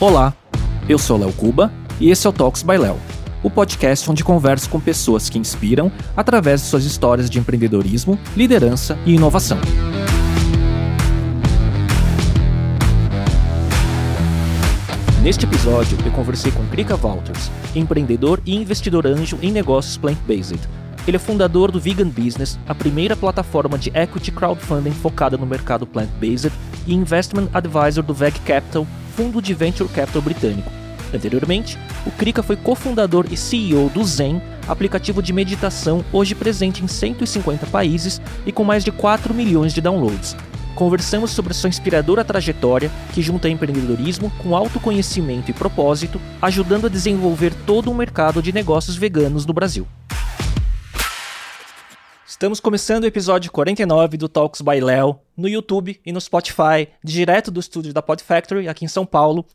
Olá, eu sou Léo Cuba e esse é o Talks by Léo, o podcast onde converso com pessoas que inspiram através de suas histórias de empreendedorismo, liderança e inovação. Neste episódio, eu conversei com Krika Walters, empreendedor e investidor anjo em negócios plant-based. Ele é fundador do Vegan Business, a primeira plataforma de equity crowdfunding focada no mercado plant-based, e investment advisor do VEG Capital, fundo de venture capital britânico. Anteriormente, o Krika foi cofundador e CEO do Zen, aplicativo de meditação hoje presente em 150 países e com mais de 4 milhões de downloads. Conversamos sobre sua inspiradora trajetória, que junta empreendedorismo com autoconhecimento e propósito, ajudando a desenvolver todo um mercado de negócios veganos no Brasil. Estamos começando o episódio 49 do Talks by Léo no YouTube e no Spotify, direto do estúdio da Pod Factory, aqui em São Paulo.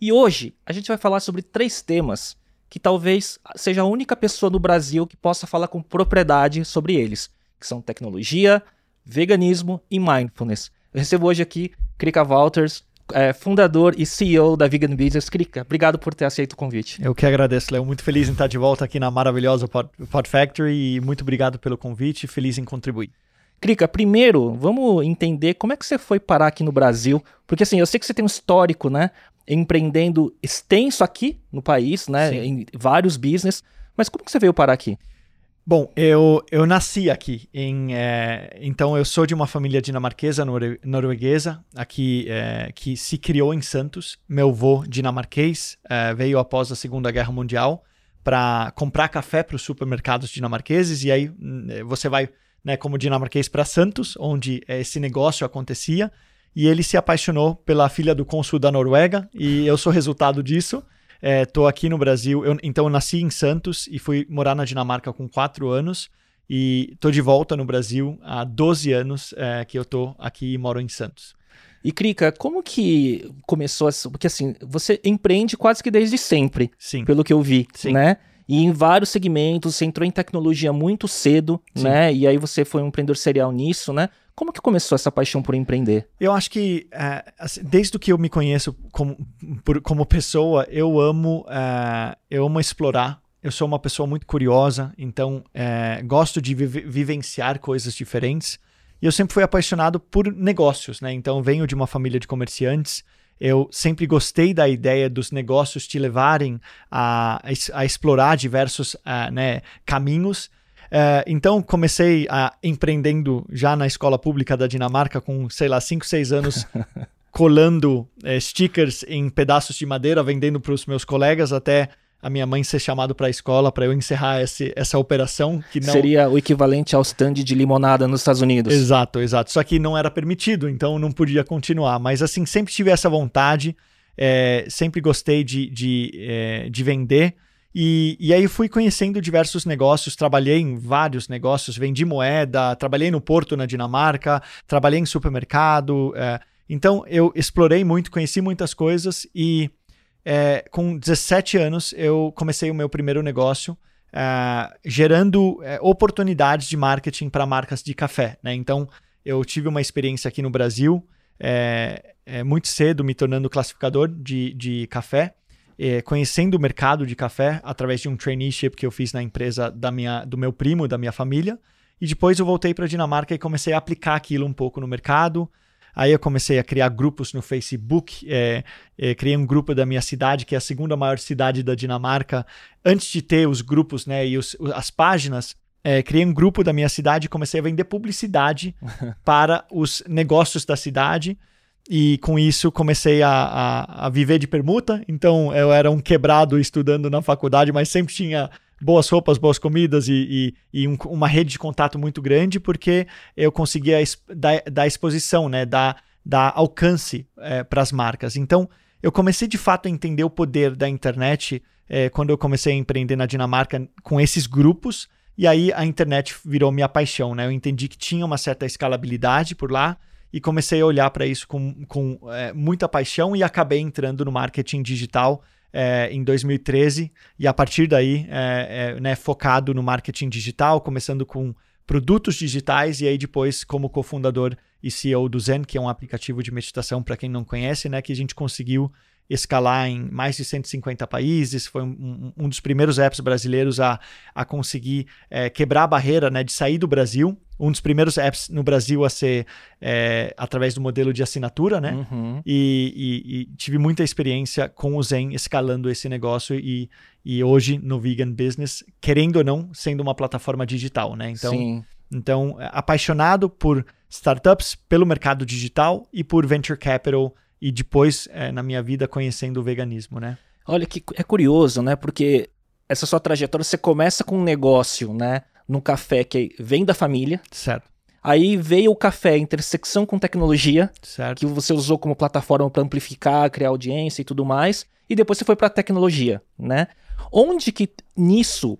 E hoje a gente vai falar sobre três temas que talvez seja a única pessoa no Brasil que possa falar com propriedade sobre eles, que são tecnologia, veganismo e mindfulness. Eu recebo hoje aqui Krika Walters, é, fundador e CEO da Vegan Business. Krika, obrigado por ter aceito o convite. Eu que agradeço, Léo. Muito feliz em estar de volta aqui na maravilhosa Pod, Pod Factory e muito obrigado pelo convite. Feliz em contribuir. Krika, primeiro, vamos entender como é que você foi parar aqui no Brasil, porque assim, eu sei que você tem um histórico, né, empreendendo extenso aqui no país, né, Sim. em vários business, mas como que você veio parar aqui? Bom, eu, eu nasci aqui, em, é, então eu sou de uma família dinamarquesa, norueguesa, aqui é, que se criou em Santos. Meu avô dinamarquês é, veio após a Segunda Guerra Mundial para comprar café para os supermercados dinamarqueses e aí você vai, né, como dinamarquês, para Santos, onde esse negócio acontecia e ele se apaixonou pela filha do cônsul da Noruega e eu sou resultado disso. Estou é, aqui no Brasil, eu, então eu nasci em Santos e fui morar na Dinamarca com 4 anos. E estou de volta no Brasil há 12 anos é, que eu estou aqui e moro em Santos. E Krika, como que começou essa. Porque assim, você empreende quase que desde sempre, Sim. pelo que eu vi, Sim. né? E em vários segmentos, você entrou em tecnologia muito cedo, Sim. né? E aí você foi um empreendedor serial nisso, né? Como que começou essa paixão por empreender? Eu acho que uh, assim, desde que eu me conheço como, por, como pessoa, eu amo, uh, eu amo explorar. Eu sou uma pessoa muito curiosa, então uh, gosto de vi vivenciar coisas diferentes. E eu sempre fui apaixonado por negócios, né? Então venho de uma família de comerciantes. Eu sempre gostei da ideia dos negócios te levarem a, a explorar diversos né, caminhos. É, então comecei a empreendendo já na escola pública da Dinamarca com, sei lá, 5, 6 anos, colando é, stickers em pedaços de madeira, vendendo para os meus colegas até a minha mãe ser chamado para a escola para eu encerrar esse, essa operação que não... seria o equivalente ao stand de limonada nos Estados Unidos. Exato, exato. Só que não era permitido, então não podia continuar. Mas assim sempre tive essa vontade, é, sempre gostei de, de, é, de vender. E, e aí fui conhecendo diversos negócios, trabalhei em vários negócios, vendi moeda, trabalhei no Porto, na Dinamarca, trabalhei em supermercado. É, então eu explorei muito, conheci muitas coisas e é, com 17 anos eu comecei o meu primeiro negócio. É, gerando é, oportunidades de marketing para marcas de café. Né? Então, eu tive uma experiência aqui no Brasil, é, é, muito cedo, me tornando classificador de, de café é, conhecendo o mercado de café através de um traineeship que eu fiz na empresa da minha, do meu primo, da minha família. E depois eu voltei para a Dinamarca e comecei a aplicar aquilo um pouco no mercado. Aí eu comecei a criar grupos no Facebook, é, é, criei um grupo da minha cidade, que é a segunda maior cidade da Dinamarca. Antes de ter os grupos né, e os, as páginas, é, criei um grupo da minha cidade e comecei a vender publicidade para os negócios da cidade. E com isso comecei a, a, a, viver de permuta. Então eu era um quebrado estudando na faculdade, mas sempre tinha boas roupas, boas comidas e, e, e um, uma rede de contato muito grande, porque eu conseguia dar, dar exposição, né? dar, dar alcance é, para as marcas. Então eu comecei de fato a entender o poder da internet é, quando eu comecei a empreender na Dinamarca com esses grupos. E aí a internet virou minha paixão. Né? Eu entendi que tinha uma certa escalabilidade por lá e comecei a olhar para isso com, com é, muita paixão e acabei entrando no marketing digital é, em 2013 e a partir daí é, é, né, focado no marketing digital, começando com produtos digitais e aí depois como cofundador e CEO do Zen, que é um aplicativo de meditação para quem não conhece, né, que a gente conseguiu escalar em mais de 150 países, foi um, um dos primeiros apps brasileiros a, a conseguir é, quebrar a barreira né, de sair do Brasil. Um dos primeiros apps no Brasil a ser é, através do modelo de assinatura, né? Uhum. E, e, e, tive muita experiência com o Zen escalando esse negócio e, e hoje no Vegan Business, querendo ou não, sendo uma plataforma digital, né? Então, Sim. então apaixonado por startups, pelo mercado digital e por venture capital e depois é, na minha vida conhecendo o veganismo, né? Olha que é curioso, né? Porque essa sua trajetória você começa com um negócio, né? Num café que vem da família. Certo. Aí veio o café, intersecção com tecnologia, certo. que você usou como plataforma para amplificar, criar audiência e tudo mais. E depois você foi para tecnologia, né? Onde que nisso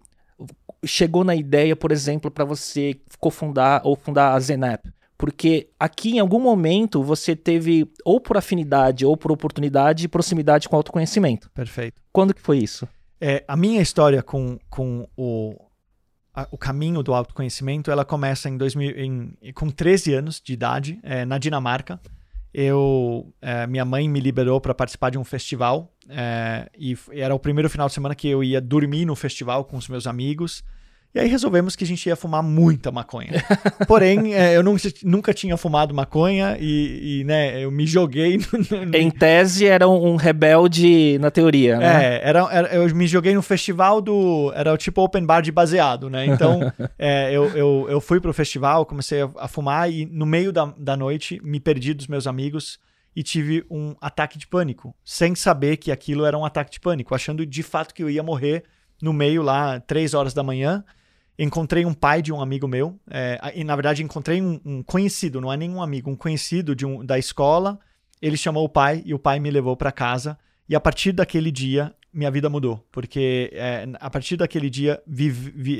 chegou na ideia, por exemplo, para você cofundar ou fundar a Zenap? Porque aqui em algum momento você teve, ou por afinidade ou por oportunidade, proximidade com autoconhecimento. Perfeito. Quando que foi isso? É, a minha história com, com o, a, o caminho do autoconhecimento, ela começa em 2000, em, com 13 anos de idade, é, na Dinamarca. Eu, é, minha mãe me liberou para participar de um festival é, e era o primeiro final de semana que eu ia dormir no festival com os meus amigos. E aí resolvemos que a gente ia fumar muita maconha. Porém, é, eu não, nunca tinha fumado maconha e, e né, eu me joguei. No, no... Em tese, era um, rebelde na teoria, né? É, era, era, eu me joguei no festival do. Era o tipo open bar de baseado, né? Então, é, eu, eu, eu fui pro festival, comecei a, a, fumar e no meio da, da noite me perdi dos meus amigos e tive um ataque de pânico, sem saber que aquilo era um ataque de pânico, achando de fato que eu ia morrer no meio lá, três horas da manhã encontrei um pai de um amigo meu, é, e na verdade encontrei um, um, conhecido, não é nenhum amigo, um conhecido de um, da escola. Ele chamou o pai e o pai me levou para casa. E a partir daquele dia, minha vida mudou, porque é, a partir daquele dia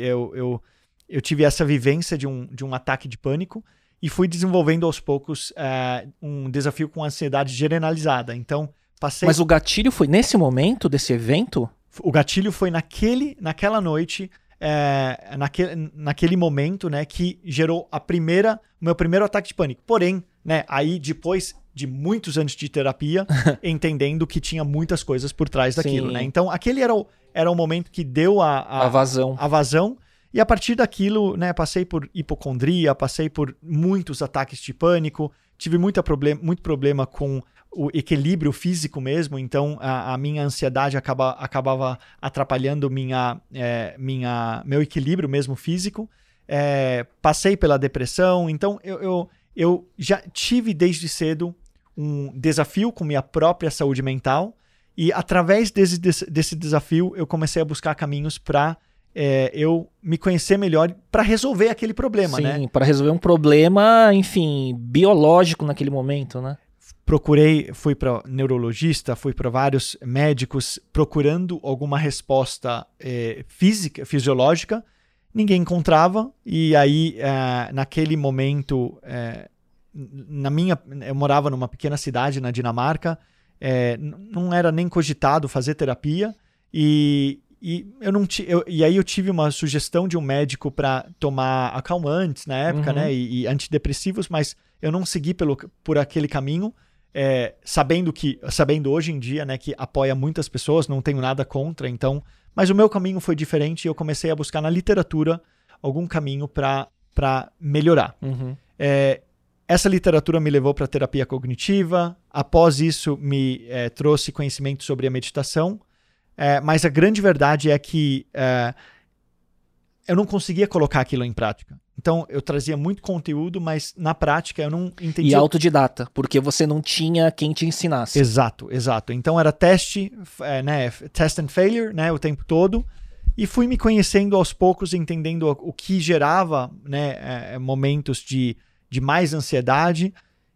eu, eu, eu tive essa vivência de um, de um ataque de pânico e fui desenvolvendo aos poucos é, um desafio com ansiedade generalizada. Então, passei. Mas o gatilho foi nesse momento desse evento? O gatilho foi naquele, naquela noite é, naquele, naquele momento, né, que gerou a primeira, o meu primeiro ataque de pânico. Porém, né, aí depois de muitos anos de terapia, entendendo que tinha muitas coisas por trás daquilo, Sim. né? Então, aquele era o, era o momento que deu a, a, a vazão. A vazão. E a partir daquilo, né, passei por hipocondria, passei por muitos ataques de pânico, tive muita problem muito problema com o equilíbrio físico mesmo, então a, a minha ansiedade acaba, acabava atrapalhando minha, é, minha, meu equilíbrio mesmo físico. É, passei pela depressão, então eu, eu, eu já tive desde cedo um desafio com minha própria saúde mental e através desse, desse, desse desafio eu comecei a buscar caminhos para é, eu me conhecer melhor para resolver aquele problema, Sim, né? Sim, para resolver um problema, enfim, biológico naquele momento, né? Procurei, fui para neurologista, fui para vários médicos procurando alguma resposta é, física, fisiológica, ninguém encontrava e aí é, naquele momento é, na minha eu morava numa pequena cidade na Dinamarca, não era nem cogitado fazer terapia e, e eu não eu, e aí eu tive uma sugestão de um médico para tomar acalmantes na época, uhum. né, e, e antidepressivos, mas eu não segui pelo, por aquele caminho é, sabendo que sabendo hoje em dia né, que apoia muitas pessoas, não tenho nada contra, então. Mas o meu caminho foi diferente e eu comecei a buscar na literatura algum caminho para melhorar. Uhum. É, essa literatura me levou para terapia cognitiva. Após isso, me é, trouxe conhecimento sobre a meditação. É, mas a grande verdade é que é, eu não conseguia colocar aquilo em prática. Então eu trazia muito conteúdo, mas na prática eu não entendia. E autodidata, porque você não tinha quem te ensinasse. Exato, exato. Então era teste, é, né, test and failure, né, o tempo todo. E fui me conhecendo aos poucos, entendendo o que gerava né, é, momentos de, de mais ansiedade.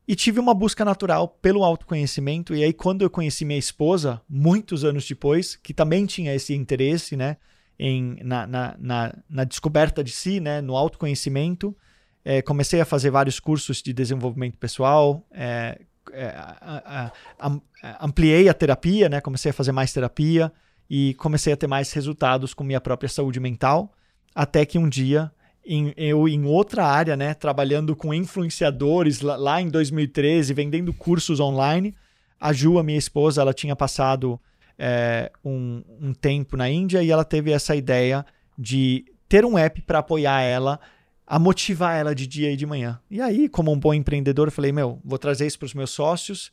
E tive uma busca natural pelo autoconhecimento. E aí, quando eu conheci minha esposa, muitos anos depois, que também tinha esse interesse, né? Em, na, na, na, na descoberta de si, né, no autoconhecimento. É, comecei a fazer vários cursos de desenvolvimento pessoal, é, é, a, a, a, ampliei a terapia, né, comecei a fazer mais terapia e comecei a ter mais resultados com minha própria saúde mental, até que um dia em, eu em outra área, né, trabalhando com influenciadores lá, lá, em 2013, vendendo cursos online. A Ju, a minha esposa, ela tinha passado é, um, um tempo na Índia e ela teve essa ideia de ter um app para apoiar ela, a motivar ela de dia e de manhã. E aí, como um bom empreendedor, eu falei: meu, vou trazer isso para os meus sócios.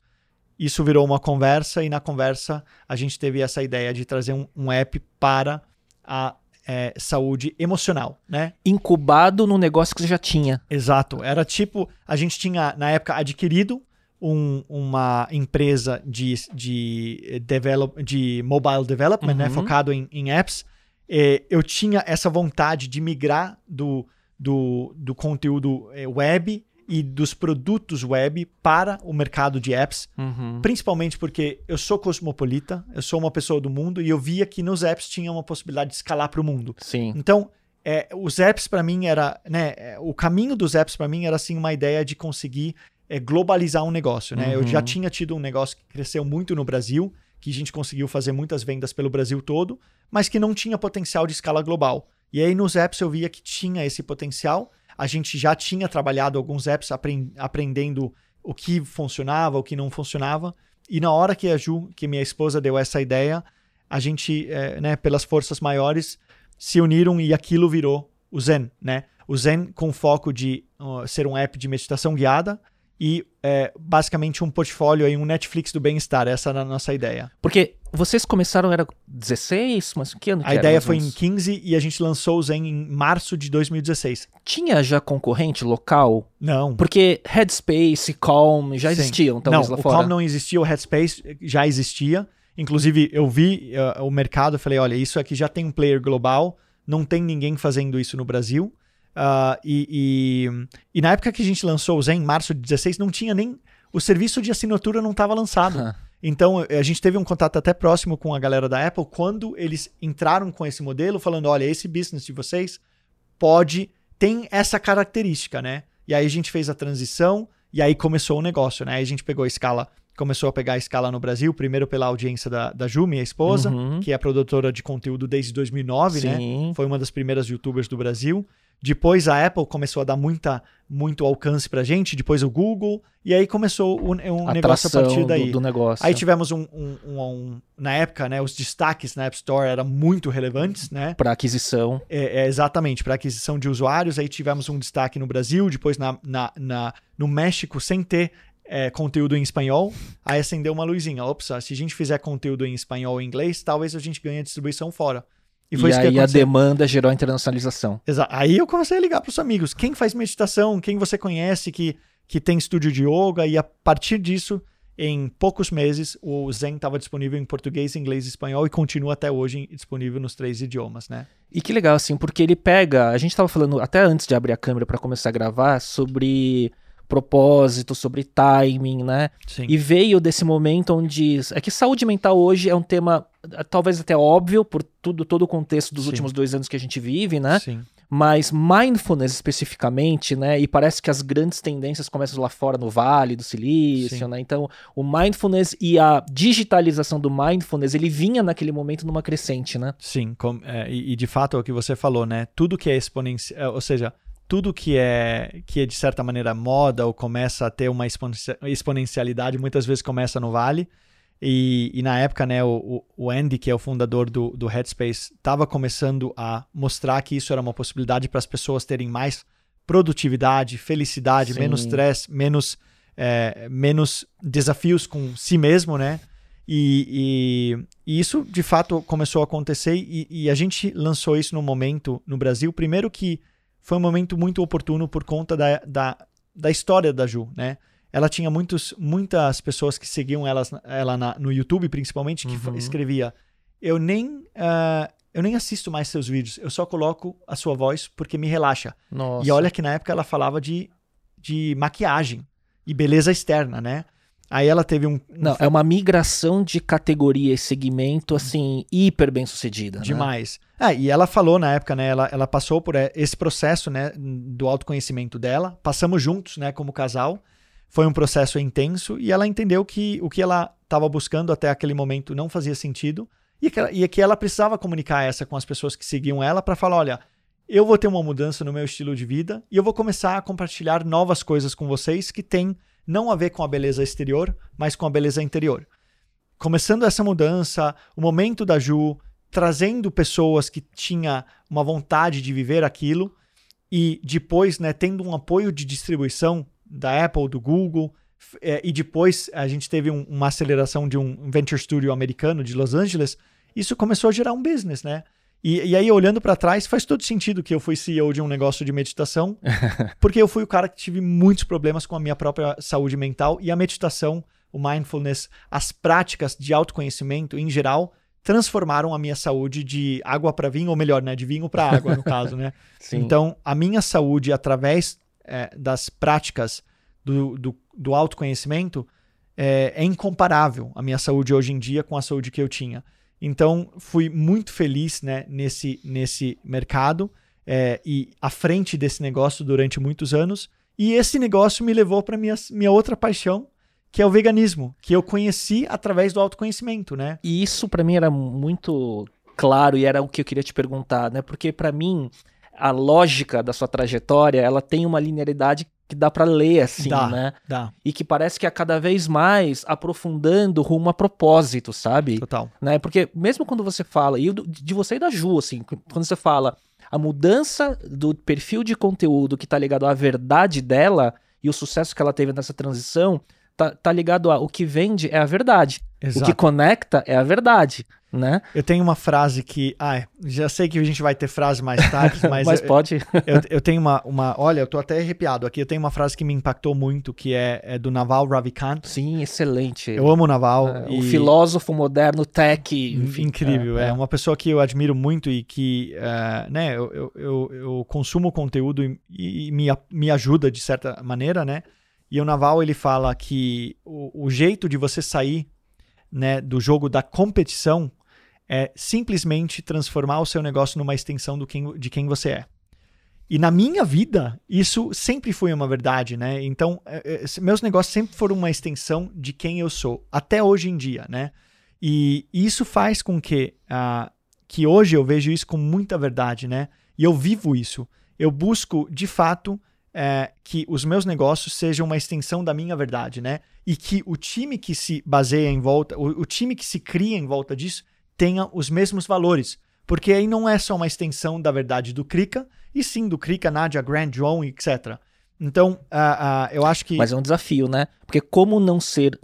Isso virou uma conversa e na conversa a gente teve essa ideia de trazer um, um app para a é, saúde emocional, né? Incubado no negócio que você já tinha. Exato. Era tipo, a gente tinha na época adquirido um, uma empresa de, de, develop, de mobile development, né? uhum. né? Focado em, em apps. É, eu tinha essa vontade de migrar do, do, do conteúdo é, web e dos produtos web para o mercado de apps, uhum. principalmente porque eu sou cosmopolita, eu sou uma pessoa do mundo e eu via que nos apps tinha uma possibilidade de escalar para o mundo. Sim. Então, é, os apps para mim era, né, o caminho dos apps para mim era assim uma ideia de conseguir é, globalizar um negócio, né? Uhum. Eu já uhum. tinha tido um negócio que cresceu muito no Brasil, que a gente conseguiu fazer muitas vendas pelo Brasil todo, mas que não tinha potencial de escala global. E aí nos apps eu via que tinha esse potencial a gente já tinha trabalhado alguns apps aprendendo o que funcionava, o que não funcionava. E na hora que a Ju, que minha esposa deu essa ideia, a gente, é, né, pelas forças maiores, se uniram e aquilo virou o Zen, né? O Zen com foco de uh, ser um app de meditação guiada, e é, basicamente um portfólio aí, um Netflix do bem-estar. Essa era a nossa ideia. Porque vocês começaram, era 16? Mas que ano que A era, ideia foi em 15 e a gente lançou o Zen em março de 2016. Tinha já concorrente local? Não. Porque Headspace, Calm já Sim. existiam, talvez não, lá fora? o Calm não existia, o Headspace já existia. Inclusive, eu vi uh, o mercado e falei, olha, isso aqui já tem um player global, não tem ninguém fazendo isso no Brasil. Uh, e, e, e, na época que a gente lançou o Zen, em março de 16, não tinha nem. O serviço de assinatura não estava lançado. Então a gente teve um contato até próximo com a galera da Apple quando eles entraram com esse modelo, falando: olha, esse business de vocês pode. tem essa característica, né? E aí a gente fez a transição e aí começou o negócio, né? Aí a gente pegou a escala começou a pegar a escala no Brasil, primeiro pela audiência da, da Ju, minha esposa, uhum. que é produtora de conteúdo desde 2009, né? Sim. né? Foi uma das primeiras youtubers do Brasil. Depois a Apple começou a dar muita, muito alcance pra gente, depois o Google, e aí começou um, um negócio a partir daí. Do, do negócio. Aí tivemos um, um, um, Na época, né, os destaques na App Store eram muito relevantes, né? Para aquisição. É, é exatamente, para aquisição de usuários. Aí tivemos um destaque no Brasil, depois na, na, na no México, sem ter é, conteúdo em espanhol, aí acendeu uma luzinha. Ops, se a gente fizer conteúdo em espanhol e inglês, talvez a gente ganhe a distribuição fora. E, foi e aí a demanda gerou a internacionalização. Exato. Aí eu comecei a ligar para os amigos. Quem faz meditação? Quem você conhece que, que tem estúdio de yoga? E a partir disso, em poucos meses, o Zen estava disponível em português, inglês e espanhol e continua até hoje disponível nos três idiomas, né? E que legal, assim, porque ele pega. A gente estava falando até antes de abrir a câmera para começar a gravar sobre propósito, sobre timing, né? Sim. E veio desse momento onde. É que saúde mental hoje é um tema talvez até óbvio por tudo todo o contexto dos Sim. últimos dois anos que a gente vive, né? Sim. Mas mindfulness especificamente, né? E parece que as grandes tendências começam lá fora no Vale do Silício, Sim. né? Então, o mindfulness e a digitalização do mindfulness, ele vinha naquele momento numa crescente, né? Sim, com, é, e, de fato é o que você falou, né? Tudo que é exponencial, é, ou seja, tudo que é que é de certa maneira moda ou começa a ter uma exponencialidade, muitas vezes começa no Vale. E, e, na época, né, o, o Andy, que é o fundador do, do Headspace, estava começando a mostrar que isso era uma possibilidade para as pessoas terem mais produtividade, felicidade, Sim. menos stress, menos, é, menos desafios com si mesmo, né? E, e, e, isso de fato começou a acontecer e, e, a gente lançou isso no momento no Brasil. Primeiro que foi um momento muito oportuno por conta da, da, da história da Ju, né? ela tinha muitos, muitas pessoas que seguiam elas, ela na, no YouTube, principalmente, que uhum. escrevia: Eu nem. Uh, eu nem assisto mais seus vídeos, eu só coloco a sua voz porque me relaxa. Nossa. E olha que na época ela falava de, de maquiagem e beleza externa, né? Aí ela teve um, um. Não, é uma migração de categoria e segmento, assim, hiper bem sucedida. Né? Demais. Né? Ah, e ela falou na época, né? Ela, ela passou por eh, esse processo, né? Do autoconhecimento dela. Passamos juntos, né? Como casal. Foi um processo intenso e ela entendeu que o que ela estava buscando até aquele momento não fazia sentido e que, ela, e que ela precisava comunicar essa com as pessoas que seguiam ela para falar: olha, eu vou ter uma mudança no meu estilo de vida e eu vou começar a compartilhar novas coisas com vocês que têm não a ver com a beleza exterior, mas com a beleza interior. Começando essa mudança, o momento da Ju, trazendo pessoas que tinha uma vontade de viver aquilo e depois, né, tendo um apoio de distribuição da Apple, do Google, é, e depois a gente teve um, uma aceleração de um venture studio americano de Los Angeles, isso começou a gerar um business, né? E, e aí, olhando para trás, faz todo sentido que eu fui CEO de um negócio de meditação, porque eu fui o cara que tive muitos problemas com a minha própria saúde mental e a meditação, o mindfulness, as práticas de autoconhecimento em geral transformaram a minha saúde de água para vinho, ou melhor, né, de vinho para água, no caso, né? Então, a minha saúde, através é, das práticas do, do, do autoconhecimento, é, é incomparável a minha saúde hoje em dia com a saúde que eu tinha. Então, fui muito feliz né, nesse, nesse mercado é, e à frente desse negócio durante muitos anos. E esse negócio me levou para minha, minha outra paixão, que é o veganismo, que eu conheci através do autoconhecimento, né? E isso para mim era muito claro e era o que eu queria te perguntar, né? Porque para mim a lógica da sua trajetória, ela tem uma linearidade que dá para ler assim, dá, né? Dá. E que parece que é cada vez mais aprofundando rumo a propósito, sabe? Total. Né? Porque mesmo quando você fala, e de você e da Ju, assim, quando você fala a mudança do perfil de conteúdo que tá ligado à verdade dela e o sucesso que ela teve nessa transição, tá, tá ligado a o que vende é a verdade. Exato. O que conecta é a verdade né? Eu tenho uma frase que. Ah, já sei que a gente vai ter frase mais tarde, mas. mas eu, pode. eu, eu, tenho uma, uma. Olha, eu tô até arrepiado aqui. Eu tenho uma frase que me impactou muito, que é, é do Naval Ravikant. Sim, excelente. Eu amo o Naval. É, e... O filósofo moderno, tech. Enfim, incrível. É, é, uma pessoa que eu admiro muito e que, uh, né, eu, eu, eu, eu, consumo conteúdo e, e, me, me ajuda de certa maneira, né? E o Naval, ele fala que o, o jeito de você sair né, do jogo da competição é simplesmente transformar o seu negócio numa extensão do quem, de quem você é. E na minha vida, isso sempre foi uma verdade, né? Então, é, é, meus negócios sempre foram uma extensão de quem eu sou, até hoje em dia, né? E isso faz com que, uh, que hoje eu vejo isso com muita verdade, né? E eu vivo isso. Eu busco, de fato, é, que os meus negócios sejam uma extensão da minha verdade, né? E que o time que se baseia em volta, o, o time que se cria em volta disso, tenha os mesmos valores. Porque aí não é só uma extensão da verdade do Krika, e sim do Krika, Nadia, Grand, João, etc. Então, uh, uh, eu acho que. Mas é um desafio, né? Porque como não ser.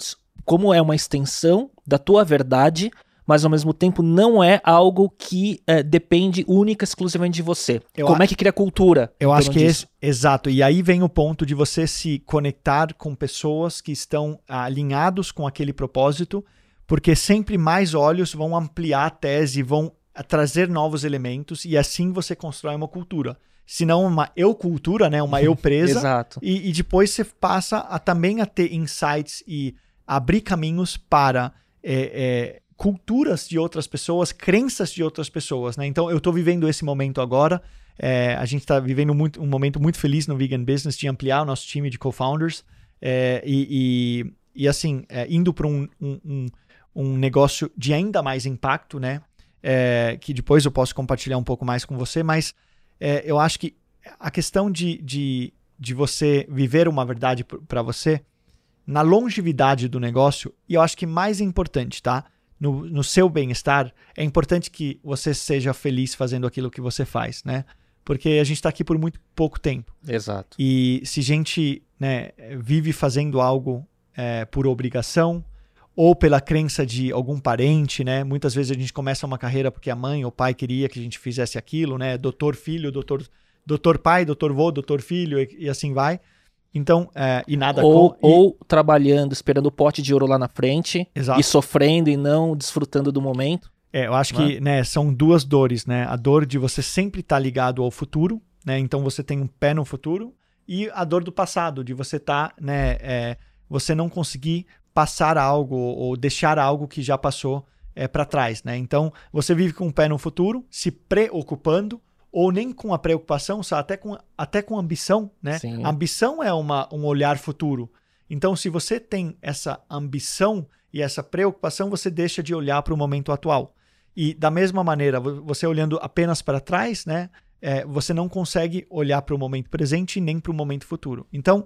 Como é uma extensão da tua verdade, mas ao mesmo tempo não é algo que é, depende única exclusivamente de você. Eu Como é que cria cultura? Eu acho que esse, exato. E aí vem o ponto de você se conectar com pessoas que estão alinhados com aquele propósito porque sempre mais olhos vão ampliar a tese, vão trazer novos elementos e assim você constrói uma cultura. Se não uma eu cultura, né, uma eu presa. Exato. E, e, depois você passa a, também a ter insights e abrir caminhos para é, é, culturas de outras pessoas, crenças de outras pessoas, né? Então eu estou vivendo esse momento agora. É, a gente está vivendo muito, um momento muito feliz no vegan business de ampliar o nosso time de co-founders é, e, e, e, assim é, indo para um, um, um negócio de ainda mais impacto, né? É, que depois eu posso compartilhar um pouco mais com você, mas é, eu acho que a questão de, de, de você viver uma verdade para você, na longevidade do negócio, e eu acho que mais importante, tá? No, no seu bem-estar, é importante que você seja feliz fazendo aquilo que você faz, né? Porque a gente está aqui por muito pouco tempo. Exato. E se a gente né, vive fazendo algo é, por obrigação, ou pela crença de algum parente, né? Muitas vezes a gente começa uma carreira porque a mãe ou o pai queria que a gente fizesse aquilo, né? Doutor filho, doutor, doutor pai, doutor vô, doutor filho e, e assim vai. Então, é, e nada ou, com, e... ou trabalhando, esperando o pote de ouro lá na frente Exato. e sofrendo e não desfrutando do momento. É, eu acho que né, são duas dores, né? A dor de você sempre estar tá ligado ao futuro, né? Então você tem um pé no futuro e a dor do passado, de você estar, tá, né? É, você não conseguir passar algo ou deixar algo que já passou é, para trás, né? Então você vive com o pé no futuro, se preocupando ou nem com a preocupação, só até com até com ambição, né? Sim. A ambição é uma, um olhar futuro. Então, se você tem essa ambição e essa preocupação, você deixa de olhar para o momento atual. E da mesma maneira, você olhando apenas para trás, né? é, você não consegue olhar para o momento presente nem para o momento futuro. Então,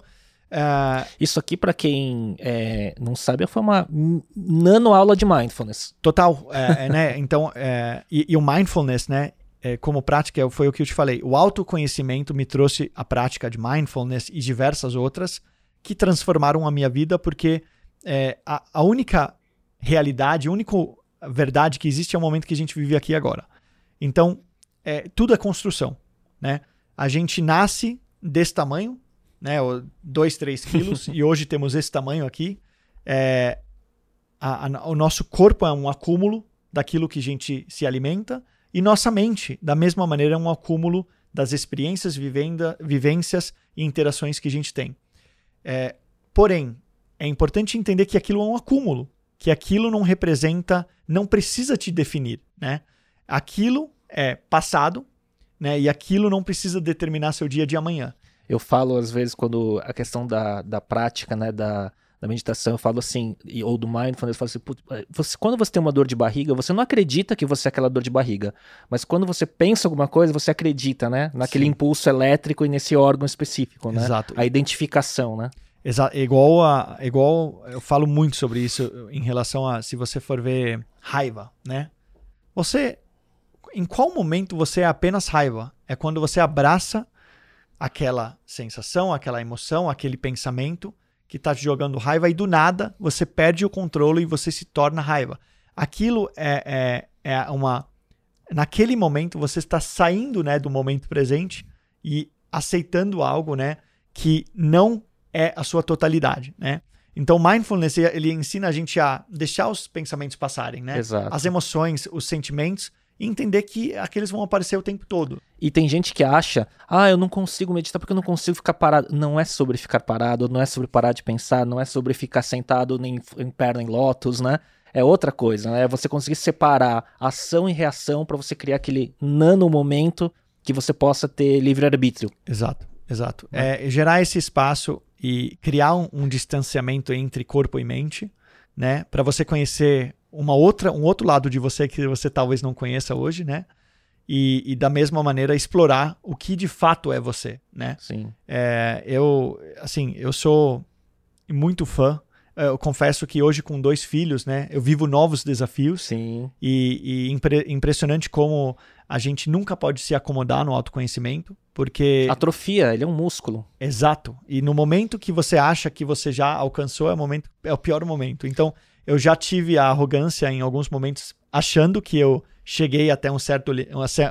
Uh, Isso aqui, para quem é, não sabe, foi uma nano aula de mindfulness. Total, é, é né? Então, é, e, e, o mindfulness, né? É, como prática, foi o que eu te falei. O autoconhecimento me trouxe a prática de mindfulness e diversas outras que transformaram a minha vida, porque é, a, a, única realidade, a única verdade que existe é o momento que a gente vive aqui agora. Então, tudo é construção, né? A gente nasce desse tamanho, né? 2, 3 quilos, e hoje temos esse tamanho aqui. É, a, a, o nosso corpo é um acúmulo daquilo que a gente se alimenta, e nossa mente, da mesma maneira, é um acúmulo das experiências, vivenda, vivências e interações que a gente tem. É, porém, é importante entender que aquilo é um acúmulo, que aquilo não representa, não precisa te definir, né? Aquilo é passado, né? E aquilo não precisa determinar seu dia de amanhã. Eu falo, às vezes, quando a questão da, da prática, né, da, da meditação, eu falo assim, ou do mindfulness, eu falo assim, é, você, quando você tem uma dor de barriga, você não acredita que você é aquela dor de barriga, mas quando você pensa alguma coisa, você acredita, né, naquele Sim. impulso elétrico e nesse órgão específico, né? Exato. A identificação, né? Exato. Igual a, igual eu falo muito sobre isso em relação a se você for ver raiva, né? Você, em qual momento você é apenas raiva? É quando você abraça aquela sensação, aquela emoção, aquele pensamento que está te jogando raiva e do nada você perde o controle e você se torna raiva. Aquilo é, é, é uma. Naquele momento você está saindo né, do momento presente e aceitando algo né, que não é a sua totalidade. Né? Então, mindfulness ele ensina a gente a deixar os pensamentos passarem, né? Exato. As emoções, os sentimentos e entender que aqueles vão aparecer o tempo todo. E tem gente que acha, ah, eu não consigo meditar porque eu não consigo ficar parado. Não é sobre ficar parado, não é sobre parar de pensar, não é sobre ficar sentado nem em perna em lótus, né? É outra coisa, né? É você conseguir separar ação e reação para você criar aquele nano momento que você possa ter livre-arbítrio. Exato, exato. É. é gerar esse espaço e criar um, um distanciamento entre corpo e mente, né? Para você conhecer uma outra, um outro lado de você que você talvez não conheça hoje, né? E, e da mesma maneira explorar o que de fato é você, né? Sim. É, eu, assim, eu sou muito fã. Eu confesso que hoje com dois filhos, né, eu vivo novos desafios. Sim. E, e impre, impressionante como a gente nunca pode se acomodar no autoconhecimento, porque atrofia, ele é um músculo. Exato. E no momento que você acha que você já alcançou é o momento, é o pior momento. Então eu já tive a arrogância em alguns momentos, achando que eu cheguei até um certo,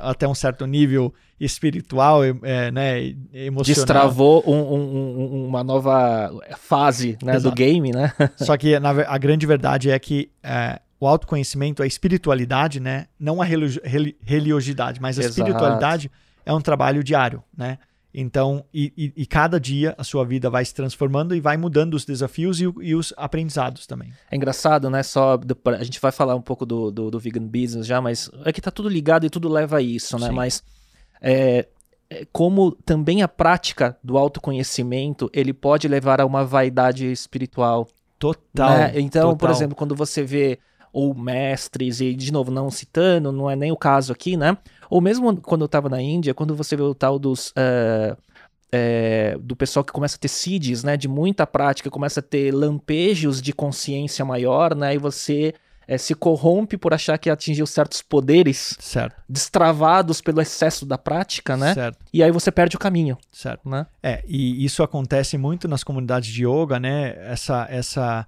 até um certo nível espiritual, é, né, emocional. Destravou um, um, uma nova fase né, do game, né? Só que na, a grande verdade é que é, o autoconhecimento, a espiritualidade, né, não a religiosidade, mas a Exato. espiritualidade é um trabalho diário, né? Então, e, e, e, cada dia a sua vida vai se transformando e vai mudando os desafios e, e os aprendizados também. É engraçado, né? Só a gente vai falar um pouco do, do, do, vegan business já, mas é que tá tudo ligado e tudo leva a isso, né? Sim. Mas é, é, como também a prática do autoconhecimento ele pode levar a uma vaidade espiritual. Total. Né? Então, total. por exemplo, quando você vê ou mestres, e de novo, não citando, não é nem o caso aqui, né? Ou mesmo quando eu estava na Índia, quando você vê o tal dos. Uh, é, do pessoal que começa a ter seeds, né, de muita prática, começa a ter lampejos de consciência maior, né, e você é, se corrompe por achar que atingiu certos poderes certo. destravados pelo excesso da prática, né? Certo. E aí você perde o caminho. Certo. Né? É, e isso acontece muito nas comunidades de yoga, né? Essa, essa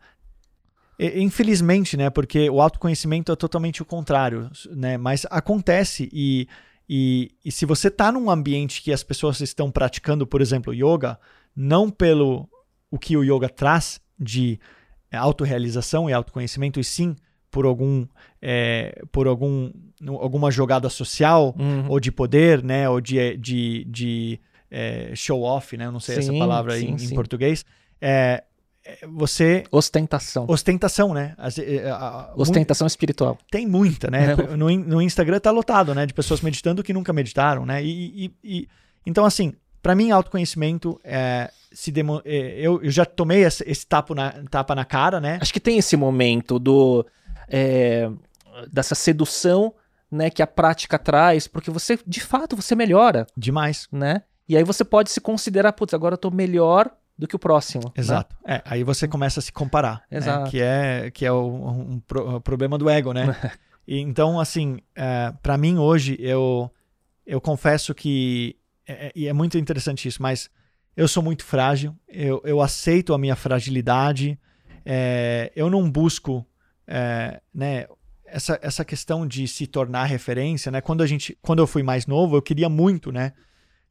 Infelizmente, né? Porque o autoconhecimento é totalmente o contrário, né? Mas acontece e, e, e se você está num ambiente que as pessoas estão praticando, por exemplo, yoga, não pelo o que o yoga traz de autorrealização e autoconhecimento, e sim por algum é, por algum alguma jogada social uhum. ou de poder, né? Ou de, de, de é, show off, né? Eu não sei sim, essa palavra sim, em, sim. em, português. É, você. Ostentação. Ostentação, né? Eh, a, a, Ostentação muito, espiritual. Tem muita, né? É. No, no Instagram tá lotado, né? De pessoas meditando que nunca meditaram, né? E, e, e então, assim, para mim, autoconhecimento é, se demo, é, eu, eu, já tomei esse, esse tapa, na, tapa na cara, né? Acho que tem esse momento do. É, dessa sedução né, que a prática traz, porque você, de fato, você melhora, Demais. né? E aí você pode se considerar, putz, agora eu tô melhor do que o próximo. né? Exato. É, aí você começa a se comparar. né? Exato. Que é, que é o, um pro- problema do ego, né? E então, assim, é, para mim hoje, eu, eu confesso que. é- é- E é, muito interessante isso, mas eu sou muito frágil, eu, eu aceito a minha fragilidade, é, eu não busco. é, né, essa, essa questão de se tornar referência, né? Quando a gente, quando eu fui mais novo, eu queria muito, né?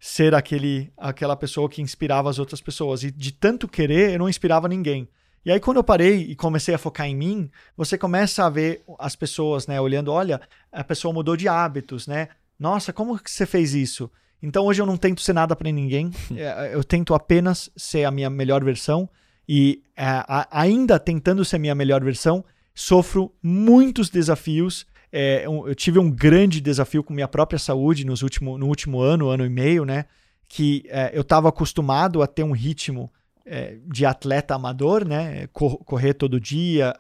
Ser aquele, aquela pessoa que inspirava as outras pessoas. E de tanto querer, eu não inspirava ninguém. E aí, quando eu parei e comecei a focar em mim, você começa a ver as pessoas, né? Olhando, olha, a pessoa mudou de hábitos, né? Nossa, como que você fez isso? Então, hoje eu não tento ser nada para ninguém. É, Eu tento apenas ser a minha melhor versão. E é, a- ainda tentando ser a minha melhor versão, sofro muitos desafios. É, eu tive um grande desafio com minha própria saúde nos último, no último ano, ano e meio, né? Que é, eu estava acostumado a ter um ritmo é, de atleta amador, né? Cor- correr todo dia,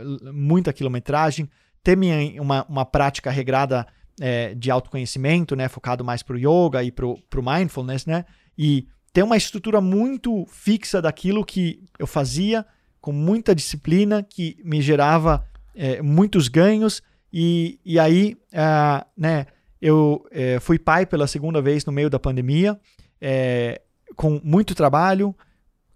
l- muita quilometragem, ter minha, uma, uma prática regrada é, de autoconhecimento, né? Focado mais para o yoga e para o mindfulness, né? E ter uma estrutura muito fixa daquilo que eu fazia com muita disciplina, que me gerava é, muitos ganhos. E, e aí, ah, né? Eu eh, fui pai pela segunda vez no meio da pandemia, eh, com muito trabalho,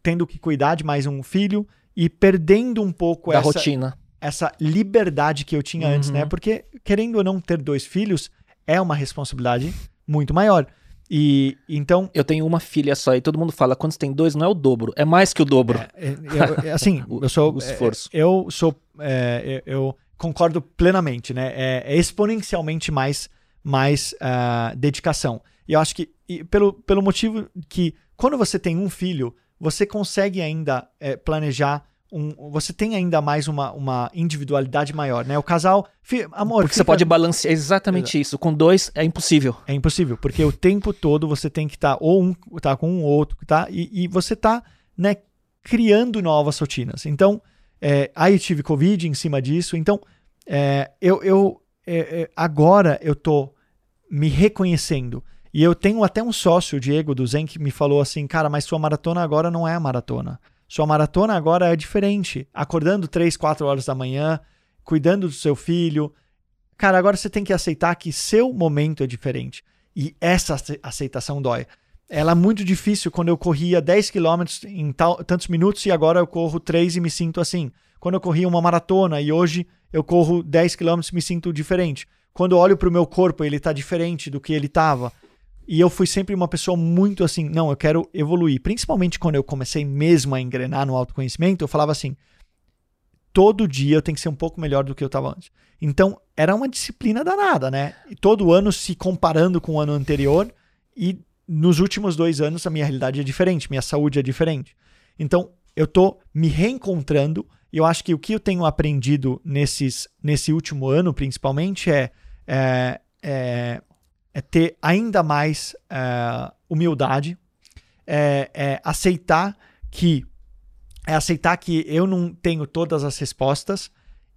tendo que cuidar de mais um filho e perdendo um pouco Da essa, rotina. essa liberdade que eu tinha antes, Uhum. né? Porque, querendo ou não ter dois filhos, é uma responsabilidade muito maior. E então, Eu tenho uma filha só e todo mundo fala, quando você tem dois, não é o dobro, é mais que o dobro. é, eu- é, assim, O- eu sou. o esforço. é, Eu sou. é, eu concordo plenamente, né? É, é exponencialmente mais, mais ah, dedicação. E eu acho que, pelo, pelo motivo que, quando você tem um filho, você consegue ainda é, planejar. Um, você tem ainda mais uma, uma individualidade maior, né? O casal. fi- amor, Porque você fica- pode balancear exatamente isso. Com dois é impossível. É impossível, porque o tempo todo você tem que estar ou um tá com um ou outro, tá? E, e você tá, né, criando novas rotinas. Então, é, aí tive Covid em cima disso. Então, é, eu, eu é, é, agora eu tô me reconhecendo. E eu tenho até um sócio, o Diego do Zen, que me falou assim, cara, mas sua maratona agora não é a maratona. Sua maratona agora é diferente. Acordando três, quatro horas da manhã, cuidando do seu filho, Cara, agora você tem que aceitar que seu momento é diferente. E essa ace- aceitação dói. Ela é muito difícil quando eu corria 10 km em tal- tantos minutos e agora eu corro 3 e me sinto assim. Quando eu corria uma maratona e hoje eu corro 10 km e me sinto diferente. Quando eu olho para o meu corpo, ele está diferente do que ele estava. E eu fui sempre uma pessoa muito assim, não, eu quero evoluir. Principalmente quando eu comecei mesmo a engrenar no autoconhecimento, eu falava assim, todo dia eu tenho que ser um pouco melhor do que eu estava antes. Então, era uma disciplina danada, né? E todo ano se comparando com o ano anterior e nos últimos dois anos a minha realidade é diferente, minha saúde é diferente. Então, eu tô me reencontrando e eu acho que o que eu tenho aprendido nesses, nesse último ano, principalmente, é, é, é, é ter ainda mais é, humildade, é, é aceitar que é aceitar que eu não tenho todas as respostas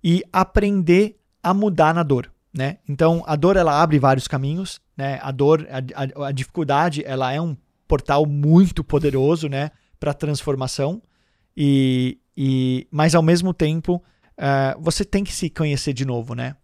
e aprender a mudar na dor, né? Então, a dor ela abre vários caminhos, né? A dor, a, a, a dificuldade, ela é um portal muito poderoso, né, para transformação. E, e mas ao mesmo tempo, uh, você tem que se conhecer de novo, né?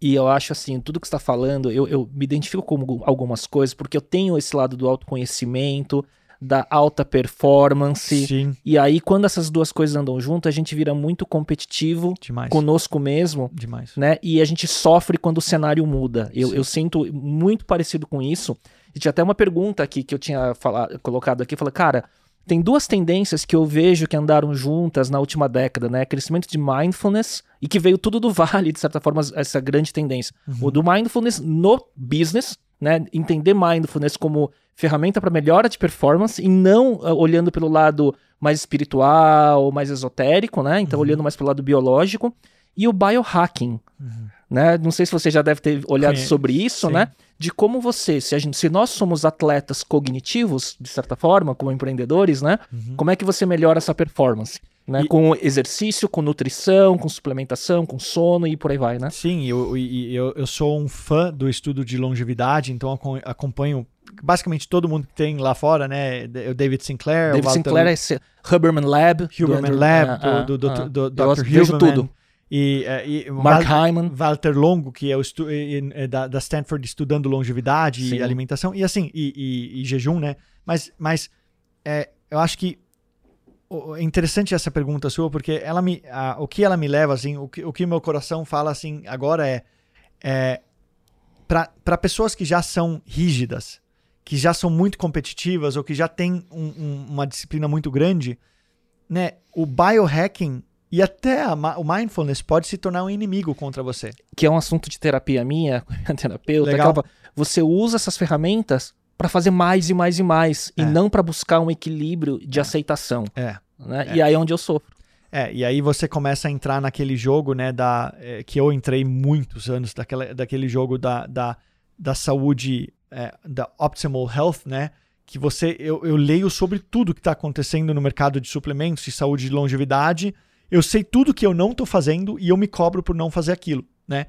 E eu acho assim, tudo que está falando, eu, eu me identifico com algumas coisas, porque eu tenho esse lado do autoconhecimento, da alta performance. Sim. E aí, quando essas duas coisas andam juntas, a gente vira muito competitivo Demais. conosco mesmo, Demais. né? E a gente sofre quando o cenário muda. Eu, eu sinto muito parecido com isso. E tinha até uma pergunta aqui que eu tinha falado, colocado aqui, falei, cara, tem duas tendências que eu vejo que andaram juntas na última década, né? Crescimento de mindfulness e que veio tudo do vale, de certa forma, essa grande tendência. Uhum. O do mindfulness no business, né? Entender mindfulness como ferramenta para melhora de performance e não uh, olhando pelo lado mais espiritual, mais esotérico, né? Então, Uhum. olhando mais pelo lado biológico. E o biohacking, Uhum. né? Não sei se você já deve ter olhado sobre isso, Sim. né? De como você, se, a gente, se nós somos atletas cognitivos, de certa forma, como empreendedores, né? Uhum. Como é que você melhora essa performance? Né? E- Com exercício, com nutrição, com suplementação, com sono e por aí vai, né? Sim, eu, eu, eu sou um fã do estudo de longevidade, então acom- acompanho basicamente todo mundo que tem lá fora, né? O David Sinclair, o David Walter Sinclair é esse Huberman Lab. Huberman Lab, ah, do, ah, do, do, ah. do, Dr. vejo Huberman. tudo. E, eh, e Mark Val- Hyman. Walter Longo, que é o e- e- da, da Stanford estudando longevidade Sim. e alimentação, e assim, e, e- jejum, né? Mas, mas é, eu acho que o- é interessante essa pergunta sua, porque ela me, a- o que ela me leva, assim, o que, o que meu coração fala, assim, agora é, é para pessoas que já são rígidas, que já são muito competitivas ou que já têm um- um- uma disciplina muito grande, né? O biohacking e até a o mindfulness pode se tornar um inimigo contra você. Que é um assunto de terapia minha, minha terapeuta. Legal. que ela fala, você usa essas ferramentas para fazer mais e mais e mais, e É. não para buscar um equilíbrio de aceitação. É. Né? É. E aí é onde eu sofro. É, e aí você começa a entrar naquele jogo, né, da, é, que eu entrei muitos anos, daquela, daquele jogo da, da, da saúde, é, da optimal health, né, que você, eu, eu leio sobre tudo que está acontecendo no mercado de suplementos e saúde de longevidade, eu sei tudo que eu não estou fazendo e eu me cobro por não fazer aquilo, né,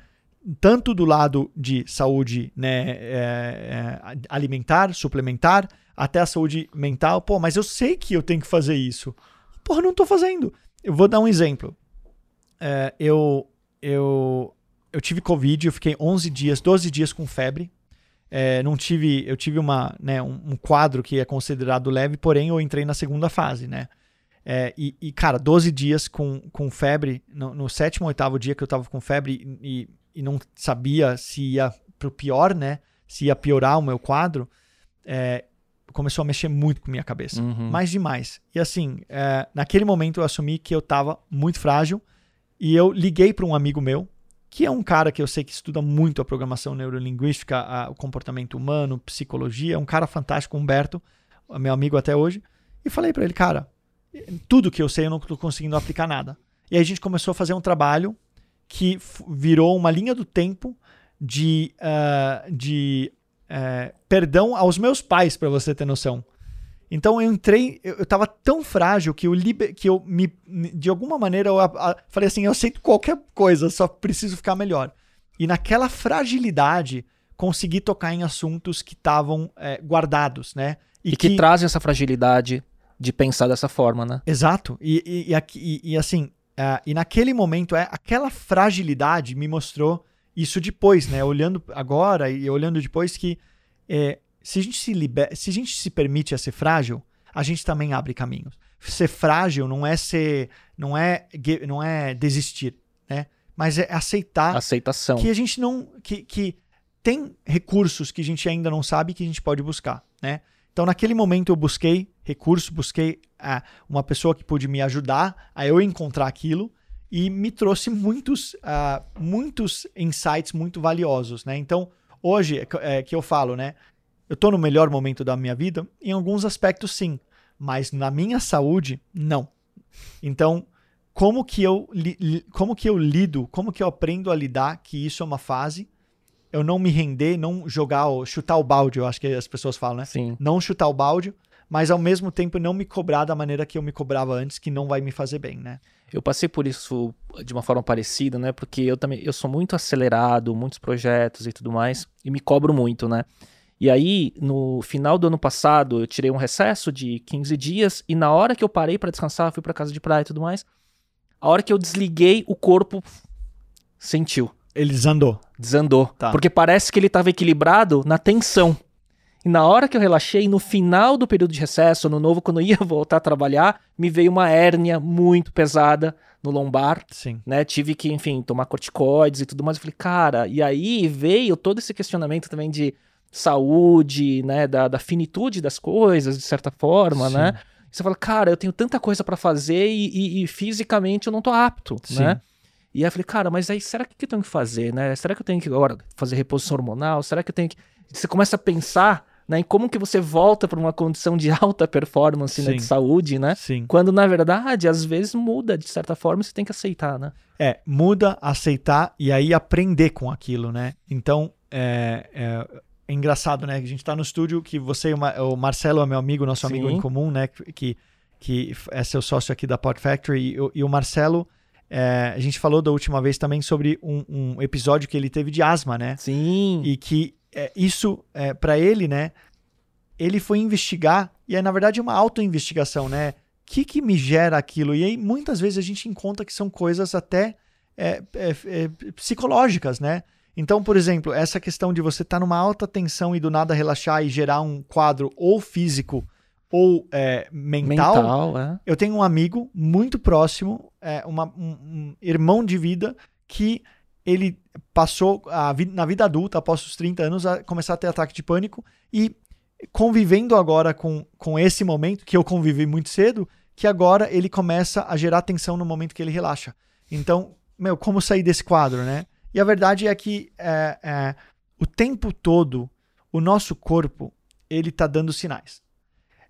tanto do lado de saúde né, é, é, alimentar, suplementar, até a saúde mental, pô, mas eu sei que eu tenho que fazer isso. Porra, não tô fazendo. Eu vou dar um exemplo. É, eu, eu, eu tive Covid, eu fiquei 11 dias, 12 dias com febre. É, não tive, eu tive uma, né, um, um quadro que é considerado leve, porém eu entrei na segunda fase, né? É, e, e, cara, 12 dias com, com febre, no, no sétimo, oitavo dia que eu tava com febre e, e não sabia se ia pro pior, né? Se ia piorar o meu quadro, é, começou a mexer muito com minha cabeça. Uhum. Mais demais. E assim, é, naquele momento eu assumi que eu tava muito frágil e eu liguei para um amigo meu, que é um cara que eu sei que estuda muito a programação neurolinguística, a- o comportamento humano, psicologia, é um cara fantástico, Humberto, meu amigo até hoje, e falei para ele, cara, tudo que eu sei eu não tô conseguindo aplicar nada. E aí a gente começou a fazer um trabalho que virou uma linha do tempo de, ah, de eh, perdão aos meus pais, para você ter noção. Então eu entrei, eu, eu tava tão frágil que eu, liber, que eu me, de alguma maneira, eu a- a- falei assim: eu aceito qualquer coisa, só preciso ficar melhor. E naquela fragilidade, consegui tocar em assuntos que estavam eh, guardados, né? E, que, trazem essa fragilidade de pensar dessa forma, né? Exato. E, e, e, aqui- e- e assim, ah, e naquele momento, é, aquela fragilidade me mostrou isso depois, né? Olhando agora e olhando depois que é, se, a gente se, liber, se a gente se permite a ser frágil, a gente também abre caminhos. Ser frágil não é ser, não é, não é desistir, né? Mas é aceitar Aceitação. que a gente não que, que tem recursos que a gente ainda não sabe que a gente pode buscar, né? Então naquele momento eu busquei recurso, busquei ah, uma pessoa que pôde me ajudar a eu encontrar aquilo e me trouxe muitos ah, muitos insights muito valiosos, né? Então hoje é é que eu falo, né? Eu tô no melhor momento da minha vida em alguns aspectos sim, mas na minha saúde não. Então como que eu como que eu lido, como que eu aprendo a lidar que isso é uma fase, eu não me render, não jogar, chutar o balde, eu acho que as pessoas falam, né? Sim. Não chutar o balde, mas ao mesmo tempo não me cobrar da maneira que eu me cobrava antes, que não vai me fazer bem, né? Eu passei por isso de uma forma parecida, né? Porque eu também eu sou muito acelerado, muitos projetos e tudo mais, e me cobro muito, né? E aí, no final do ano passado, eu tirei um recesso de 15 dias e na hora que eu parei pra descansar, fui pra casa de praia e tudo mais, a hora que eu desliguei, o corpo sentiu, Ele desandou. desandou, Tá. porque parece que ele estava equilibrado na tensão. E na hora que eu relaxei, no final do período de recesso, no novo, quando eu ia voltar a trabalhar, me veio uma hérnia muito pesada no lombar Sim. né? Tive que, enfim, tomar corticoides e tudo mais. Eu falei, cara, e aí veio todo esse questionamento também de saúde, né? Da, da finitude das coisas, de certa forma, Sim. né? E você fala, cara, eu tenho tanta coisa pra fazer e, e- e fisicamente eu não tô apto, Sim. né? E aí eu falei, cara, mas aí será que, que eu tenho que fazer, né? Será que eu tenho que agora fazer reposição hormonal? Será que eu tenho que. Você começa a pensar né, em como que você volta para uma condição de alta performance né, de saúde, né? Sim. Quando na verdade, às vezes muda de certa forma você tem que aceitar, né? É, muda, aceitar e aí aprender com aquilo, né? Então, é, é, é engraçado, né? Que a gente tá no estúdio, que você, e o Ma- o Marcelo é meu amigo, nosso amigo Sim. em comum, né? Que, que que é seu sócio aqui da Pod Factory, e, e o Marcelo. É, a gente falou da última vez também sobre um, um, episódio que ele teve de asma, né? Sim. E que é, isso, é, para ele, né? Ele foi investigar, e é na verdade uma auto-investigação, né? O que, que me gera aquilo? E aí muitas vezes a gente encontra que são coisas até é, é, é, psicológicas, né? Então, por exemplo, essa questão de você estar tá numa alta tensão e do nada relaxar e gerar um quadro ou físico ou é, mental. mental é. Eu tenho um amigo muito próximo, é, uma, um, um, irmão de vida, que ele passou a, na vida adulta, após os 30 anos, a começar a ter ataque de pânico e convivendo agora com, com esse momento, que eu convivi muito cedo, que agora ele começa a gerar tensão no momento que ele relaxa. Então, meu, como sair desse quadro, né? E a verdade é que é, é, o tempo todo o nosso corpo ele tá dando sinais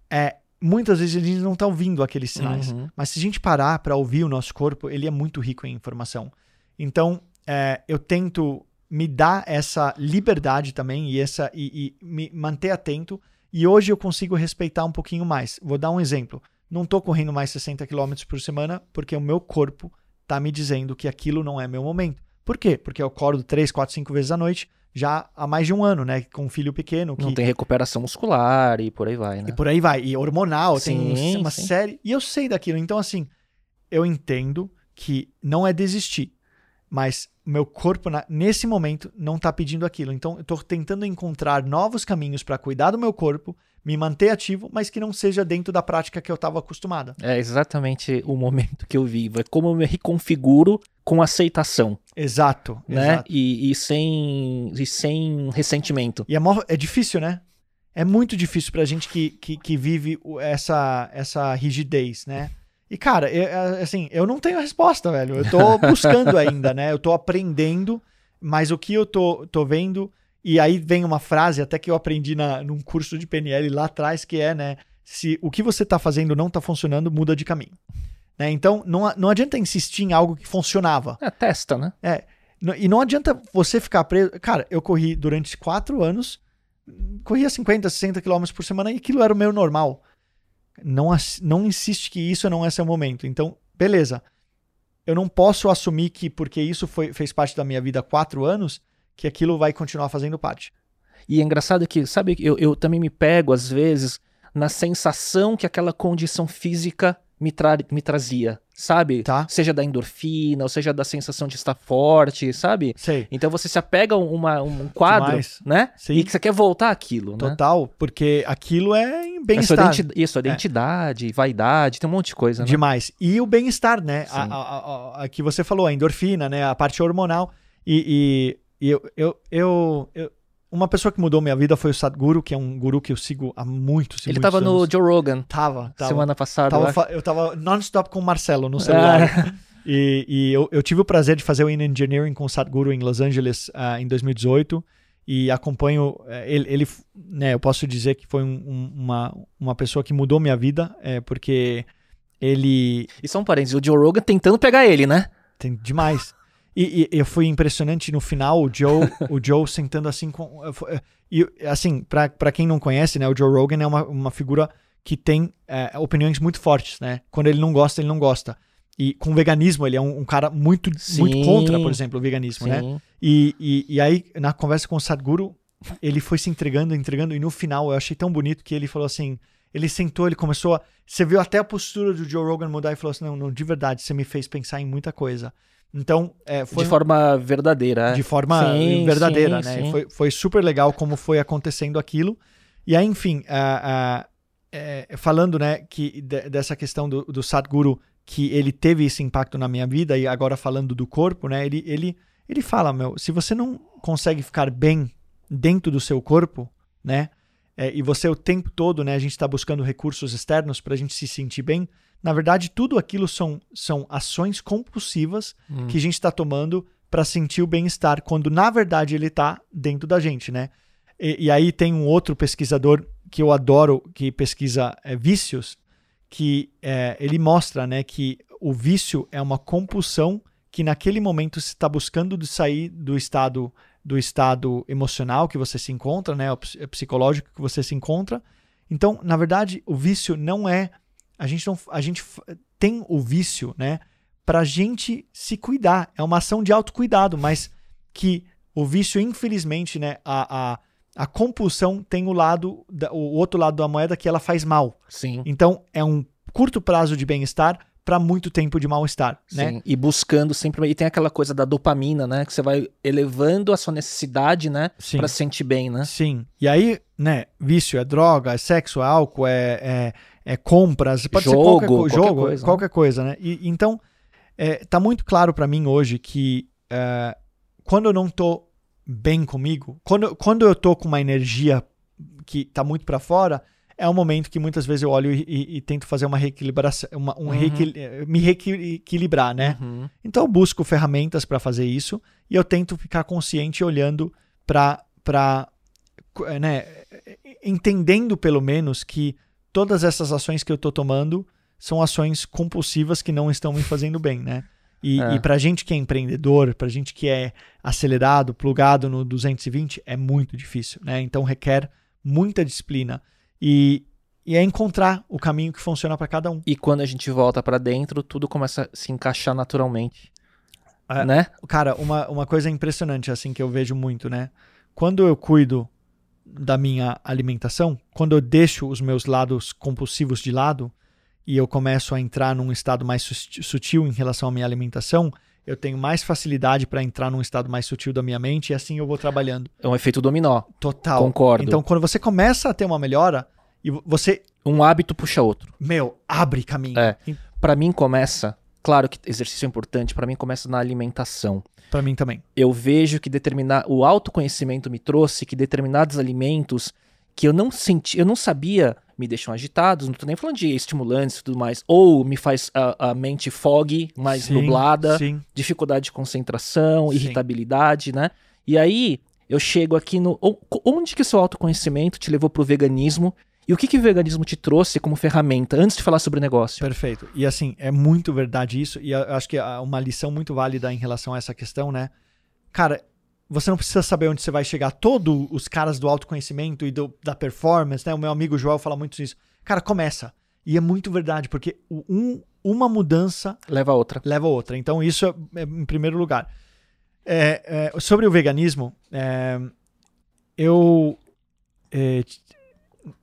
é, muitas vezes a gente não está ouvindo aqueles sinais. Uhum. Mas se a gente parar para ouvir o nosso corpo, ele é muito rico em informação. Então, é, eu tento me dar essa liberdade também e, essa, e, e, me manter atento. E hoje eu consigo respeitar um pouquinho mais. Vou dar um exemplo. Não estou correndo mais 60 km por semana porque o meu corpo está me dizendo que aquilo não é meu momento. Por quê? Porque eu acordo 3, 4, 5 vezes à noite já há mais de um ano, né? Com um filho pequeno. Que... Não tem recuperação muscular e por aí vai, né? E por aí vai. E hormonal, sim, tem uma sim. série. E eu sei daquilo. Então, assim, eu entendo que não é desistir. Mas meu corpo, nesse momento, não está pedindo aquilo. Então, eu estou tentando encontrar novos caminhos para cuidar do meu corpo, me manter ativo, mas que não seja dentro da prática que eu estava acostumada. É exatamente o momento que eu vivo. É como eu me reconfiguro com aceitação. Exato. Né? Exato. E, e, sem, e sem ressentimento. E é, é difícil, né? É muito difícil pra gente que, que, que vive essa, essa rigidez, né? E, cara, eu, é, assim, eu não tenho a resposta, velho. Eu tô buscando ainda, né? Eu tô aprendendo, mas o que eu tô, tô vendo. E aí vem uma frase, até que eu aprendi na, num curso de PNL lá atrás, que é, né? Se o que você tá fazendo não tá funcionando, muda de caminho. Né? Então, não, não adianta insistir em algo que funcionava. É, testa, né? É. E não adianta você ficar preso. Cara, eu corri durante quatro anos, corria 50, 60 quilômetros por semana e aquilo era o meu normal. Não, não insiste que isso não é seu momento. Então, beleza. Eu não posso assumir que porque isso foi, fez parte da minha vida há quatro anos, que aquilo vai continuar fazendo parte. E é engraçado que, sabe, eu, eu também me pego, às vezes, na sensação que aquela condição física me, tra me trazia, sabe? Tá. Seja da endorfina, ou seja da sensação de estar forte, sabe? Sei. Então você se apega a uma, um quadro, Demais. né? Sim. E que você quer voltar aquilo, né? Total, porque aquilo é bem-estar. É isso, a é. identidade, é. vaidade, tem um monte de coisa, né? Demais. E o bem-estar, né? A, a, a, a, que você falou, a endorfina, né? A parte hormonal. E, e, e eu, eu, eu, eu uma pessoa que mudou minha vida foi o Sadhguru, que é um guru que eu sigo há muitos, Ele tava anos. no Joe Rogan. Tava, tava. Semana passada. Tava, eu tava non-stop com o Marcelo no celular. Ah. e, e eu, eu, tive o prazer de fazer o In Engineering com o Sadhguru em Los Angeles uh, em 2018 e acompanho uh, ele, ele, né, eu posso dizer que foi um, um, uma, uma pessoa que mudou minha vida, é, porque ele... E só um parênteses, o Joe Rogan tentando pegar ele, né? Tem demais. E, e, e foi impressionante no final o Joe, o Joe sentando assim com. E assim, para quem não conhece, né, o Joe Rogan é uma, uma figura que tem é, opiniões muito fortes, né? Quando ele não gosta, ele não gosta. E com o veganismo, ele é um, um cara muito, muito contra, por exemplo, o veganismo, né? Sim. né? E, e, e, aí, na conversa com o Sadhguru, ele foi se entregando, entregando, e no final eu achei tão bonito que ele falou assim: ele sentou, ele começou a. Você viu até a postura do Joe Rogan mudar e falou assim: não, não, de verdade, você me fez pensar em muita coisa. Então, é, foi. De forma verdadeira. É? De forma sim, verdadeira, sim, né? Sim. Foi, foi super legal como foi acontecendo aquilo. E aí, enfim, uh, uh, falando, né, que de, dessa questão do, do Sadhguru, que ele teve esse impacto na minha vida, e agora falando do corpo, né, ele, ele, ele fala, meu, se você não consegue ficar bem dentro do seu corpo, né, é, e você o tempo todo, né, a gente está buscando recursos externos para a gente se sentir bem, na verdade, tudo aquilo são, são ações compulsivas hum. que a gente está tomando para sentir o bem-estar, quando na verdade ele está dentro da gente, né? E, e, aí tem um outro pesquisador que eu adoro, que pesquisa é, vícios, que é, ele mostra né, que o vício é uma compulsão que naquele momento se está buscando sair do estado do estado emocional que você se encontra, né, o psicológico que você se encontra. Então, na verdade, o vício não é a gente não a gente tem o vício, né, pra gente se cuidar. É uma ação de autocuidado, mas que o vício, infelizmente, né, a, a, a compulsão tem o lado, o outro lado da moeda que ela faz mal. Sim. Então, é um curto prazo de bem-estar para muito tempo de mal-estar, né? E buscando sempre. E tem aquela coisa da dopamina, né? Que você vai elevando a sua necessidade, né? Sim. Pra se sentir bem, né? Sim. E aí, né? Vício é droga, é sexo, é álcool, é, é, é compras, pode Jogo, ser qualquer, co- qualquer jogo, coisa, qualquer coisa, né? E, então, é, tá muito claro para mim hoje que é, quando eu não tô bem comigo, quando, quando eu tô com uma energia que tá muito para fora, é um momento que muitas vezes eu olho e, e- e tento fazer uma reequilibração, uma, um Uhum. reequil- eh, me reequilibrar, né? Uhum. Então eu busco ferramentas para fazer isso e eu tento ficar consciente olhando para para né, entendendo pelo menos que todas essas ações que eu tô tomando são ações compulsivas que não estão me fazendo bem, né? E, É. e pra gente que é empreendedor, pra gente que é acelerado, plugado no 220, é muito difícil, né? Então requer muita disciplina e, e é encontrar o caminho que funciona para cada um. E quando a gente volta pra dentro, tudo começa a se encaixar naturalmente. É. Né? Cara, uma, uma coisa impressionante, assim, que eu vejo muito, né? Quando eu cuido da minha alimentação, quando eu deixo os meus lados compulsivos de lado e eu começo a entrar num estado mais sutil em relação à minha alimentação, eu tenho mais facilidade para entrar num estado mais sutil da minha mente e assim eu vou trabalhando. É um efeito dominó. Total. Concordo. Então, quando você começa a ter uma melhora e você, Um hábito puxa outro. meu, abre caminho. É. Pra mim começa, claro que exercício é importante, pra mim começa na alimentação. Para mim também. Eu vejo que determinar o autoconhecimento me trouxe que determinados alimentos que eu não senti, eu não sabia, me deixam agitados, não tô nem falando de estimulantes e tudo mais, ou me faz a, a mente fog, mais Sim, nublada, Sim. dificuldade de concentração, Sim. irritabilidade, né? E aí eu chego aqui no onde que o seu autoconhecimento te levou pro veganismo e o que que o veganismo te trouxe como ferramenta antes de falar sobre negócio? Perfeito. E assim, é muito verdade isso. E eu acho que é uma lição muito válida em relação a essa questão, né? Cara, você não precisa saber onde você vai chegar. Todos os caras do autoconhecimento e do, da performance, né? O meu amigo Joel fala muito isso. Cara, começa. E é muito verdade, porque o- um, uma mudança Leva a outra. leva a outra. Então, isso é, é em primeiro lugar. É, é, sobre o veganismo, é, eu, é,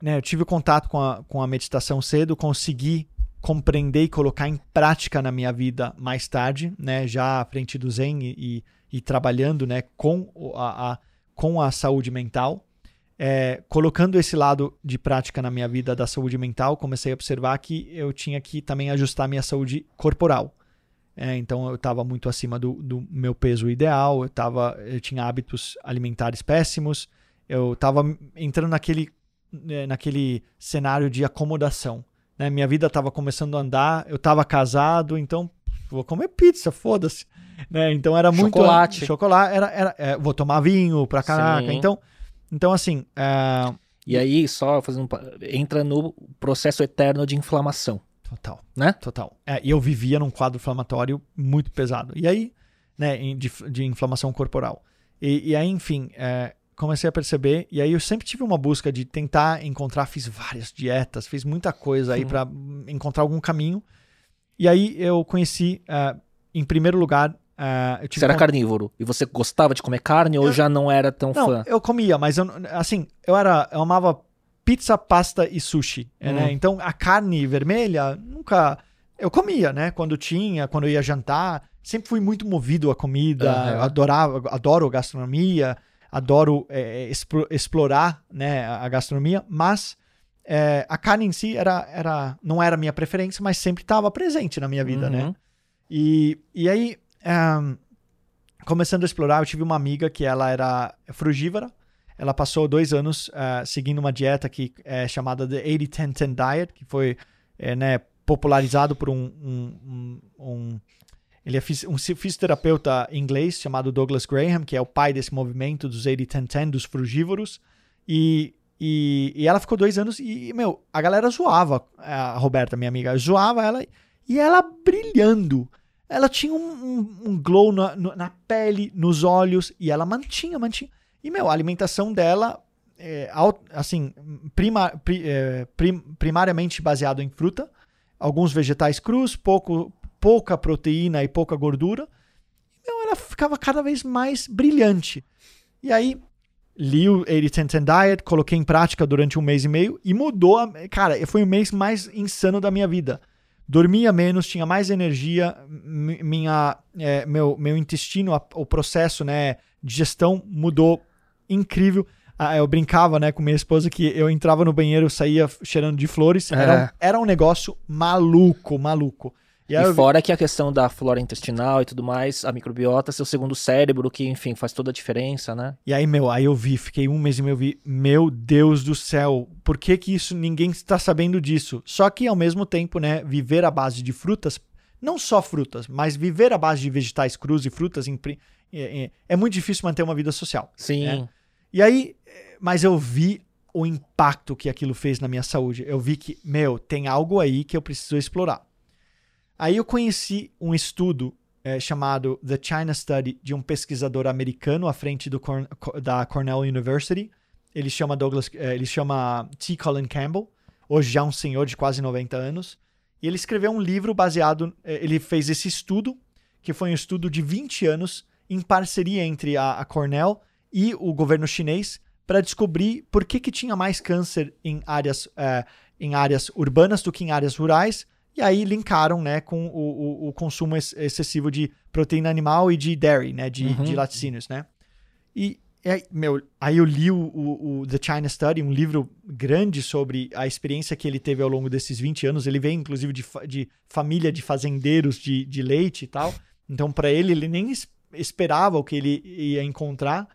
né, eu tive contato com a, com a meditação cedo, consegui compreender e colocar em prática na minha vida mais tarde, né, já à frente do Zen e, e, e trabalhando né, com, a, a- com a saúde mental. É, colocando esse lado de prática na minha vida da saúde mental, comecei a observar que eu tinha que também ajustar minha saúde corporal. É, então eu estava muito acima do, do meu peso ideal, eu, tava, eu tinha hábitos alimentares péssimos, eu estava entrando naquele, naquele cenário de acomodação. Né? Minha vida estava começando a andar, eu estava casado, então vou comer pizza, foda-se. Né? Então era muito. Chocolate. Chocolate, era, era, é, vou tomar vinho pra caraca. Sim. Então, então assim, é, E aí, só fazendo entra no processo eterno de inflamação, total. né? Total. É, e eu vivia num quadro inflamatório muito pesado. E aí, né, de, de inflamação corporal. E, e aí, enfim, é, comecei a perceber. E aí eu sempre tive uma busca de tentar encontrar. Fiz várias dietas, fiz muita coisa aí Uhum. para encontrar algum caminho. E aí eu conheci, é, em primeiro lugar, tive Você era con- carnívoro e você gostava de comer carne ou Eu- já não era tão Não, fã? eu comia, mas eu, assim, eu era, eu amava pizza, pasta e sushi, Hum. né? Então a carne vermelha nunca eu comia, né? Quando tinha, quando eu ia jantar, sempre fui muito movido à comida, Aham. adorava, adoro gastronomia, adoro é, explo- explorar, né, a gastronomia, mas é, a carne em si era, era, não era a minha preferência, mas sempre estava presente na minha vida, né? Uhum. E, e aí, ahn, começando a explorar, eu tive uma amiga que ela era frugívora. Ela passou dois anos ah, seguindo uma dieta que é chamada The 80-10-10 Diet, que foi é, né, popularizado por um, um, um- um- ele é um fi- fisioterapeuta inglês chamado Douglas Graham, que é o pai desse movimento dos 80-10-10, dos frugívoros. E, e, e ela ficou dois anos e, meu, a galera zoava a Roberta, minha amiga, zoava ela e ela brilhando. Ela tinha um, um- um glow na, na pele, nos olhos, e ela mantinha, mantinha. E, meu, a alimentação dela, é, assim, prima, pri- é, prim- primariamente baseado em fruta. alguns vegetais crus, pouco, pouca proteína e pouca gordura. Então ela ficava cada vez mais brilhante. E aí li o 80 Diet, coloquei em prática durante um mês e meio e mudou. A, cara, foi o mês mais insano da minha vida. Dormia menos, tinha mais energia, minha, é, meu, meu intestino, a, o processo né, de gestão mudou incrível. Ah, eu brincava né, com minha esposa que eu entrava no banheiro, saía cheirando de flores. É. Era, um, era um negócio maluco, maluco. E, e fora vi... que a questão da flora intestinal e tudo mais, a microbiota, seu segundo cérebro, que, enfim, faz toda a diferença, né? E aí, meu, aí eu vi, fiquei um mês e meio, vi, meu Deus do céu, por que que isso, ninguém está sabendo disso? Só que, ao mesmo tempo, né, viver à base de frutas, não só frutas, mas viver à base de vegetais crus e frutas, é, é, é muito difícil manter uma vida social. Sim. Né? E aí, mas eu vi o impacto que aquilo fez na minha saúde. Eu vi que, meu, tem algo aí que eu preciso explorar. Aí eu conheci um estudo é, chamado The China Study de um pesquisador americano à frente do Corn da Cornell University. Ele chama Douglas, é, ele chama T. Colin Campbell, hoje já um senhor de quase 90 anos. E ele escreveu um livro baseado, é, ele fez esse estudo, que foi um estudo de 20 anos em parceria entre a, a Cornell e o governo chinês para descobrir por que, que tinha mais câncer em áreas, é, em áreas urbanas do que em áreas rurais e aí linkaram né, com o, o, o consumo excessivo de proteína animal e de dairy, né, de, uhum. de laticínios, né? E, aí, meu, aí eu li o, o, The China Study, um livro grande sobre a experiência que ele teve ao longo desses 20 anos. Ele veio, inclusive, de, de família de fazendeiros de, de leite e tal. Então, para ele, ele nem esperava o que ele ia encontrar.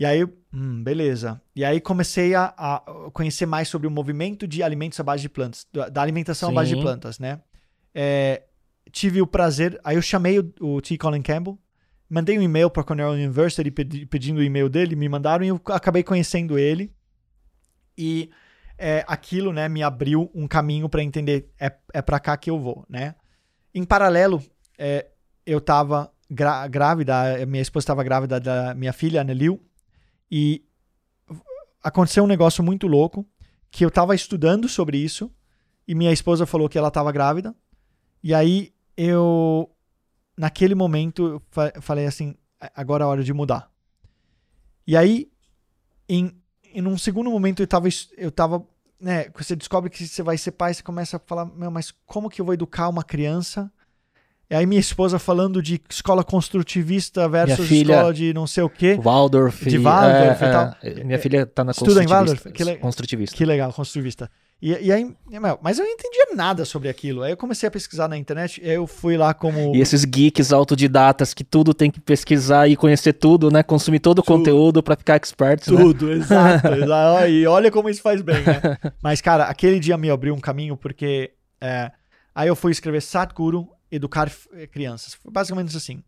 E aí, hum, beleza. E aí comecei a, a, conhecer mais sobre o movimento de alimentos à base de plantas, da alimentação Sim. à base de plantas, né? É, tive o prazer, aí eu chamei o, o T. Colin Campbell, mandei um e-mail para a Cornell University pedi, pedindo o e-mail dele, me mandaram e eu acabei conhecendo ele. E é, aquilo, né, me abriu um caminho para entender é, é para cá que eu vou, né? Em paralelo, é, eu estava grávida, minha esposa estava grávida da minha filha, Annelil, e aconteceu um negócio muito louco, que eu estava estudando sobre isso, e minha esposa falou que ela estava grávida. E aí eu, naquele momento, eu falei assim: agora é hora de mudar. E aí, em, em um segundo momento, eu estava. Eu tava né, você descobre que você vai ser pai, você começa a falar: meu, mas como que eu vou educar uma criança e aí minha esposa falando de escola construtivista versus filha, escola de não sei o quê. Waldorf. De Waldorf é, e tal. É, minha filha tá na Estuda em Waldorf? Que construtivista. Que legal, construtivista. E, e aí, mas eu não entendia nada sobre aquilo. Aí eu comecei a pesquisar na internet, eu fui lá como. E esses geeks autodidatas que tudo tem que pesquisar e conhecer tudo, né? Consumir todo o conteúdo para ficar expert, tudo, né? Tudo, exato, exato. E olha como isso faz bem, né? Mas, cara, aquele dia me abriu um caminho porque. É, aí eu fui escrever Satguru educar eh, crianças. Foi basicamente assim.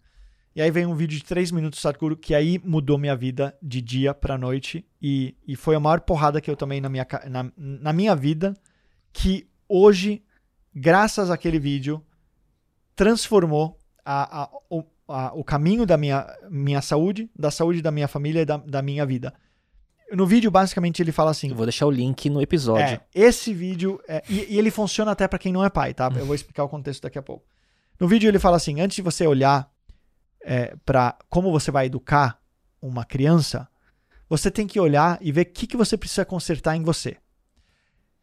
E aí vem um vídeo de três minutos Sadhguru que aí mudou minha vida de dia para noite e, e foi a maior porrada que eu tomei na minha, na, na minha vida que hoje, graças àquele vídeo, transformou a, a, o, a, o caminho da minha, minha saúde, da saúde da minha família e da, da minha vida. No vídeo, basicamente, ele fala assim. Eu vou deixar o link no episódio. É, esse vídeo. É, e, e, ele funciona até para quem não é pai, tá? Eu vou explicar o contexto daqui a pouco. No vídeo ele fala assim: antes de você olhar é, para como você vai educar uma criança, você tem que olhar e ver o que, que você precisa consertar em você.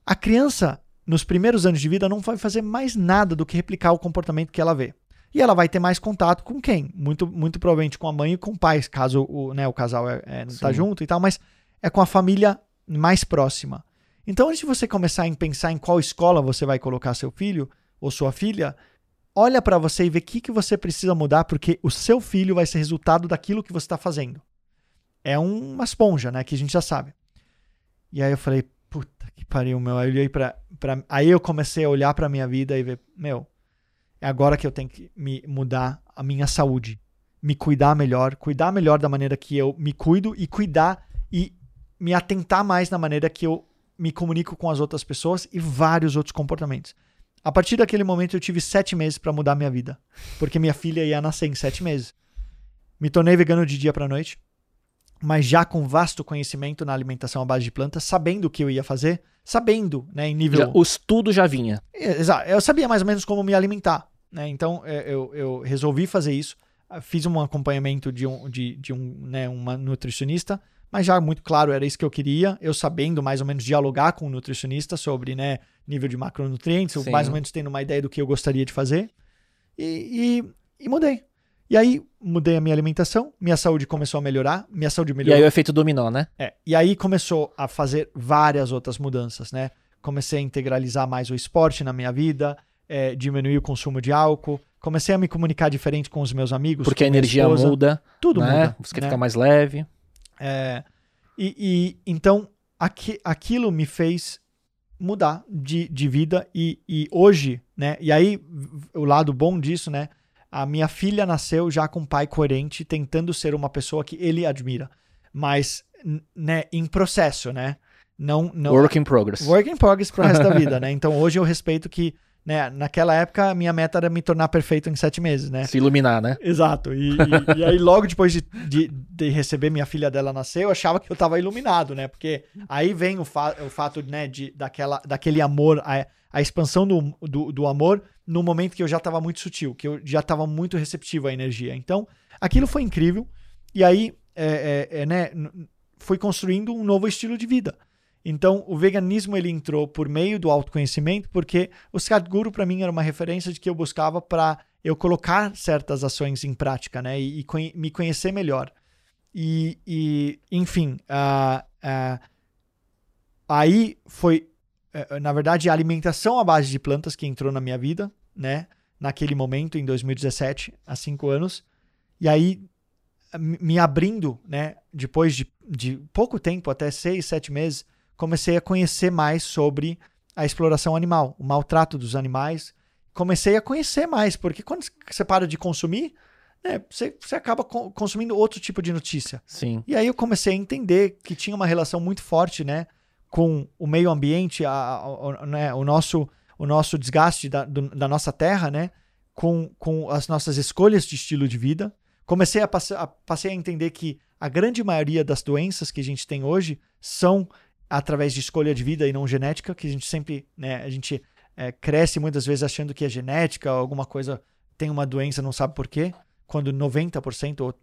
A criança, nos primeiros anos de vida, não vai fazer mais nada do que replicar o comportamento que ela vê. E ela vai ter mais contato com quem? Muito, muito provavelmente com a mãe e com o pai, caso o, né, o casal é, é, tá junto e tal, mas é com a família mais próxima. Então, antes de você começar a pensar em qual escola você vai colocar seu filho ou sua filha, olha para você e vê o que, que você precisa mudar, porque o seu filho vai ser resultado daquilo que você está fazendo. É uma esponja, né? Que a gente já sabe. E aí eu falei, puta que pariu, meu. Aí eu olhei pra, pra... Aí eu comecei a olhar pra minha vida e ver, meu, é agora que eu tenho que me mudar a minha saúde. Me cuidar melhor, cuidar melhor da maneira que eu me cuido e cuidar e me atentar mais na maneira que eu me comunico com as outras pessoas e vários outros comportamentos. A partir daquele momento eu tive sete meses para mudar minha vida, porque minha filha ia nascer em sete meses. Me tornei vegano de dia para noite. mas já com vasto conhecimento na alimentação à base de plantas, sabendo o que eu ia fazer, sabendo, né, em nível. Já- o estudo já vinha. É, Exato. Eu sabia mais ou menos como me alimentar, né? Então é, eu, eu resolvi fazer isso. Fiz um acompanhamento de um, de, de um, né, uma nutricionista, mas já muito claro era isso que eu queria. Eu sabendo mais ou menos dialogar com o nutricionista sobre, né, nível de macronutrientes, eu Sim. mais ou menos tendo uma ideia do que eu gostaria de fazer. E, e, e mudei. E aí mudei a minha alimentação, minha saúde começou a melhorar, minha saúde E melhorou. aí o efeito dominó, né? É, e aí começou a fazer várias outras mudanças, né? Comecei a integralizar mais o esporte na minha vida, é, diminuir o consumo de álcool, comecei a me comunicar diferente com os meus amigos. Porque a energia esposa, muda, tudo né? muda. Você quer né? ficar mais leve. É, e, e então aqui, aquilo me fez mudar de, de vida e, e hoje, né? E aí o lado bom disso, né? A minha filha nasceu já com um pai coerente, tentando ser uma pessoa que ele admira, mas né, em processo, né? Não, não Work in progress. work in progress pro resto da vida, né? Então hoje eu respeito que, né? Naquela época a minha meta era me tornar perfeito em sete meses, né? Se iluminar, né? Exato. E, e- e aí, logo depois de, de, de receber minha filha dela nascer, eu achava que eu tava iluminado, né? Porque aí vem o, fa o fato, né, de, daquela, daquele amor, a, a expansão do, do, do amor no momento que eu já tava muito sutil, que eu já tava muito receptivo à energia. Então, aquilo foi incrível. E aí, é, é, é, né, fui construindo um novo estilo de vida. Então, o veganismo ele entrou por meio do autoconhecimento, porque o Sadhguru para mim era uma referência de que eu buscava para eu colocar certas ações em prática, né, e, e me conhecer melhor. E, e, enfim, ah, ah, aí foi, eh, na verdade, a alimentação à base de plantas que entrou na minha vida, né, naquele momento, em 2017, há cinco anos. E aí, me abrindo, né, depois de, de pouco tempo, até seis, sete meses, comecei a conhecer mais sobre a exploração animal, o maltrato dos animais. Comecei a conhecer mais, porque quando você para de consumir, né, você, você acaba co- consumindo outro tipo de notícia. Sim. E aí eu comecei a entender que tinha uma relação muito forte, né, com o meio ambiente, a, a- a- né, o nosso o nosso desgaste da, do- da nossa terra, né, com, com as nossas escolhas de estilo de vida. Comecei a, passe- a passei a entender que a grande maioria das doenças que a gente tem hoje são através de escolha de vida e não genética, que a gente sempre, né, a gente é, cresce muitas vezes achando que é genética, alguma coisa tem uma doença, não sabe por quê, quando 90% ou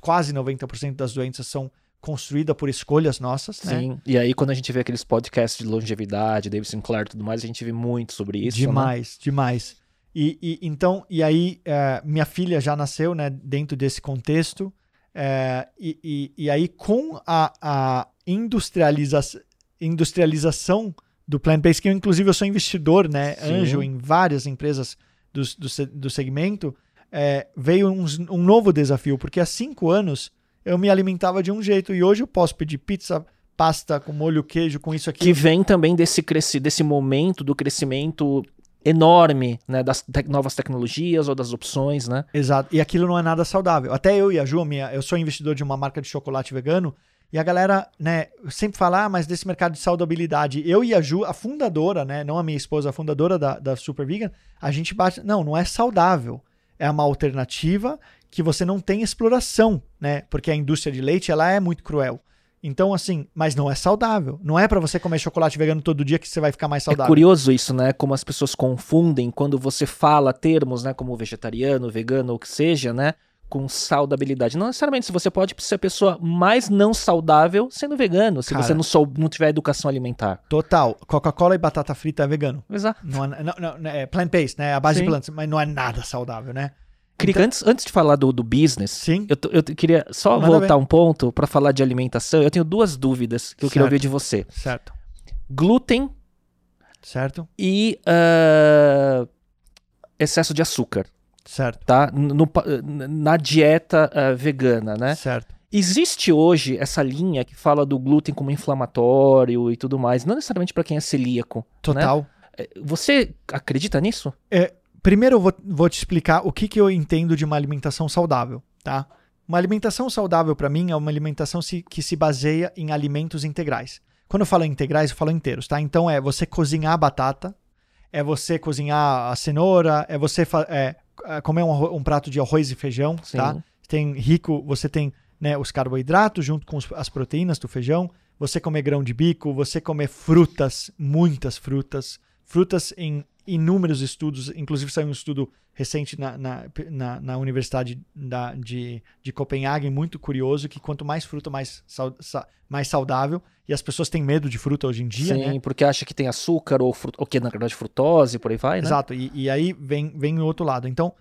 quase 90% das doenças são construídas por escolhas nossas, né? Sim. E aí, quando a gente vê aqueles podcasts de longevidade, David Sinclair e tudo mais, a gente vê muito sobre isso. né? demais, demais. E, e- então, e aí é, minha filha já nasceu, né, dentro desse contexto. é, e, e, e aí com a, a industrializa industrialização do plant-based, que eu, inclusive eu sou investidor, né, Sim. anjo em várias empresas do, do, do segmento, é, veio uns- um, novo desafio, porque há cinco anos eu me alimentava de um jeito e hoje eu posso pedir pizza, pasta com molho queijo, com isso aqui. Que vem também desse, cresci, desse momento do crescimento enorme, né, das tec- novas tecnologias ou das opções, né? Exato. E aquilo não é nada saudável. Até eu e a Ju, minha, eu sou investidor de uma marca de chocolate vegano, e a galera, né, sempre fala, ah, mas desse mercado de saudabilidade. Eu e a Ju, a fundadora, né, não a minha esposa, a fundadora da, da Super Vegan, a gente bate. Não, não é saudável. É uma alternativa que você não tem exploração, né? Porque a indústria de leite, ela é muito cruel. Então, assim, mas não é saudável. Não é pra você comer chocolate vegano todo dia que você vai ficar mais É saudável. curioso isso, né? Como as pessoas confundem quando você fala termos, né? Como vegetariano, vegano, ou o que seja, né? Com saudabilidade. Não necessariamente, se você pode ser a pessoa mais não saudável sendo vegano, se Cara. você não, sou, não tiver educação alimentar. Total. Coca-Cola e batata frita é vegano. Exato. Não é, não, não, é plant-based, né? A base Sim. de plantas, mas não é nada saudável, né? Crica, antes, antes de falar do, do business, Sim. eu, eu queria só Manda voltar um ponto para falar de alimentação. Eu tenho duas dúvidas que eu queria Certo. ouvir de você: Certo. glúten Certo. e ah, excesso de açúcar, Certo. tá? No na dieta ah, vegana, né? Certo. Existe hoje essa linha que fala do glúten como inflamatório e tudo mais, não necessariamente para quem é celíaco. Total. Eh, Você acredita nisso? Primeiro eu vou, vou te explicar o que, que eu entendo de uma alimentação saudável, tá? Uma alimentação saudável para mim é uma alimentação se- que se baseia em alimentos integrais. Quando eu falo integrais, eu falo inteiros, tá? Então é você cozinhar a batata, é você cozinhar a cenoura, é você é, é, comer um, um prato de arroz e feijão, Sim. tá? Tem rico, você tem né, os carboidratos junto com os, as proteínas do feijão, você comer grão de bico, você comer frutas, muitas frutas, frutas em inúmeros estudos, inclusive saiu um estudo recente na, na, na, na Universidade da, de, de Copenhague, muito curioso, que quanto mais fruta, mais, mais saudável. E as pessoas têm medo de fruta hoje em dia, Sim, né? porque acha que tem açúcar ou, frut... ou que na verdade frutose, por aí vai, né? Exato, e, e aí vem, vem o outro lado. Então,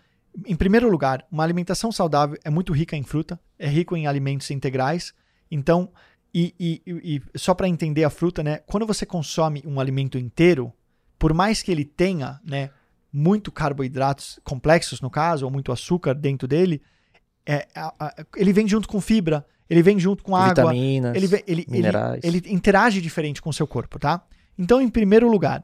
em primeiro lugar, uma alimentação saudável é muito rica em fruta, é rico em alimentos integrais. Então, e, e, e só para entender a fruta, né? Quando você consome um alimento inteiro, por mais que ele tenha, né, muito carboidratos complexos no caso, ou muito açúcar dentro dele, é, a, a, ele vem junto com fibra, ele vem junto com água, Vitaminas, ele, ele, minerais. Ele, ele interage diferente com o seu corpo, tá? Então, em primeiro lugar,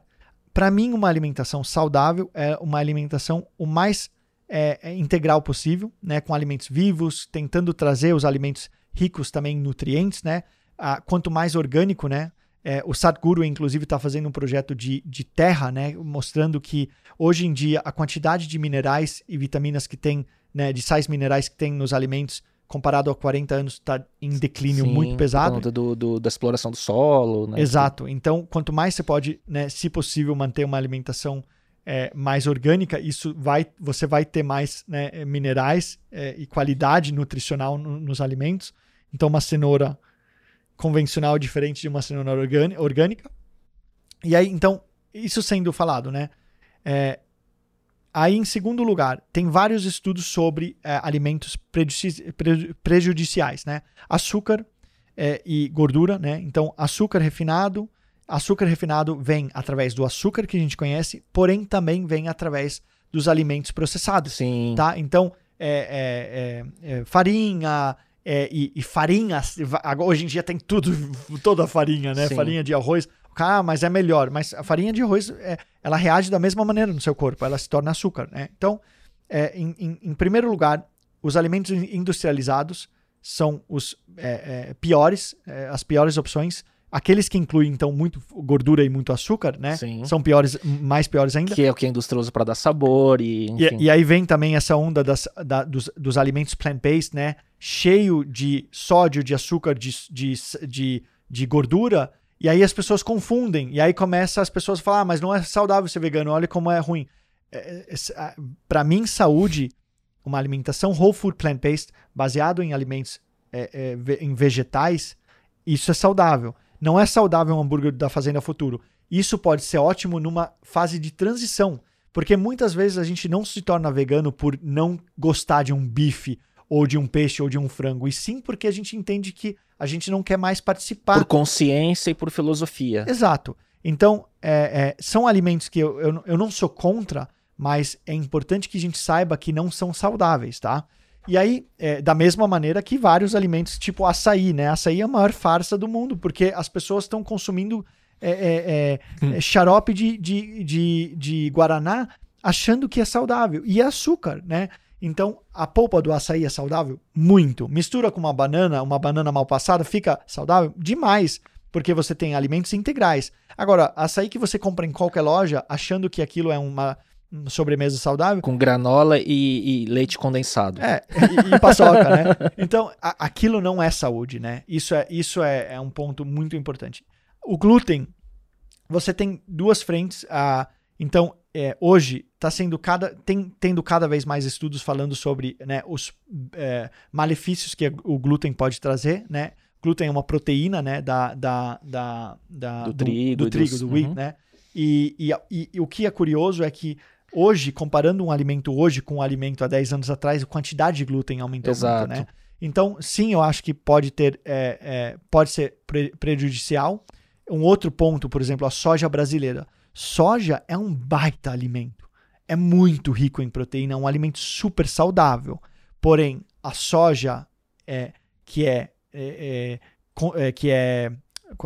para mim, uma alimentação saudável é uma alimentação o mais é, é integral possível, né? Com alimentos vivos, tentando trazer os alimentos ricos também em nutrientes, né? Ah, quanto mais orgânico, né? É, o Sadhguru, inclusive, está fazendo um projeto de, de terra, né, mostrando que hoje em dia a quantidade de minerais e vitaminas que tem, né, de sais minerais que tem nos alimentos, comparado a 40 anos, está em declínio Sim, muito pesado. Por conta do, do, da exploração do solo. Né? Exato. Então, quanto mais você pode, né, se possível, manter uma alimentação é, mais orgânica, isso vai, você vai ter mais né, minerais é, e qualidade nutricional no, nos alimentos. Então, uma cenoura convencional diferente de uma cenoura orgânica. E aí, então, isso sendo falado, né? É, aí, em segundo lugar, tem vários estudos sobre é, alimentos prejudici prejudiciais, né? Açúcar é, e gordura, né? Então, açúcar refinado, açúcar refinado vem através do açúcar que a gente conhece, porém também vem através dos alimentos processados, Sim. tá? Então, é, é, é, farinha, é, e, e farinha, hoje em dia tem tudo, toda a farinha, né? Sim. Farinha de arroz. Ah, mas é melhor. Mas a farinha de arroz, é, ela reage da mesma maneira no seu corpo, ela se torna açúcar, né? Então, é, em, em, em, primeiro lugar, os alimentos industrializados são os é, é, piores, é, as piores opções. Aqueles que incluem, então, muito gordura e muito açúcar, né? Sim. São piores, mais piores ainda. Que é o que a indústria usa para dar sabor e, e, e, aí vem também essa onda das, da, dos, dos alimentos plant-based, né? Cheio de sódio, de açúcar, de, de, de, de, gordura. E aí as pessoas confundem. E aí começa as pessoas a falar, ah, mas não é saudável ser vegano, olha como é ruim. É, é, para mim, saúde, uma alimentação whole food plant-based, baseado em alimentos, é, é em vegetais, isso é saudável. Não é saudável um hambúrguer da Fazenda Futuro. Isso pode ser ótimo numa fase de transição, porque muitas vezes a gente não se torna vegano por não gostar de um bife ou de um peixe ou de um frango, e sim porque a gente entende que a gente não quer mais participar. Por consciência e por filosofia. Exato. Então, é, é, são alimentos que eu, eu, eu não sou contra, mas é importante que a gente saiba que não são saudáveis, tá? E aí, é, da mesma maneira que vários alimentos, tipo açaí, né? Açaí é a maior farsa do mundo, porque as pessoas estão consumindo é, é, é hum. xarope de, de, de, de Guaraná achando que é saudável. E é açúcar, né? Então, a polpa do açaí é saudável? Muito. Mistura com uma banana, uma banana mal passada, fica saudável? Demais, porque você tem alimentos integrais. Agora, açaí que você compra em qualquer loja, achando que aquilo é uma sobremesa saudável. Com granola e, e leite condensado. É, e, e paçoca, né? Então, a, aquilo não é saúde, né? Isso é, isso é, é um ponto muito importante. O glúten, você tem duas frentes. Uh, então, é, hoje está sendo cada tem, tendo cada vez mais estudos falando sobre né, os é, malefícios que o glúten pode trazer, né? Glúten é uma proteína, né, da, da, da, da do, do, trigo, do, trigo, do wheat, uhum. né? E, e, e, e, o que é curioso é que hoje, comparando um alimento hoje com um alimento há 10 anos atrás, a quantidade de glúten aumentou Exato. muito, né? Então, sim, eu acho que pode ter, é, é, pode ser pre prejudicial. Um outro ponto, por exemplo, a soja brasileira. Soja é um baita alimento. É muito rico em proteína, é um alimento super saudável. Porém, a soja é, que é, é, é, é que é,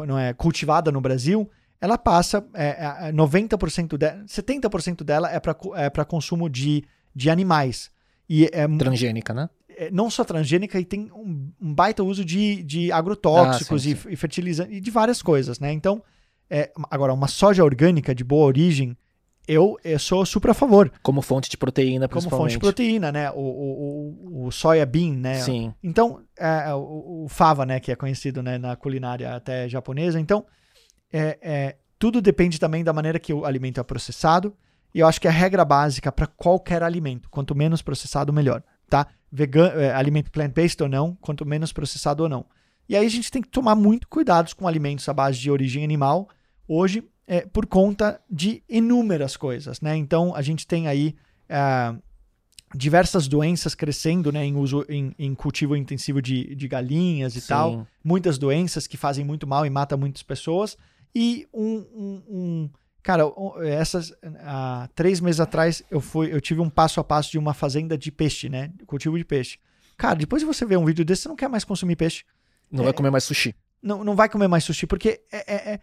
não é cultivada no Brasil, ela passa é, 90% de, 70% dela é para é consumo de, de animais. E é, Transgênica, né? É, não só transgênica, e tem um, um baita uso de, de agrotóxicos ah, sim, sim. e, e fertilizantes e de várias coisas, né? Então, é, agora, uma soja orgânica de boa origem eu, eu sou super a favor. Como fonte de proteína, Como principalmente. fonte de proteína, né? O, o, o, o soya bean, né? Sim. Então, é, o, o fava, né? Que é conhecido né, na culinária até japonesa. Então, é, é, tudo depende também da maneira que o alimento é processado. E eu acho que é a regra básica para qualquer alimento. Quanto menos processado, melhor. Tá? Vegan, é, alimento plant-based ou não, quanto menos processado ou não. E aí a gente tem que tomar muito cuidado com alimentos à base de origem animal. Hoje, é, por conta de inúmeras coisas, né? Então a gente tem aí é, diversas doenças crescendo, né, em uso em, em cultivo intensivo de, de galinhas e Sim. tal, muitas doenças que fazem muito mal e matam muitas pessoas e um, um- um- cara, essas há três meses atrás eu fui, eu tive um passo a passo de uma fazenda de peixe, né, cultivo de peixe. Cara, depois de você ver um vídeo desse, você não quer mais consumir peixe Não vai comer mais sushi. não, não vai comer mais sushi, porque é, é- é-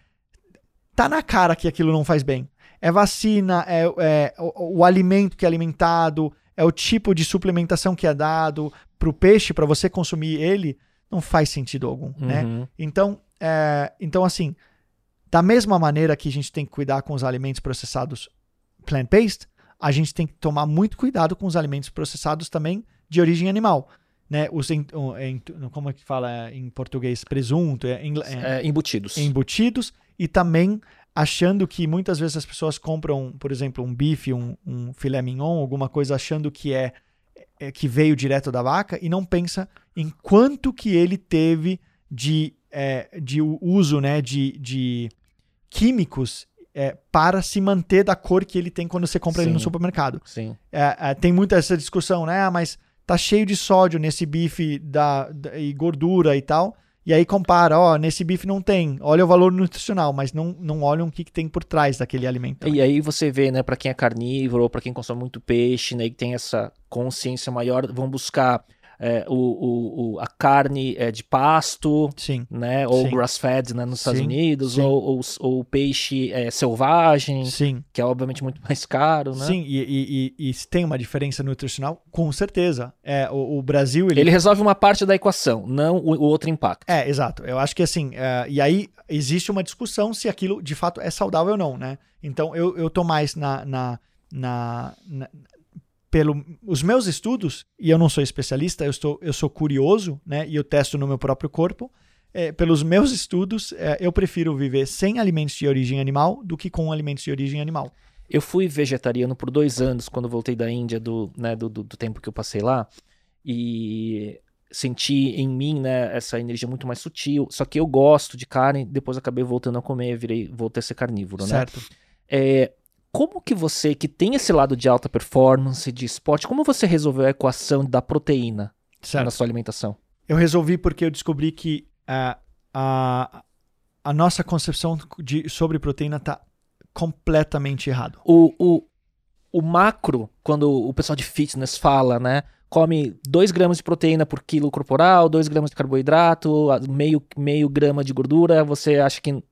tá na cara que aquilo não faz bem. É vacina, é, é o, o alimento que é alimentado, é o tipo de suplementação que é dado pro peixe para você consumir ele, não faz sentido algum, né? Uhum. Então, é, então, assim, da mesma maneira que a gente tem que cuidar com os alimentos processados plant-based, a gente tem que tomar muito cuidado com os alimentos processados também de origem animal. Né? Os, em- como é que fala em português? Presunto, é, é, É, embutidos. embutidos e também achando que muitas vezes as pessoas compram, por exemplo, um bife, um, um filé mignon, alguma coisa achando que é, é que veio direto da vaca e não pensa em quanto que ele teve de, é, de uso né, de, de químicos é, para se manter da cor que ele tem quando você compra ele no Sim. supermercado. Sim. É, é, tem muita essa discussão, né? Ah, mas tá cheio de sódio nesse bife da, da- e gordura e tal. E aí compara, ó, nesse bife não tem. Olha o valor nutricional, mas não, não olham o que, que tem por trás daquele alimento. E aí você vê, né, para quem é carnívoro ou para quem consome muito peixe, né, e tem essa consciência maior, vão buscar é, o, o- a carne é, de pasto, Sim, né, ou grass-fed, né, nos Estados Sim, Unidos, sim. ou, ou, ou peixe é, selvagem, sim, que é obviamente muito mais caro, né? sim. E, e, e, e se tem uma diferença nutricional, com certeza. É, o, o Brasil, ele Ele resolve uma parte da equação, não o, o outro impacto. É, exato. Eu acho que assim, é, e aí existe uma discussão se aquilo de fato é saudável ou não, né? Então eu, eu tô mais na, na, na, na- pelo os meus estudos, e eu não sou especialista, eu, estou, eu sou curioso, né? E eu testo no meu próprio corpo. É, pelos meus estudos, é, eu prefiro viver sem alimentos de origem animal do que com alimentos de origem animal. Eu fui vegetariano por dois anos quando voltei da Índia, do, né, do, do, do tempo que eu passei lá, e senti em mim, né, essa energia muito mais sutil. Só que eu gosto de carne, depois acabei voltando a comer, virei, voltei a ser carnívoro, né? Certo. É, como que você, que tem esse lado de alta performance, de esporte, como você resolveu a equação da proteína Certo. na sua alimentação? Eu resolvi porque eu descobri que ah, a, a nossa concepção de, sobre proteína está completamente errado. O, o, o macro, quando o pessoal de fitness fala, né? Come 2 gramas de proteína por quilo corporal, 2 gramas de carboidrato, a- meio, meio grama de gordura, você acha que.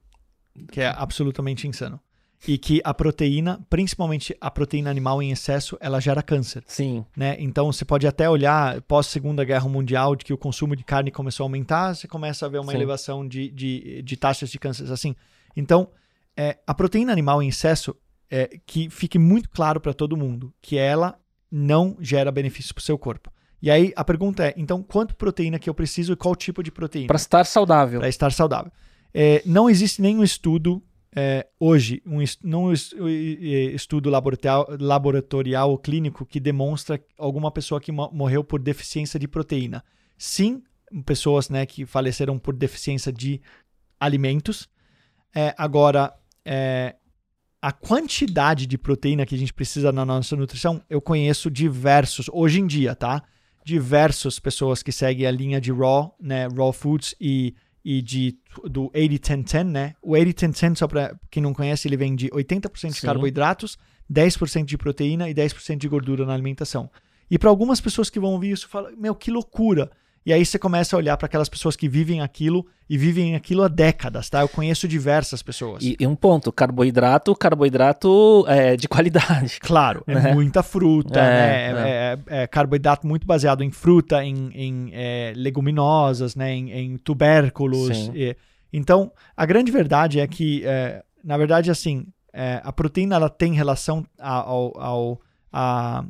que é absolutamente insano. E que a proteína, principalmente a proteína animal em excesso, ela gera câncer, Sim, né? Então você pode até olhar pós Segunda Guerra Mundial de que o consumo de carne começou a aumentar, você começa a ver uma Sim. elevação de, de, de taxas de câncer assim. Então, é, a proteína animal em excesso, é, que fique muito claro para todo mundo que ela não gera benefício para o seu corpo. E aí a pergunta é, então quanto proteína que eu preciso e qual tipo de proteína? para estar saudável. para estar saudável. É, não existe nenhum estudo é, hoje, um, não es- estudo laboratorial, ou clínico que demonstra alguma pessoa que mo- morreu por deficiência de proteína. Sim, pessoas né, que faleceram por deficiência de alimentos. É, agora, é, a quantidade de proteína que a gente precisa na nossa nutrição, eu conheço diversos, hoje em dia, tá? Diversas pessoas que seguem a linha de raw, né? Raw foods e, e de, do 80-10-10, né? O 80-10-10, só para quem não conhece, ele vem de 80% de Sim. carboidratos, 10% de proteína e 10% de gordura na alimentação. E para algumas pessoas que vão ouvir isso, falam, meu, que loucura. E aí você começa a olhar para aquelas pessoas que vivem aquilo e vivem aquilo há décadas, tá? Eu conheço diversas pessoas. E, e um ponto: carboidrato, carboidrato é, de qualidade. Claro, é Né? muita fruta, É, né? É, é- é carboidrato muito baseado em fruta, em, em, é, leguminosas, né? em, em tubérculos. E- então, a grande verdade é que, é, na verdade, assim, é, a proteína ela tem relação ao, ao a,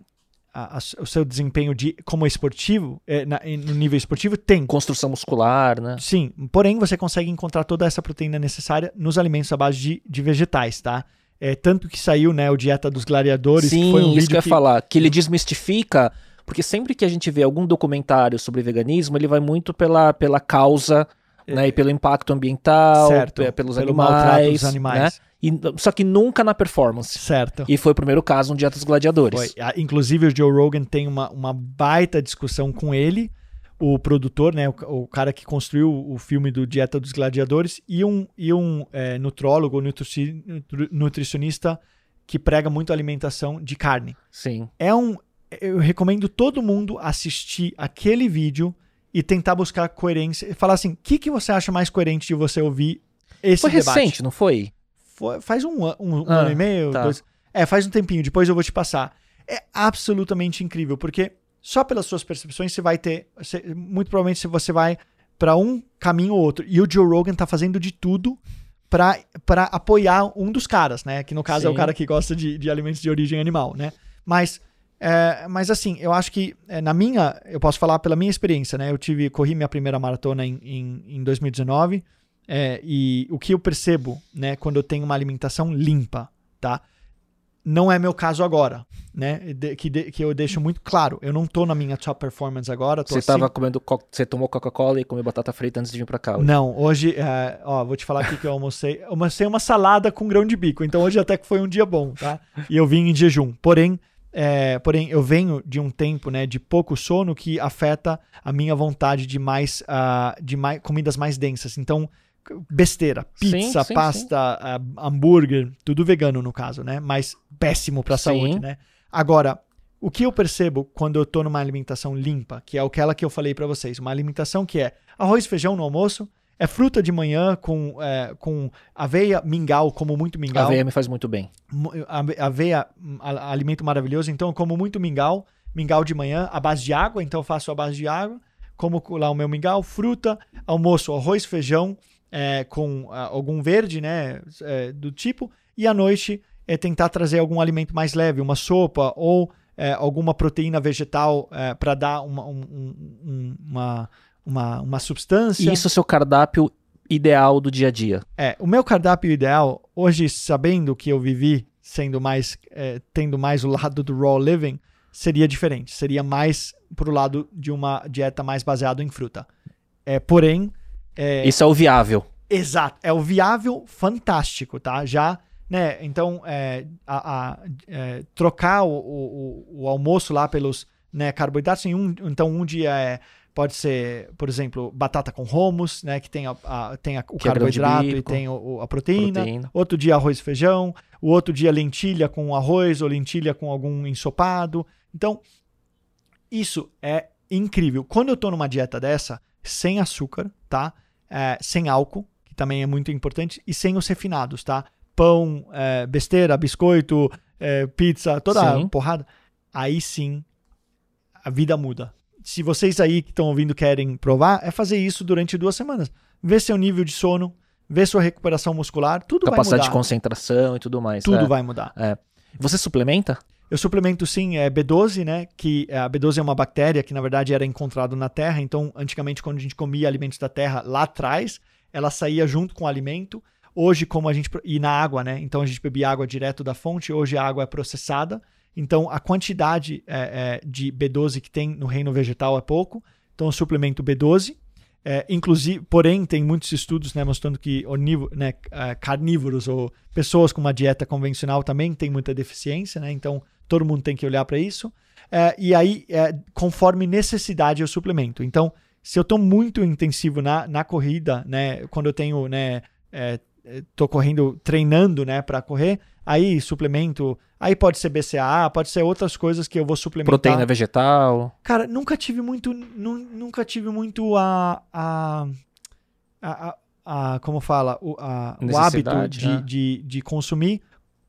a, a, o seu desempenho de como esportivo, é, na, no nível esportivo, tem. Construção muscular, né? Sim, porém você consegue encontrar toda essa proteína necessária nos alimentos à base de, de vegetais, tá? É, tanto que saiu, né, o Dieta dos Gladiadores. Sim, que foi um isso vídeo que eu ia que, falar. Que ele desmistifica, porque sempre que a gente vê algum documentário sobre veganismo, ele vai muito pela, pela causa, né, e pelo impacto ambiental, Certo, pe- pelos pelo maltrato animais, dos animais. né? E, só que nunca na performance. Certo. E foi o primeiro caso no Dieta dos Gladiadores. Foi. Ah, Inclusive o Joe Rogan tem uma, uma baita discussão com ele, o produtor, né, o, o cara que construiu o filme do Dieta dos Gladiadores, e um, e um é, nutrólogo, nutrici- nutri- nutricionista que prega muito alimentação de carne. Sim. É um, eu recomendo todo mundo assistir aquele vídeo e tentar buscar coerência e falar assim, o que, que você acha mais coerente de você ouvir esse Foi debate? recente, não foi? Foi- faz um, um, um Ah, ano e meio, tá. dois. É, faz um tempinho, depois eu vou te passar. É absolutamente incrível, porque só pelas suas percepções você vai ter. você- muito provavelmente você vai para um caminho ou outro. E o Joe Rogan tá fazendo de tudo para apoiar um dos caras, né? Que no caso é o Sim. cara que gosta de, de alimentos de origem animal, né? Mas. é, mas assim, eu acho que é, na minha, eu posso falar pela minha experiência, né? Eu tive, corri minha primeira maratona em, em, em 2019 é, e o que eu percebo, né, quando eu tenho uma alimentação limpa, tá? Não é meu caso agora, né? De- que, de- que eu deixo muito claro. Eu não tô na minha top performance agora. Você assim- tava comendo, co- você tomou Coca-Cola e comeu batata frita antes de vir pra cá. hoje. Não, hoje, é, ó, vou te falar aqui que eu almocei. Eu almocei uma salada com grão de bico. Então hoje até que foi um dia bom, tá? E eu vim em jejum. Porém, é, porém eu venho de um tempo, né, de pouco sono que afeta a minha vontade de mais, ah, de mais comidas mais densas. Então besteira, Sim, pizza, sim, pasta, ah, hambúrguer, tudo vegano no caso, né? Mas péssimo para a Sim. saúde, né? Agora, o que eu percebo quando eu tô numa alimentação limpa, que é aquela que eu falei para vocês, uma alimentação que é arroz e feijão no almoço, é fruta de manhã com, é, com aveia, mingau, como muito mingau. aveia me faz muito bem. Aveia, hum, alimento maravilhoso, então eu como muito mingau, mingau de manhã, à base de água, então eu faço a base de água, como lá o meu mingau, fruta, almoço, arroz, feijão, é, com ah, algum verde, né, é, do tipo, e à noite é tentar trazer algum alimento mais leve, uma sopa ou é, alguma proteína vegetal para dar uma, um- um- um- uma, uma, uma substância. E isso é o seu cardápio ideal do dia a dia. É, o meu cardápio ideal, hoje sabendo que eu vivi sendo mais, é, tendo mais o lado do raw living, seria diferente. Seria mais pro lado de uma dieta mais baseada em fruta. É, porém, é, Isso é o viável. exato, é o viável fantástico, tá? Já, né? Então, é, a, a- é, trocar o, o, o- almoço lá pelos né, carboidratos, em um, então um dia é Pode ser, por exemplo, batata com hummus, né? Que tem, a, a- tem o Que é carboidrato e tem o- a proteína. Proteína. Outro dia arroz e feijão. O outro dia lentilha com arroz ou lentilha com algum ensopado. Então, isso é incrível. Quando eu tô numa dieta dessa, sem açúcar, tá? É, sem álcool, que também é muito importante, e sem os refinados, tá? Pão, é, besteira, biscoito, é, pizza, toda Sim. porrada. Aí sim, a vida muda. Se vocês aí que estão ouvindo querem provar, é fazer isso durante duas semanas. Ver seu nível de sono, ver sua recuperação muscular, tudo Capacidade vai de mudar. concentração e tudo mais. Tudo é. vai mudar. Você suplementa? Eu suplemento sim é B12, né? Que a B12 é uma bactéria que na verdade era encontrada na terra. Então, antigamente, quando a gente comia alimentos da terra lá atrás, ela saía junto com o alimento. Hoje, como a gente. E na água, né? Então a gente bebia água direto da fonte. Hoje a água é processada. Então a quantidade é, é, de B12 que tem no reino vegetal é pouco. Então eu suplemento B12. É, inclusive, porém, tem muitos estudos né, mostrando que né, eh, carnívoros ou pessoas com uma dieta convencional também têm muita deficiência, né? Então todo mundo tem que olhar para isso. É, e aí, é, conforme necessidade, eu suplemento. Então, se eu estou muito intensivo na, na corrida, né? Quando eu tenho, né? Tô correndo, treinando, né? Para correr, aí suplemento. Aí pode ser BCAA, pode ser outras coisas que eu vou suplementar. Proteína vegetal? Cara, nunca tive muito, nu- nunca tive muito a, a, a, a- como fala, o, a- o hábito de, né? de, de consumir.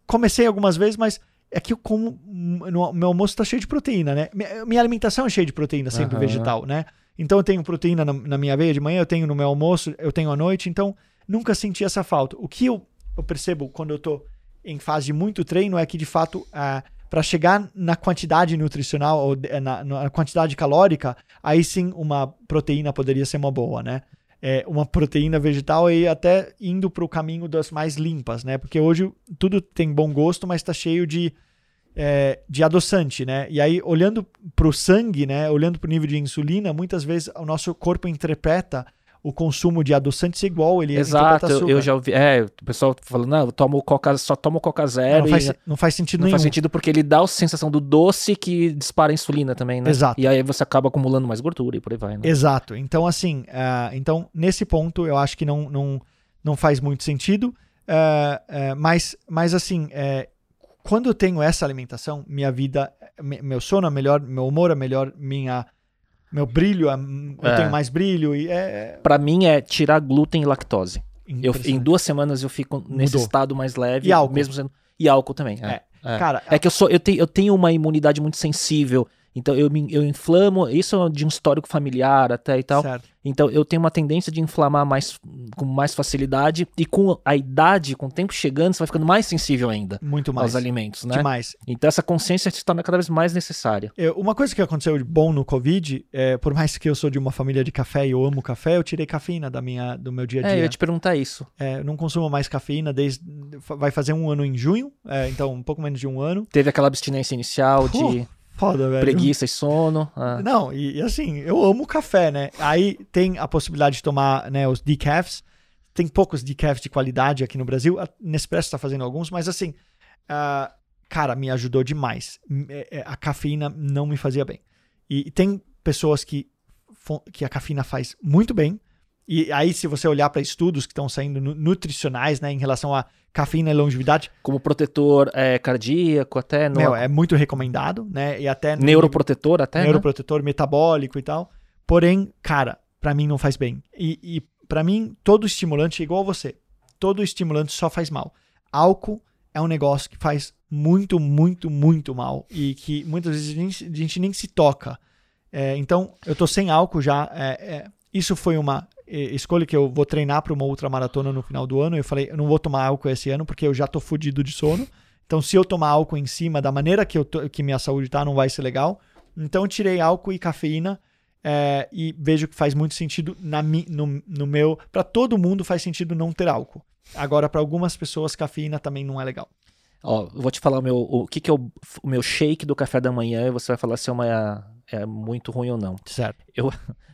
Comecei algumas vezes, mas é que eu como, no, meu almoço tá cheio de proteína, né? Minha, alimentação é cheia de proteína, sempre Aham. vegetal, né? Então eu tenho proteína na, na minha aveia de manhã, eu tenho no meu almoço, eu tenho à noite, então nunca senti essa falta. O que eu, eu percebo quando eu tô em fase de muito treino é que, de fato, ah, para chegar na quantidade nutricional ou na, na quantidade calórica, aí sim uma proteína poderia ser uma boa, né? É, uma proteína vegetal e até indo para o caminho das mais limpas, né? Porque hoje tudo tem bom gosto, mas está cheio de, é, de adoçante, né? E aí, olhando para o sangue, né? Olhando para o nível de insulina, muitas vezes o nosso corpo interpreta o consumo de adoçantes igual ele Exato, eu, já ouvi. É, o pessoal falando, não, eu tomo coca, só tomo coca Não, zero. não, faz, não faz sentido não nenhum. faz sentido porque ele dá a sensação do doce que dispara a insulina também, né? Exato. E aí você acaba acumulando mais gordura e por aí vai, né? Exato. Então, assim, ah, então, nesse ponto, eu acho que não, não, não faz muito sentido. Ah, ah, mas, mas, assim, é, quando eu tenho essa alimentação, minha vida, me- meu sono é melhor, meu humor é melhor, minha, meu brilho, é- eu É. tenho mais brilho e é... Pra mim é tirar glúten e lactose. Eu, em duas semanas eu fico nesse Mudou. estado mais leve. E álcool. Mesmo sendo... E álcool também. É, é. Cara, É que eu sou, eu tenho, eu tenho uma imunidade muito sensível. Então eu, me, eu inflamo, isso é de um histórico familiar até e tal. certo. Então eu tenho uma tendência de inflamar mais com mais facilidade e com a idade, com o tempo chegando, você vai ficando mais sensível ainda Muito mais. aos alimentos, né? Demais. Então essa consciência se torna cada vez mais necessária. Eu- uma coisa que aconteceu de bom no Covid, é, por mais que eu sou de uma família de café e eu amo café, eu tirei cafeína da minha, do meu dia a É, eu dia. ia te perguntar isso. É, eu não consumo mais cafeína desde. Vai fazer um ano em junho, é, então um pouco menos de um ano. Teve aquela abstinência inicial de Pô, Foda, velho. preguiça e sono. ah. Não, e, e assim, eu amo café, né? Aí tem a possibilidade de tomar né, os decafs. Tem poucos decafs de qualidade aqui no Brasil. A Nespresso está fazendo alguns, mas assim, ah, cara, me ajudou demais. É- é, A cafeína não me fazia bem. E, e tem pessoas que, que a cafeína faz muito bem. E aí, se você olhar para estudos que estão saindo nu- nutricionais, né, em relação a cafeína e longevidade, Como protetor é, cardíaco, até no, meu, é muito recomendado, né? E até no neuroprotetor até, né? neuroprotetor metabólico e tal. Porém, cara, pra mim não faz bem. E, e para mim, todo estimulante é igual a você. Todo estimulante só faz mal. Álcool é um negócio que faz muito, muito, muito mal. E que muitas vezes a gente, a gente nem se toca. É, então, eu tô sem álcool já. É, é, isso foi uma escolha que eu vou treinar para uma ultramaratona no final do ano. Eu falei, eu não vou tomar álcool esse ano porque eu já tô fudido de sono. Então, se eu tomar álcool em cima da maneira que, eu tô- que minha saúde tá, não vai ser legal. Então, eu tirei álcool e cafeína é, e vejo que faz muito sentido na, no, no meu. Para todo mundo faz sentido não ter álcool. Agora, para algumas pessoas, cafeína também não é legal. Ó, eu vou te falar o, meu, o que, que é o, o meu shake do café da manhã e você vai falar se é, uma, é muito ruim ou não. Certo.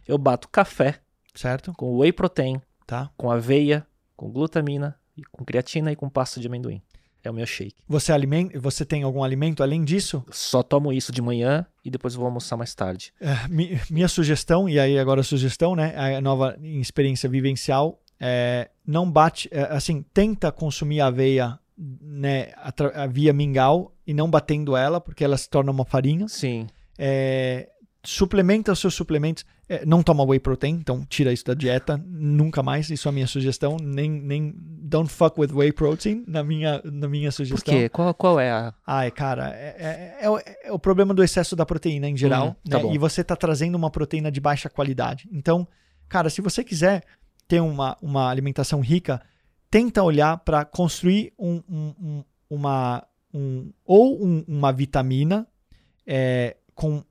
Eu bato café Certo? com whey protein, Tá. com aveia, com glutamina, com creatina e com pasta de amendoim. É o meu shake. Você, alimenta, você tem algum alimento além disso? Só tomo isso de manhã e depois vou almoçar mais tarde. É, mi- minha sugestão, e aí agora a sugestão, né? A nova experiência vivencial, é, não bate, é, assim, tenta consumir aveia né, atra- via mingau e não batendo ela, porque ela se torna uma farinha. Sim. É, suplementa os seus suplementos. É, não toma whey protein, então tira isso da dieta, nunca mais. Isso é a minha sugestão. Nem, nem don't fuck with whey protein na minha, na minha Por sugestão. quê? Qual, qual é a. Ai, cara, é, é- é o- é o problema do excesso da proteína em geral. Hum, tá né? E você tá trazendo uma proteína de baixa qualidade. Então, cara, se você quiser ter uma, uma alimentação rica, tenta olhar para construir um, um- um- uma. Um, ou um- uma vitamina é, com,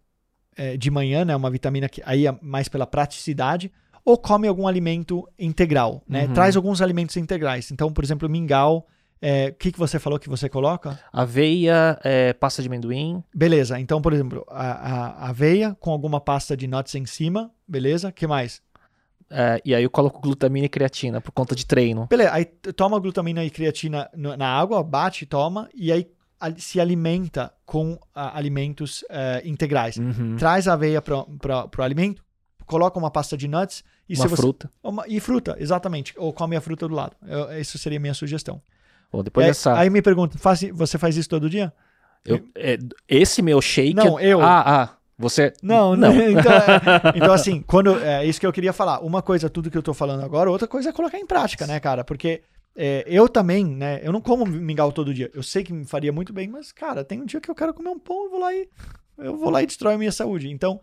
é, de manhã, né? Uma vitamina que aí é mais pela praticidade. Ou come algum alimento integral, né? Uhum. Traz alguns alimentos integrais. Então, por exemplo, mingau. é, O que, que você falou que você coloca? Aveia, é, pasta de amendoim. Beleza, então, por exemplo, a, a- aveia com alguma pasta de nuts em cima, beleza? que mais? é, e aí eu coloco glutamina e creatina por conta de treino. Beleza, aí toma glutamina e creatina na água, bate, toma, e aí se alimenta com ah, alimentos eh, integrais. Uhum. Traz a aveia para o alimento, coloca uma pasta de nuts e Uma se você- fruta. uma- e fruta, exatamente. Ou come a fruta do lado. Eu, isso seria a minha sugestão. Ou depois É, dessa. Aí me pergunta, faz, você faz isso todo dia? eu- é, esse meu shake. Não, eu. Ah, ah. Você. Não, não. não. então, é, então, assim, quando é isso que eu queria falar. Uma coisa, tudo que eu tô falando agora, outra coisa é colocar em prática, né, cara? Porque é, eu também, né? Eu não como mingau todo dia. Eu sei que me faria muito bem, mas, cara, tem um dia que eu quero comer um pão, eu vou lá e eu vou lá e destrói a minha saúde. Então,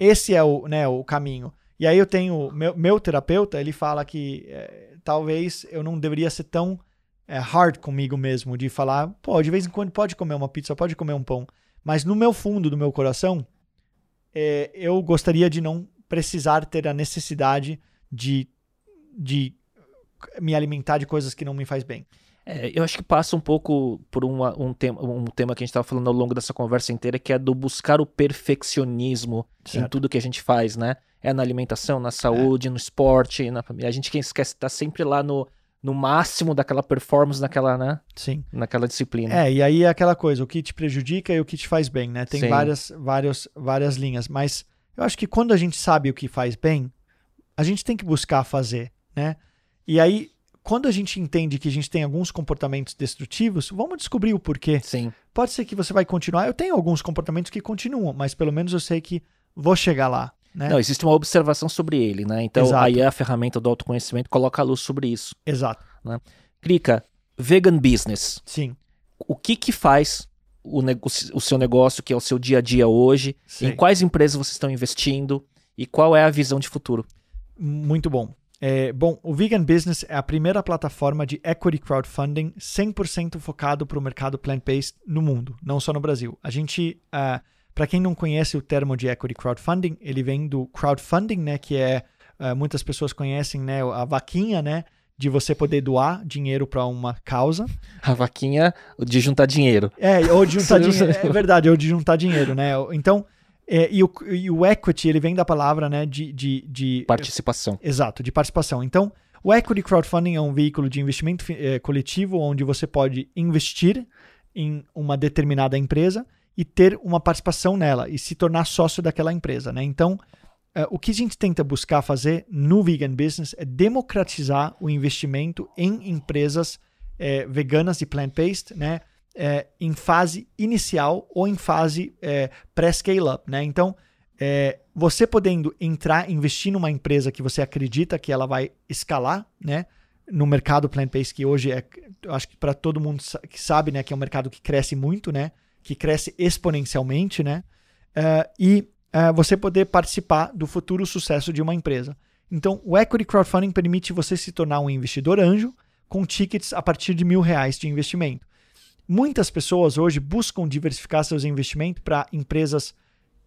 esse é o, né, o caminho. E aí eu tenho meu, meu terapeuta, ele fala que é, talvez eu não deveria ser tão é, hard comigo mesmo, de falar, pô, de vez em quando pode comer uma pizza, pode comer um pão. Mas no meu fundo do meu coração, é, eu gostaria de não precisar ter a necessidade de, de me alimentar de coisas que não me faz bem. É, eu acho que passa um pouco por uma, um, tema, um tema que a gente estava falando ao longo dessa conversa inteira, que é do buscar o perfeccionismo certo. em tudo que a gente faz, né? É na alimentação, na saúde, é. no esporte, na família. A gente quem esquece estar tá sempre lá no, no máximo daquela performance, naquela, né? Sim. Naquela disciplina. É, e aí é aquela coisa, o que te prejudica e o que te faz bem, né? Tem várias, várias, várias linhas. Mas eu acho que quando a gente sabe o que faz bem, a gente tem que buscar fazer, né? E aí quando a gente entende que a gente tem alguns comportamentos destrutivos, vamos descobrir o porquê. Sim. Pode ser que você vai continuar. Eu tenho alguns comportamentos que continuam, mas pelo menos eu sei que vou chegar lá. Né? Não, existe uma observação sobre ele, né? Então Exato. aí a ferramenta do autoconhecimento coloca a luz sobre isso. Exato. Né? Clica, vegan business. Sim. O que que faz o, o seu negócio, que é o seu dia a dia hoje? Sim. Em quais empresas vocês estão investindo? E qual é a visão de futuro? Muito bom. É, bom, o Vegan Business é a primeira plataforma de equity crowdfunding 100% focado para o mercado plant-based no mundo, não só no Brasil. A gente, uh, ah, para quem não conhece o termo de equity crowdfunding, ele vem do crowdfunding, né, que é uh, muitas pessoas conhecem, né, a vaquinha, né, de você poder doar dinheiro para uma causa. A vaquinha de juntar dinheiro. É, ou de juntar dinheiro. É verdade, ou de juntar dinheiro, né? Então, é, e, o, e, o, equity, ele vem da palavra né, de, de, de, Participação. Exato, de participação. Então, o equity crowdfunding é um veículo de investimento é, coletivo onde você pode investir em uma determinada empresa e ter uma participação nela e se tornar sócio daquela empresa. Né? Então, é, o que a gente tenta buscar fazer no Vegan Business é democratizar o investimento em empresas é, veganas e plant-based, né? É, em fase inicial ou em fase é, pré-scale-up. Né? Então, é, você podendo entrar, investir numa empresa que você acredita que ela vai escalar, né? No mercado plant-based, que hoje é, acho que para todo mundo que sabe, né, que é um mercado que cresce muito, né? Que cresce exponencialmente, né? Uh, e uh, você poder participar do futuro sucesso de uma empresa. Então, o Equity Crowdfunding permite você se tornar um investidor anjo com tickets a partir de mil reais de investimento. Muitas pessoas hoje buscam diversificar seus investimentos para empresas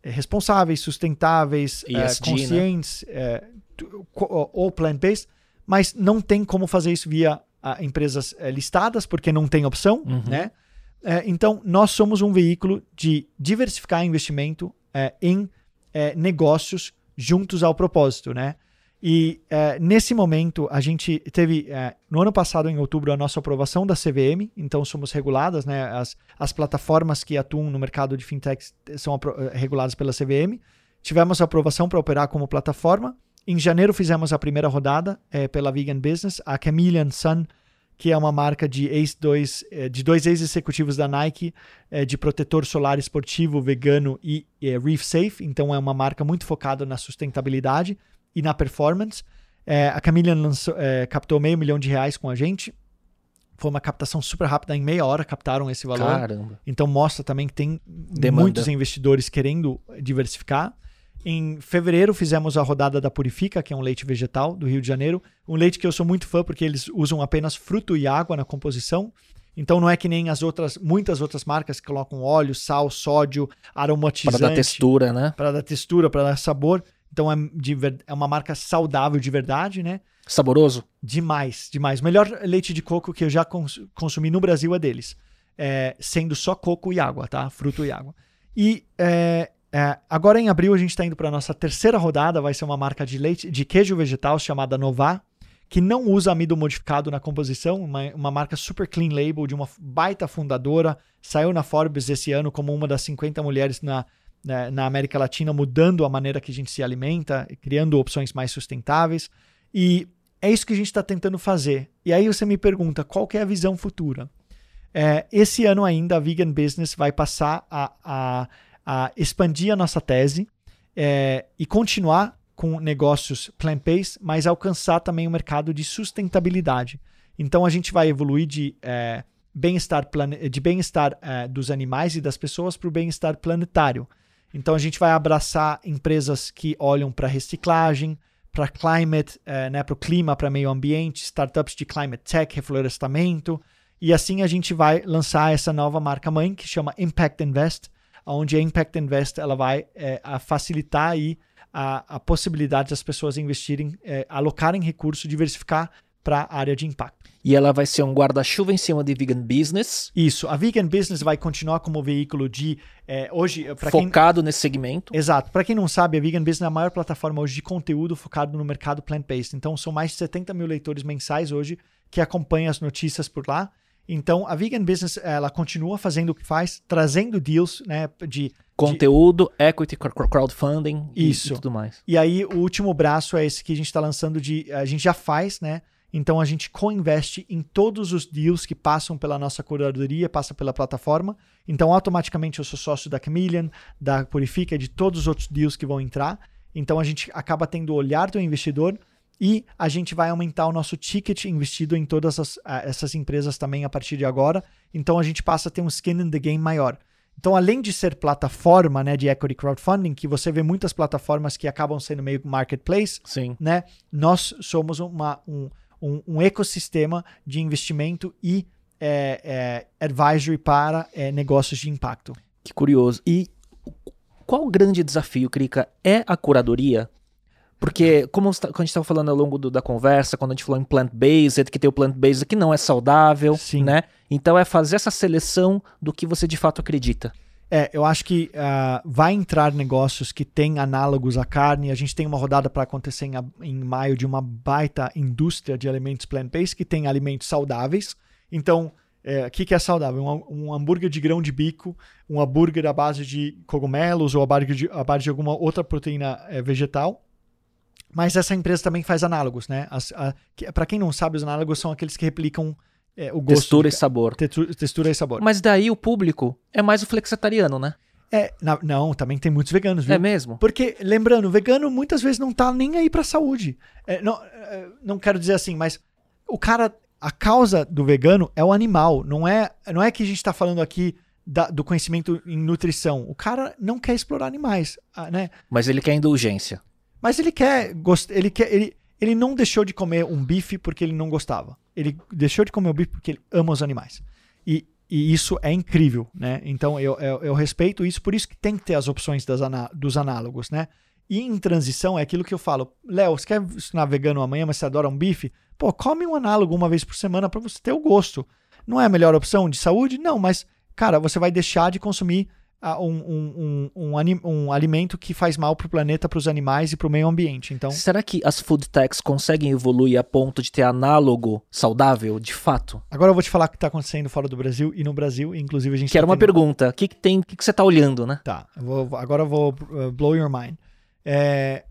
é, responsáveis, sustentáveis, é, ESG, conscientes né? é, ou plant-based, mas não tem como fazer isso via a, empresas listadas, porque não tem opção, uhum. né? então, nós somos um veículo de diversificar investimento em negócios juntos ao propósito, né? E é, nesse momento, a gente teve, é, no ano passado, em outubro, a nossa aprovação da CVM, então somos reguladas, né? As, as plataformas que atuam no mercado de fintechs são é, reguladas pela CVM. Tivemos a aprovação para operar como plataforma. Em janeiro, fizemos a primeira rodada é, pela Vegan Business, a Chameleon Sun, que é uma marca de, ex dois, de dois ex-executivos da Nike, de protetor solar esportivo, vegano e Reef Safe. Então, é uma marca muito focada na sustentabilidade e na performance. É, a Camila lançou, é, captou meio milhão de reais com a gente. Foi uma captação super rápida, em meia hora captaram esse valor. Caramba. Então mostra também que tem Demanda. muitos investidores querendo diversificar. Em fevereiro fizemos a rodada da Purifica, que é um leite vegetal do Rio de Janeiro. Um leite que eu sou muito fã porque eles usam apenas fruto e água na composição. Então não é que nem as outras, muitas outras marcas que colocam óleo, sal, sódio, aromatizante. Para dar textura, né? Para dar textura, para dar sabor. Então é, de, é uma marca saudável de verdade, né? Saboroso? Demais, demais. O melhor leite de coco que eu já cons consumi no Brasil é deles. É, sendo só coco e água, tá? Fruto e água. E é, é, agora em abril a gente está indo para a nossa terceira rodada, vai ser uma marca de leite, de queijo vegetal chamada Nová, que não usa amido modificado na composição, uma, uma marca super clean label de uma baita fundadora, saiu na Forbes esse ano como uma das 50 mulheres na né, na América Latina, mudando a maneira que a gente se alimenta, criando opções mais sustentáveis. E é isso que a gente está tentando fazer. E aí você me pergunta, qual é a visão futura? É, esse ano ainda a Vegan Business vai passar a, a, a expandir a nossa tese é, e continuar com negócios plant-based, mas alcançar também o mercado de sustentabilidade. Então a gente vai evoluir de é, bem-estar de bem-estar é, dos animais e das pessoas para o bem-estar planetário. Então a gente vai abraçar empresas que olham para reciclagem, para climate, uh, né, para o clima, para meio ambiente, startups de climate tech, reflorestamento. E assim a gente vai lançar essa nova marca mãe que chama Impact Invest, onde a Impact Invest ela vai é, facilitar aí a, a, possibilidade das pessoas investirem, é, alocarem recursos, diversificar para a área de impacto. E ela vai ser um guarda-chuva em cima de Vegan Business. Isso. A Vegan Business vai continuar como veículo de é, hoje focado quem... nesse segmento. Exato. Para quem não sabe, a Vegan Business é a maior plataforma hoje de conteúdo focado no mercado plant-based. Então são mais de 70 mil leitores mensais hoje que acompanham as notícias por lá. Então, a Vegan Business, ela continua fazendo o que faz, trazendo deals, né, de... Conteúdo, de... equity, crowdfunding Isso. E, tudo mais. E aí, o último braço é esse que a gente está lançando de... A gente já faz, né? Então, a gente co-investe em todos os deals que passam pela nossa curadoria, passa pela plataforma. Então, automaticamente, eu sou sócio da Chameleon, da Purifica, de todos os outros deals que vão entrar. Então, a gente acaba tendo o olhar do investidor e a gente vai aumentar o nosso ticket investido em todas as, essas empresas também a partir de agora. Então a gente passa a ter um skin in the game maior. Então, além de ser plataforma né, de equity crowdfunding, que você vê muitas plataformas que acabam sendo meio marketplace, Sim. Né, nós somos uma, um, um, um ecossistema de investimento e é, é, advisory para é, negócios de impacto. Que curioso. E qual o grande desafio, Krika? É a curadoria? Porque, como a gente estava falando ao longo do, da conversa, quando a gente falou em plant-based, que tem o plant-based que não é saudável, Sim. né? Então é fazer essa seleção do que você de fato acredita. É, eu acho que uh, vai entrar negócios que têm análogos à carne. A gente tem uma rodada para acontecer em, em, maio de uma baita indústria de alimentos plant-based que tem alimentos saudáveis. Então, o é, que, que é saudável? Um, um, hambúrguer de grão de bico, um hambúrguer à base de cogumelos ou à base de, à base de alguma outra proteína é, vegetal mas essa empresa também faz análogos, né? Para quem não sabe, os análogos são aqueles que replicam é, o gosto. Textura de, e sabor. textura e sabor. Mas daí o público é mais o flexitariano, né? É, na, não, também tem muitos veganos, viu? É mesmo? Porque, lembrando, o vegano muitas vezes não tá nem aí pra saúde. É, não, é, não quero dizer assim, mas o cara, a causa do vegano é o animal. Não é, não é que a gente tá falando aqui da, do conhecimento em nutrição. O cara não quer explorar animais, ah, né? Mas ele quer indulgência. Mas ele quer, ele quer, ele, ele não deixou de comer um bife porque ele não gostava. Ele deixou de comer o bife porque ele ama os animais. E, e isso é incrível, né? Então eu, eu, eu, respeito isso, por isso que tem que ter as opções das aná dos análogos, né? E em transição é aquilo que eu falo, Léo, você quer ensinar vegano amanhã, mas você adora um bife? Pô, come um análogo uma vez por semana para você ter o gosto. Não é a melhor opção de saúde? Não, mas, cara, você vai deixar de consumir um, um, um, um, alimento que faz mal para o planeta, para os animais e para o meio ambiente. Então, será que as food techs conseguem evoluir a ponto de ter análogo saudável, de fato? Agora eu vou te falar o que está acontecendo fora do Brasil e no Brasil, inclusive a gente. Que tá era uma tendo... pergunta. O que, que tem? O que, que você está olhando, né? Tá. Eu vou, agora eu vou uh, blow your mind. É,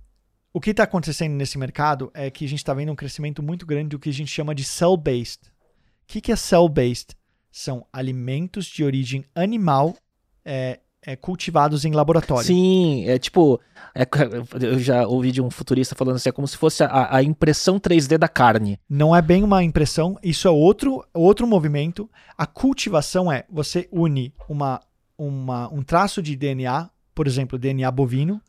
o que está acontecendo nesse mercado é que a gente está vendo um crescimento muito grande do que a gente chama de cell-based. O que, que é cell-based? São alimentos de origem animal é, é, cultivados em laboratório. Sim, é tipo. É, eu já ouvi de um futurista falando assim: é como se fosse a, a, impressão 3D da carne. Não é bem uma impressão, isso é outro, outro movimento. A cultivação é você une uma, uma, um traço de DNA, por exemplo, DNA bovino,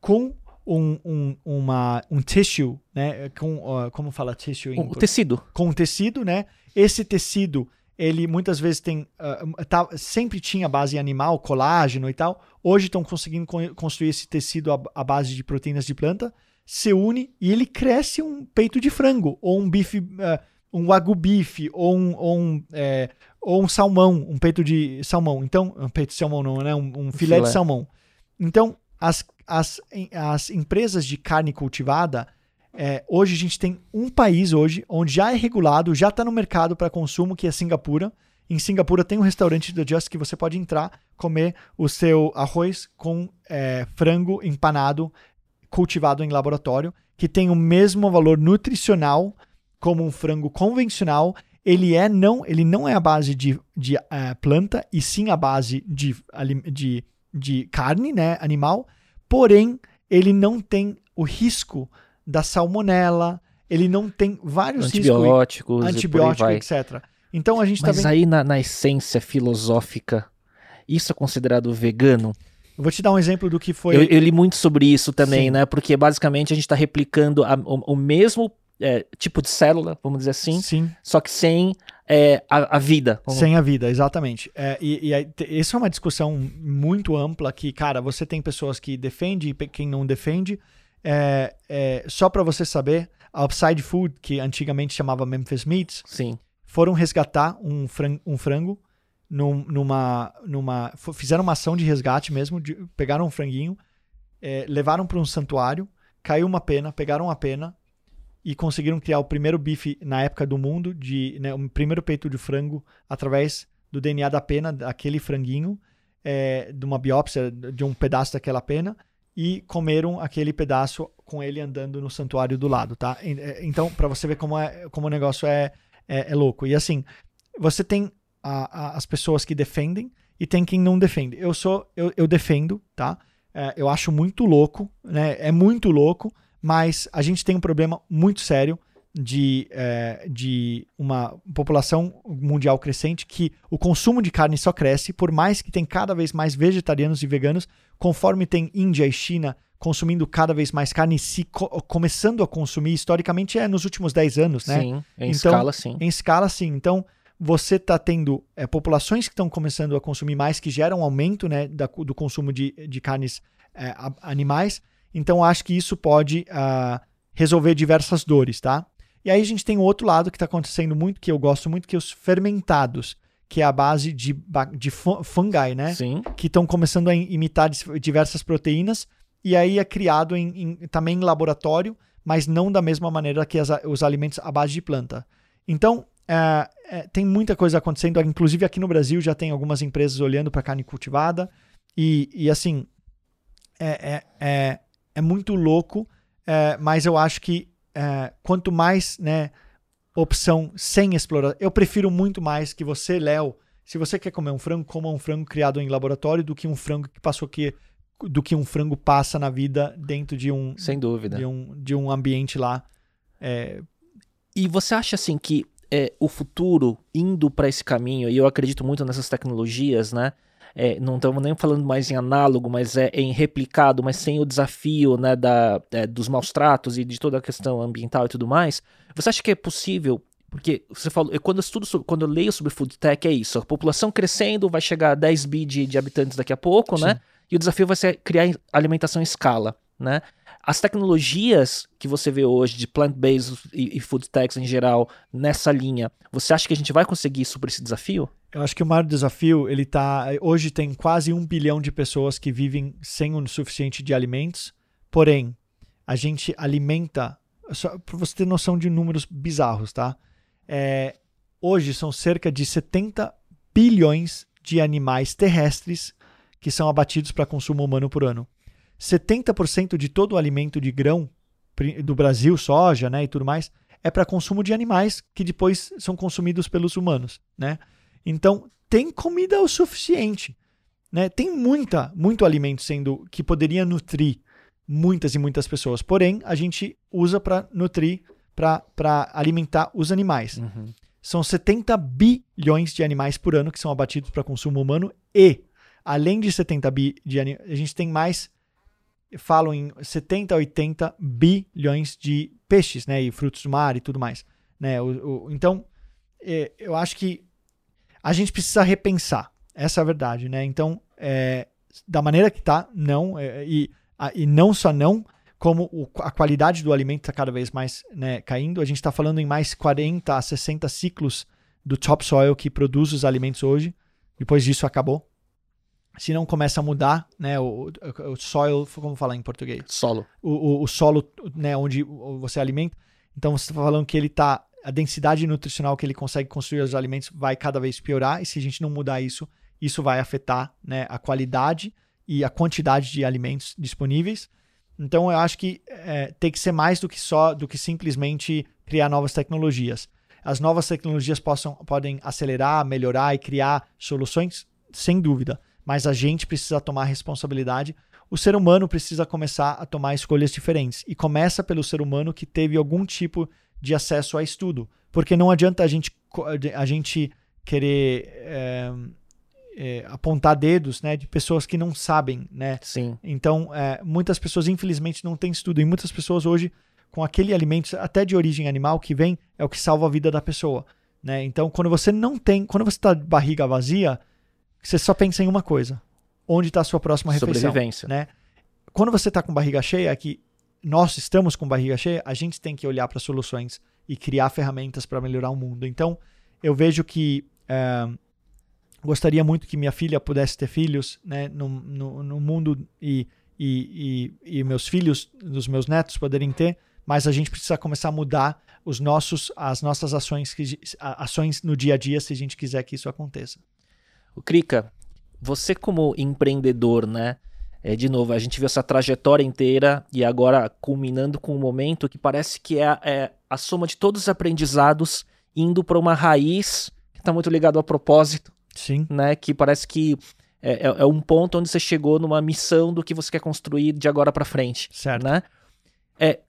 com um, um, uma, um tissue, né? Com, uh, como fala tissue? Em, o tecido. Com um tecido, né? Esse tecido ele muitas vezes tem. Uh, tá, sempre tinha base animal, colágeno e tal. Hoje estão conseguindo construir esse tecido à, base de proteínas de planta. Se une e ele cresce um peito de frango, ou um bife, uh, um wagyu bife, ou um, ou, um, é, ou um salmão, um peito de salmão. Então, um peito de salmão não, né? Um, um filé, filé de salmão. Então, as, as, as empresas de carne cultivada é, hoje a gente tem um país hoje onde já é regulado, já está no mercado para consumo, que é Singapura. Em Singapura tem um restaurante do Just que você pode entrar, comer o seu arroz com é, frango empanado, cultivado em laboratório, que tem o mesmo valor nutricional como um frango convencional. Ele é não, ele não é a base de, de uh, planta e sim a base de, de, de carne, né, animal. Porém, ele não tem o risco da salmonela, ele não tem vários antibióticos, riscos, antibiótico, etc. Então a gente tá Mas vendo... aí na, na, essência filosófica, isso é considerado vegano? Eu vou te dar um exemplo do que foi. Eu, eu li muito sobre isso também, Sim. né? Porque basicamente a gente está replicando a- o, o mesmo é, tipo de célula, vamos dizer assim, Sim. só que sem é, a, a vida. Sem a vida, exatamente. É, e e aí, essa é uma discussão muito ampla que, cara, você tem pessoas que defendem e quem não defende. É, é, só para você saber, a Upside Food, que antigamente chamava Memphis Meats, Sim. foram resgatar um, fran- um frango num- numa, numa. Fizeram uma ação de resgate mesmo, de- pegaram um franguinho, é, levaram para um santuário, caiu uma pena, pegaram a pena e conseguiram criar o primeiro bife na época do mundo, de, né, o primeiro peito de frango através do DNA da pena, daquele franguinho, é, de uma biópsia de um pedaço daquela pena e comeram aquele pedaço com ele andando no santuário do lado, tá? É, Então, para você ver como, é, como o negócio é, é, é louco. E assim, você tem a- a- as pessoas que defendem e tem quem não defende. Eu sou, eu, eu defendo, tá? É, eu acho muito louco, né? É muito louco, mas a gente tem um problema muito sério de, é, de uma população mundial crescente que o consumo de carne só cresce, por mais que tem cada vez mais vegetarianos e veganos, conforme tem Índia e China consumindo cada vez mais carne, se co- começando a consumir, historicamente é nos últimos 10 anos, né? Sim, em Então, escala, sim. Em escala, sim. Então, você está tendo é, populações que estão começando a consumir mais, que geram um aumento né, da- do consumo de, de carnes é, animais. Então, acho que isso pode ah, resolver diversas dores, tá? E aí a gente tem o outro lado que está acontecendo muito, que eu gosto muito, que é os fermentados, que é a base de, de fu- fungi, né? Sim. que estão começando a im- imitar diversas proteínas e aí é criado em, em- também em laboratório, mas não da mesma maneira que as os alimentos à base de planta. Então, é, é, tem muita coisa acontecendo, inclusive aqui no Brasil já tem algumas empresas olhando para carne cultivada e, e assim, é, é, é, é muito louco, é, mas eu acho que quanto mais né, opção sem exploração, eu prefiro muito mais que você, Léo, se você quer comer um frango, coma um frango criado em laboratório do que um frango que passou aqui, do que um frango passa na vida dentro de um, Sem dúvida. de um, de um ambiente lá. É, E você acha assim que é, o futuro indo para esse caminho, e eu acredito muito nessas tecnologias, né? É, não estamos nem falando mais em análogo, mas é em replicado, mas sem o desafio né, da, é, dos maus tratos e de toda a questão ambiental e tudo mais. Você acha que é possível? Porque você falou, eu, quando eu estudo, sobre- quando eu leio sobre food tech, é isso: a população crescendo, vai chegar a 10 bi de, de habitantes daqui a pouco, né? E o desafio vai ser criar alimentação em escala, né? As tecnologias que você vê hoje de plant-based e, e food techs em geral nessa linha, você acha que a gente vai conseguir suprir esse desafio? Eu acho que o maior desafio, ele tá. Hoje tem quase um bilhão de pessoas que vivem sem o suficiente de alimentos. Porém, a gente alimenta. Para você ter noção de números bizarros, tá? É, hoje são cerca de 70 bilhões de animais terrestres que são abatidos para consumo humano por ano. 70% de todo o alimento de grão do Brasil, soja, né, e tudo mais, é para consumo de animais que depois são consumidos pelos humanos, né? Então, tem comida o suficiente, né? Tem muita, muito alimento sendo que poderia nutrir muitas e muitas pessoas. Porém, a gente usa para nutrir, para alimentar os animais. São 70 bilhões de animais por ano que são abatidos para consumo humano e, além de 70 bi de ani- a gente tem mais, falam em 70 a 80 bilhões de peixes, né, e frutos do mar e tudo mais, né? O- o- então, é, eu acho que a gente precisa repensar, essa é a verdade, né? Então, é, da maneira que tá, não, é, e, a- e não só não, como o- a qualidade do alimento está cada vez mais né, caindo. A gente está falando em mais 40 a 60 ciclos do topsoil que produz os alimentos hoje. Depois disso acabou. Se não começa a mudar, né, o, o- soil, como falar em português? Solo. o, o, o solo, né, onde você alimenta. Então você está falando que ele tá a densidade nutricional que ele consegue construir os alimentos vai cada vez piorar e se a gente não mudar isso, isso vai afetar, né, a qualidade e a quantidade de alimentos disponíveis. Então eu acho que é, tem que ser mais do que só do que simplesmente criar novas tecnologias. As novas tecnologias possam, podem acelerar, melhorar e criar soluções, sem dúvida. Mas a gente precisa tomar responsabilidade o ser humano precisa começar a tomar escolhas diferentes. E começa pelo ser humano que teve algum tipo de acesso a estudo. Porque não adianta a gente, a gente querer. eh, é, apontar dedos, né, de pessoas que não sabem, né? Sim. Então, é, muitas pessoas, infelizmente, não têm estudo. E muitas pessoas hoje, com aquele alimento, até de origem animal, que vem, é o que salva a vida da pessoa. Né? Então, quando você não tem. Quando você está de barriga vazia, você só pensa em uma coisa: onde está a sua próxima refeição? Sobrevivência. Né? Quando você está com barriga cheia, é que nós estamos com barriga cheia, a gente tem que olhar para soluções e criar ferramentas para melhorar o mundo. Então, eu vejo que. É, gostaria muito que minha filha pudesse ter filhos né, no, no, no mundo e, e, e, e, meus filhos, os meus netos poderem ter, mas a gente precisa começar a mudar os nossos, as nossas ações, ações no dia a dia se a gente quiser que isso aconteça. O Krika, você como empreendedor, né? É, de novo, a gente viu essa trajetória inteira e agora culminando com um momento que parece que é, é a soma de todos os aprendizados indo para uma raiz que está muito ligado ao propósito, Sim. Né? Que parece que é, é, é, um ponto onde você chegou numa missão do que você quer construir de agora para frente. Certo. Né? É,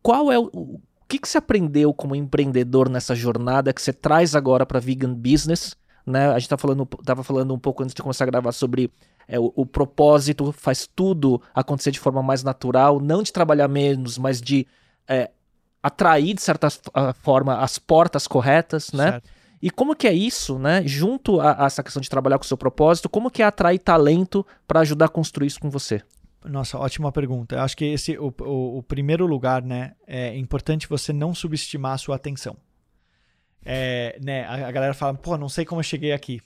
qual é o, o que, que você aprendeu como empreendedor nessa jornada que você traz agora para vegan business? Né? A gente tá falando, tava falando um pouco antes de começar a gravar sobre é, o, o, propósito, faz tudo acontecer de forma mais natural, não de trabalhar menos, mas de é, atrair, de certa forma, as portas corretas, né? Certo. E como que é isso, né? Junto a, a essa questão de trabalhar com o seu propósito, como que é atrair talento para ajudar a construir isso com você? Nossa, ótima pergunta. Eu acho que esse o, o, o, primeiro lugar, né? É importante você não subestimar a sua atenção. É, né, a, a, galera fala, pô, não sei como eu cheguei aqui.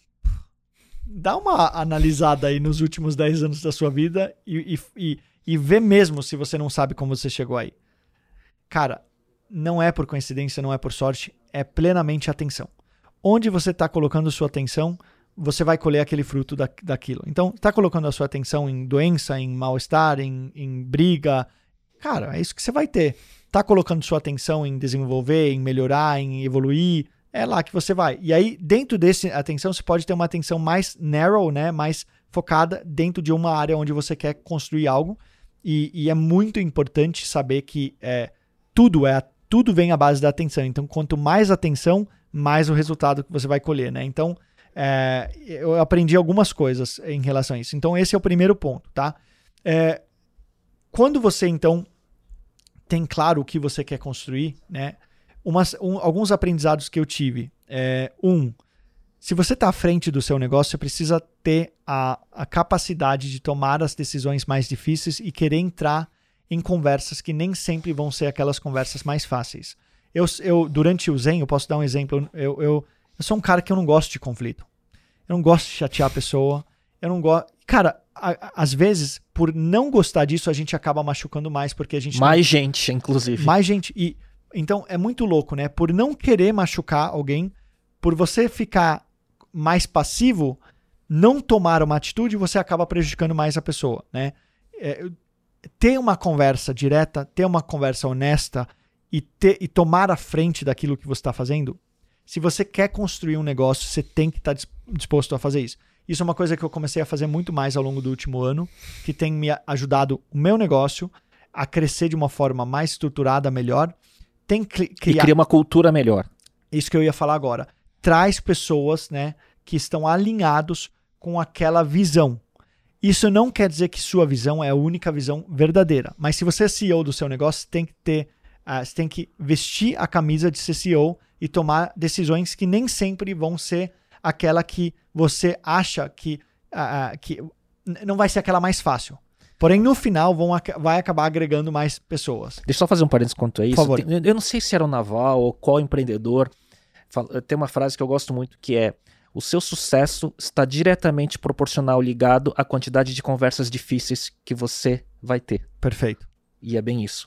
Dá uma analisada aí nos últimos 10 anos da sua vida e, e, e, vê mesmo se você não sabe como você chegou aí. Cara, não é por coincidência, não é por sorte, é plenamente atenção onde você está colocando sua atenção, você vai colher aquele fruto da, daquilo. Então, está colocando a sua atenção em doença, em mal-estar, em, em briga, cara, é isso que você vai ter. Está colocando sua atenção em desenvolver, em melhorar, em evoluir, é lá que você vai. E aí, dentro desse atenção, você pode ter uma atenção mais narrow, né, mais focada dentro de uma área onde você quer construir algo. E, e é muito importante saber que é, tudo é tudo vem à base da atenção. Então, quanto mais atenção, mais o resultado que você vai colher, né? Então, é, eu aprendi algumas coisas em relação a isso. Então, esse é o primeiro ponto, tá? É, quando você, então, tem claro o que você quer construir, né? Umas, um, alguns aprendizados que eu tive. É, um, se você está à frente do seu negócio, você precisa ter a, a capacidade de tomar as decisões mais difíceis e querer entrar em conversas que nem sempre vão ser aquelas conversas mais fáceis. Eu, eu, durante o Zen, eu posso dar um exemplo. Eu, eu, eu sou um cara que eu não gosto de conflito. Eu não gosto de chatear a pessoa. Eu não gosto. Cara, a, às vezes, por não gostar disso, a gente acaba machucando mais, porque a gente. Mais não... gente, inclusive. Mais gente. E então é muito louco, né? Por não querer machucar alguém, por você ficar mais passivo, não tomar uma atitude, você acaba prejudicando mais a pessoa, né? É, ter uma conversa direta, ter uma conversa honesta, e, ter, e tomar a frente daquilo que você está fazendo, se você quer construir um negócio, você tem que estar tá disposto a fazer isso. Isso é uma coisa que eu comecei a fazer muito mais ao longo do último ano, que tem me ajudado o meu negócio a crescer de uma forma mais estruturada, melhor. Tem que criar... E criar uma cultura melhor. Isso que eu ia falar agora. Traz pessoas né, que estão alinhados com aquela visão. Isso não quer dizer que sua visão é a única visão verdadeira. Mas se você é CEO do seu negócio, tem que ter Uh, você tem que vestir a camisa de CEO e tomar decisões que nem sempre vão ser aquela que você acha que, uh, que não vai ser aquela mais fácil. Porém, no final, vão, vai acabar agregando mais pessoas. Deixa eu só fazer um parênteses quanto a isso. Por favor. Eu não sei se era o Naval ou qual empreendedor. Tem uma frase que eu gosto muito que é: o seu sucesso está diretamente proporcional ligado à quantidade de conversas difíceis que você vai ter. Perfeito. E é bem isso.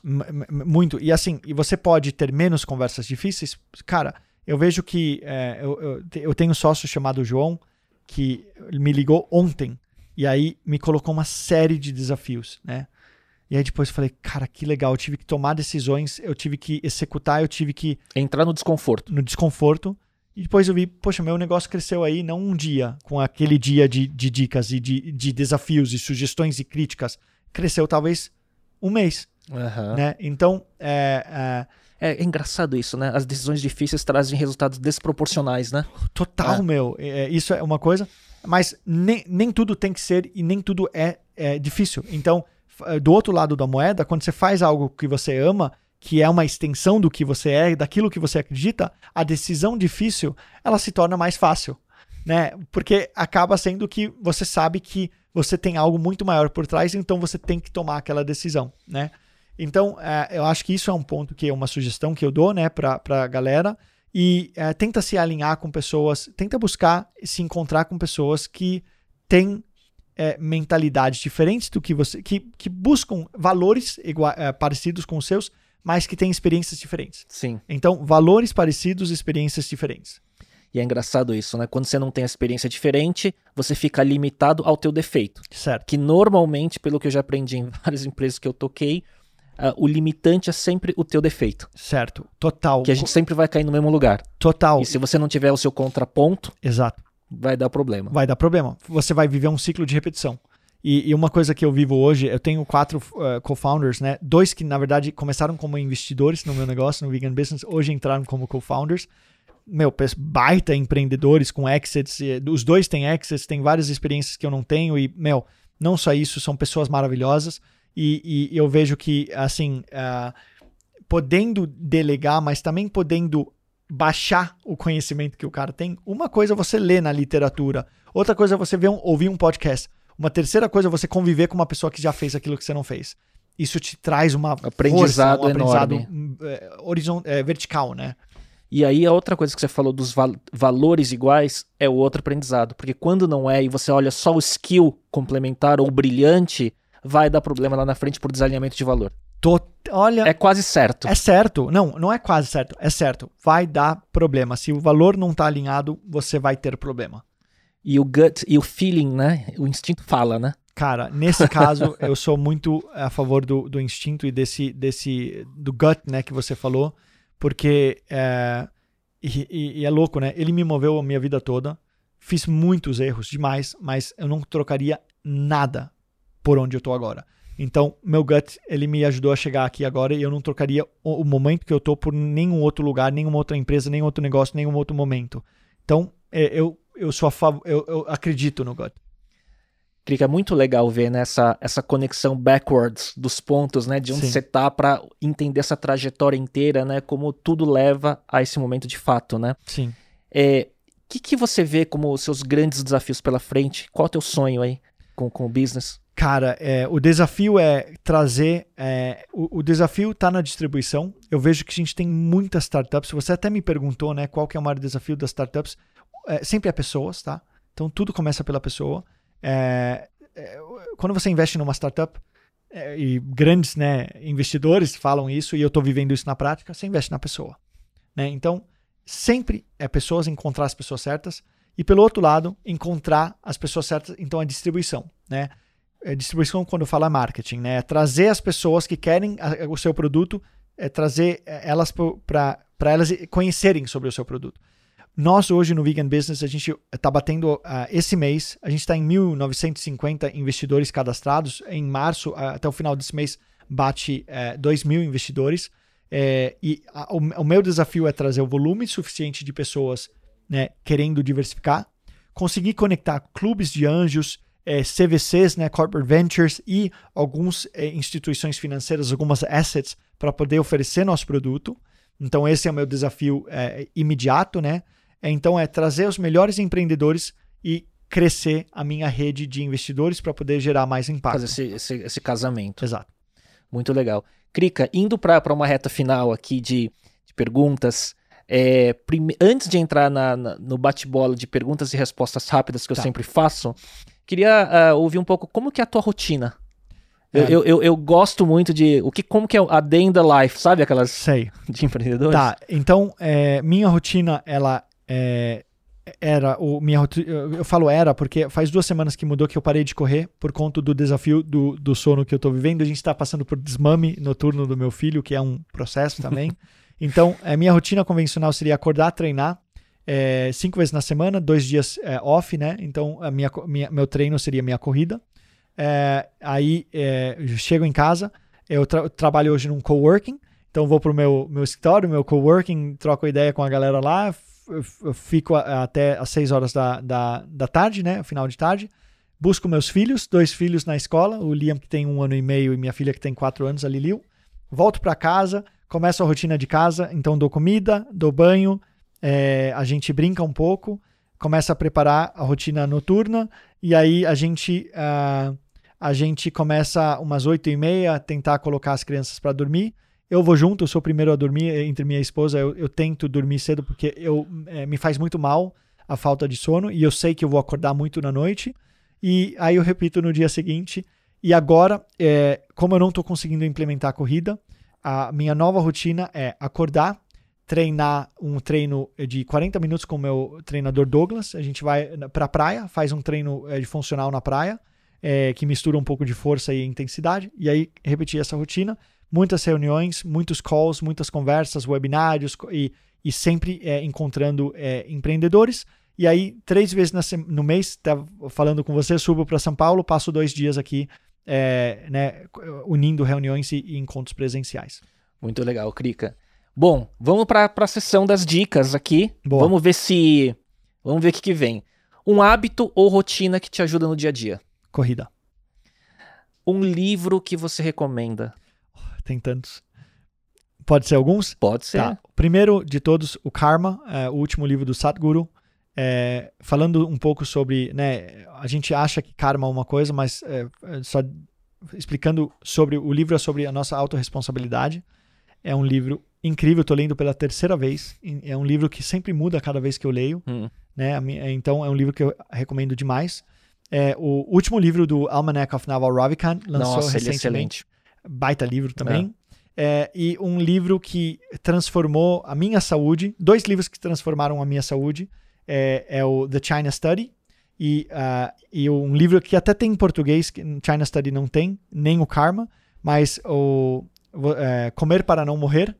Muito. E assim, e você pode ter menos conversas difíceis. Cara, eu vejo que é, eu, eu, eu, tenho um sócio chamado João que me ligou ontem e aí me colocou uma série de desafios, né? E aí depois eu falei, cara, que legal, eu tive que tomar decisões, eu tive que executar, eu tive que... Entrar no desconforto. No desconforto. E depois eu vi, poxa, meu negócio cresceu aí não um dia, com aquele dia de, de dicas e de, de desafios e sugestões e críticas. Cresceu talvez um mês. Uhum. Né? Então, é, é, é, engraçado isso, né? As decisões difíceis trazem resultados desproporcionais, né? Total, é. meu. É, isso é uma coisa. Mas nem, nem tudo tem que ser e nem tudo é, é difícil. Então, f- do outro lado da moeda, quando você faz algo que você ama, que é uma extensão do que você é, daquilo que você acredita, a decisão difícil, ela se torna mais fácil, né? Porque acaba sendo que você sabe que você tem algo muito maior por trás, então você tem que tomar aquela decisão, né? Então, é, eu acho que isso é um ponto que é uma sugestão que eu dou, né, para a galera. E é, tenta se alinhar com pessoas, tenta buscar se encontrar com pessoas que têm é, mentalidades diferentes do que você, que, que buscam valores igua- é, parecidos com os seus, mas que têm experiências diferentes. Sim. Então, valores parecidos, experiências diferentes. E é engraçado isso, né? Quando você não tem a experiência diferente, você fica limitado ao teu defeito. Certo. Que normalmente, pelo que eu já aprendi em várias empresas que eu toquei, ah, o limitante é sempre o teu defeito. Certo. Total. Que a gente sempre vai cair no mesmo lugar. Total. E se você não tiver o seu contraponto, Exato. vai dar problema. vai dar problema. Você vai viver um ciclo de repetição. E, e uma coisa que eu vivo hoje, eu tenho quatro uh, co-founders, né? Dois que, na verdade, começaram como investidores no meu negócio, no Vegan Business, hoje entraram como co-founders. Meu, baita empreendedores com exits. e Os dois têm exits, têm várias experiências que eu não tenho. E, meu, não só isso, são pessoas maravilhosas. E, e eu vejo que, assim, uh, podendo delegar, mas também podendo baixar o conhecimento que o cara tem. Uma coisa é você ler na literatura, outra coisa é você ver um, ouvir um podcast. Uma terceira coisa é você conviver com uma pessoa que já fez aquilo que você não fez. Isso te traz uma Aprendizado força, um aprendizado enorme. é, horizon- é, vertical, né? E aí a outra coisa que você falou dos val- valores iguais é o outro aprendizado. Porque quando não é e você olha só o skill complementar ou brilhante, vai dar problema lá na frente por desalinhamento de valor. Tô- olha, É quase certo. É certo. Não, não é quase certo. É certo. Vai dar problema. Se o valor não tá alinhado, você vai ter problema. E o gut e o feeling, né? O instinto fala, né? Cara, nesse caso, eu sou muito a favor do, do instinto e desse, desse do gut, né, que você falou, porque é, e, e- e é louco, né? Ele me moveu a minha vida toda. Fiz muitos erros, demais, mas eu não trocaria nada por onde eu tô agora. Então, meu gut, ele me ajudou a chegar aqui agora e eu não trocaria o, momento que eu tô por nenhum outro lugar, nenhuma outra empresa, nenhum outro negócio, nenhum outro momento. Então, é, eu, eu sou eu, eu acredito no gut. Crica, é muito legal ver nessa essa conexão backwards dos pontos, né? De onde Sim. você tá pra entender essa trajetória inteira, né? Como tudo leva a esse momento de fato, né? Sim. É, o que, que você vê como os seus grandes desafios pela frente? Qual é o teu sonho aí com, com o business? Cara, é, o desafio é trazer. é, o, o desafio está na distribuição. Eu vejo que a gente tem muitas startups. Você até me perguntou, né, qual que é o maior desafio das startups? É, sempre é pessoas, tá? Então tudo começa pela pessoa. É, é, quando você investe numa startup é, e grandes, né, investidores falam isso e eu estou vivendo isso na prática, você investe na pessoa, né? Então sempre é pessoas encontrar as pessoas certas e pelo outro lado encontrar as pessoas certas. Então a distribuição, né? É, distribuição quando fala marketing, né? É trazer as pessoas que querem o seu produto, é trazer é, elas para elas conhecerem sobre o seu produto. Nós hoje no Vegan Business a gente está batendo ah, esse mês, a gente está em 1.950 investidores cadastrados. Em março, ah, até o final desse mês, bate eh, 2 mil investidores. Eh, e o, o meu desafio é trazer o volume suficiente de pessoas né, querendo diversificar, conseguir conectar clubes de anjos, eh, CVCs, né, Corporate Ventures e algumas eh, instituições financeiras, algumas assets para poder oferecer nosso produto. Então esse é o meu desafio eh, imediato, né? É, Então é trazer os melhores empreendedores e crescer a minha rede de investidores para poder gerar mais impacto. Fazer esse, esse, esse casamento. Exato. Muito legal. Crica, indo para uma reta final aqui de, de perguntas, é, antes de entrar na- na- no bate-bola de perguntas e respostas rápidas que eu Tá. sempre faço, queria ah, ouvir um pouco como que é a tua rotina. Eu, É. eu, eu, eu gosto muito de o que, como que é a day in the life, sabe aquelas Sei. de empreendedores? Tá, então é, minha rotina, ela é, era o minha eu falo era porque faz duas semanas que mudou que eu parei de correr por conta do desafio do, do sono que eu tô vivendo. A gente está passando por desmame noturno do meu filho, que é um processo também. então, a minha rotina convencional seria acordar, treinar é, cinco vezes na semana, dois dias é, off, né? Então, a minha, minha- meu treino seria minha corrida. É, aí é, eu chego em casa, eu tra- trabalho hoje num coworking, então vou pro meu, meu escritório, meu coworking, troco ideia com a galera lá, eu fico até às 6 horas da, da, da tarde, né? Final de tarde. Busco meus filhos, dois filhos na escola, o Liam que tem um ano e meio e minha filha que tem quatro anos, a Liliu. Volto para casa, começo a rotina de casa, então dou comida, dou banho, é, a gente brinca um pouco, começa a preparar a rotina noturna e aí a gente uh, a gente começa umas oito e meia tentar colocar as crianças para dormir. Eu vou junto, eu sou o primeiro a dormir entre minha esposa. Eu, eu tento dormir cedo porque eu, é, me faz muito mal a falta de sono e eu sei que eu vou acordar muito na noite. E aí eu repito no dia seguinte. E agora, é, como eu não estou conseguindo implementar a corrida, a minha nova rotina é acordar, treinar um treino de 40 minutos com o meu treinador Douglas. A gente vai para a praia, faz um treino é, de funcional na praia é, que mistura um pouco de força e intensidade, e aí repetir essa rotina. Muitas reuniões, muitos calls, muitas conversas, webinários e, e sempre é, encontrando é, empreendedores. E aí, três vezes no mês, tá falando com você, subo para São Paulo, passo dois dias aqui, né, unindo reuniões e, e, encontros presenciais. Muito legal, Krika. Bom, vamos para a sessão das dicas aqui. Boa. Vamos ver se. Vamos ver o que, que vem. Um hábito ou rotina que te ajuda no dia a dia corrida. Um livro que você recomenda? Tem tantos. Pode ser alguns? Pode ser. Tá. Primeiro de todos, o Karma, é, o último livro do Sadhguru. É, falando um pouco sobre, né, a gente acha que karma é uma coisa, mas é, é só explicando sobre o livro é sobre a nossa autorresponsabilidade. É um livro incrível, estou lendo pela terceira vez. É um livro que sempre muda cada vez que eu leio, hum. né? Então é um livro que eu recomendo demais. É, o último livro do Almanac of Naval Ravikant lançou Nossa, é recentemente. É Baita livro também. É. é. e um livro que transformou a minha saúde. Dois livros que transformaram a minha saúde. É, é o The China Study. E, uh, e um livro que até tem em português, que China Study não tem, nem o Karma, mas o Comer para Não Morrer,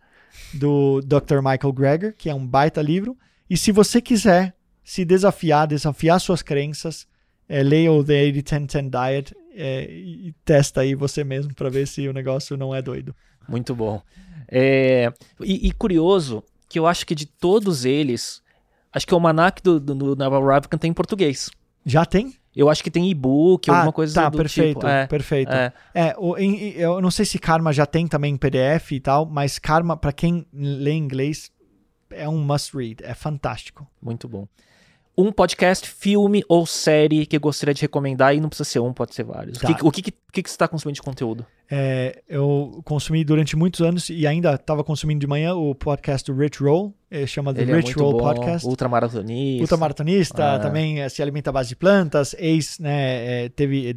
do Dr. Michael Greger, que é um baita livro. E se você quiser se desafiar, desafiar suas crenças, é, leia o The 80-10-10 Diet é, e testa aí você mesmo para ver se o negócio não é doido. Muito bom. É, e, e, curioso que eu acho que de todos eles, acho que o Almanac do, do, do Naval Ravikant tem em português. Já tem? Eu acho que tem e-book, ah, alguma coisa tá, do perfeito, tipo. É, perfeito. É. é o, em, eu não sei se Karma já tem também em PDF e tal, mas Karma, para quem lê inglês, é um must read. É fantástico. Muito bom um podcast, filme ou série que gostaria de recomendar, e não precisa ser um, pode ser vários. Tá. O, que, o que, que, que, você está consumindo de conteúdo? É, eu consumi durante muitos anos e ainda estava consumindo de manhã o podcast do Rich Roll, é, chama The Ele é Rich é Roll bom, Podcast. Ultramaratonista. Ultramaratonista, ah. também se alimenta à base de plantas, ex, né, teve,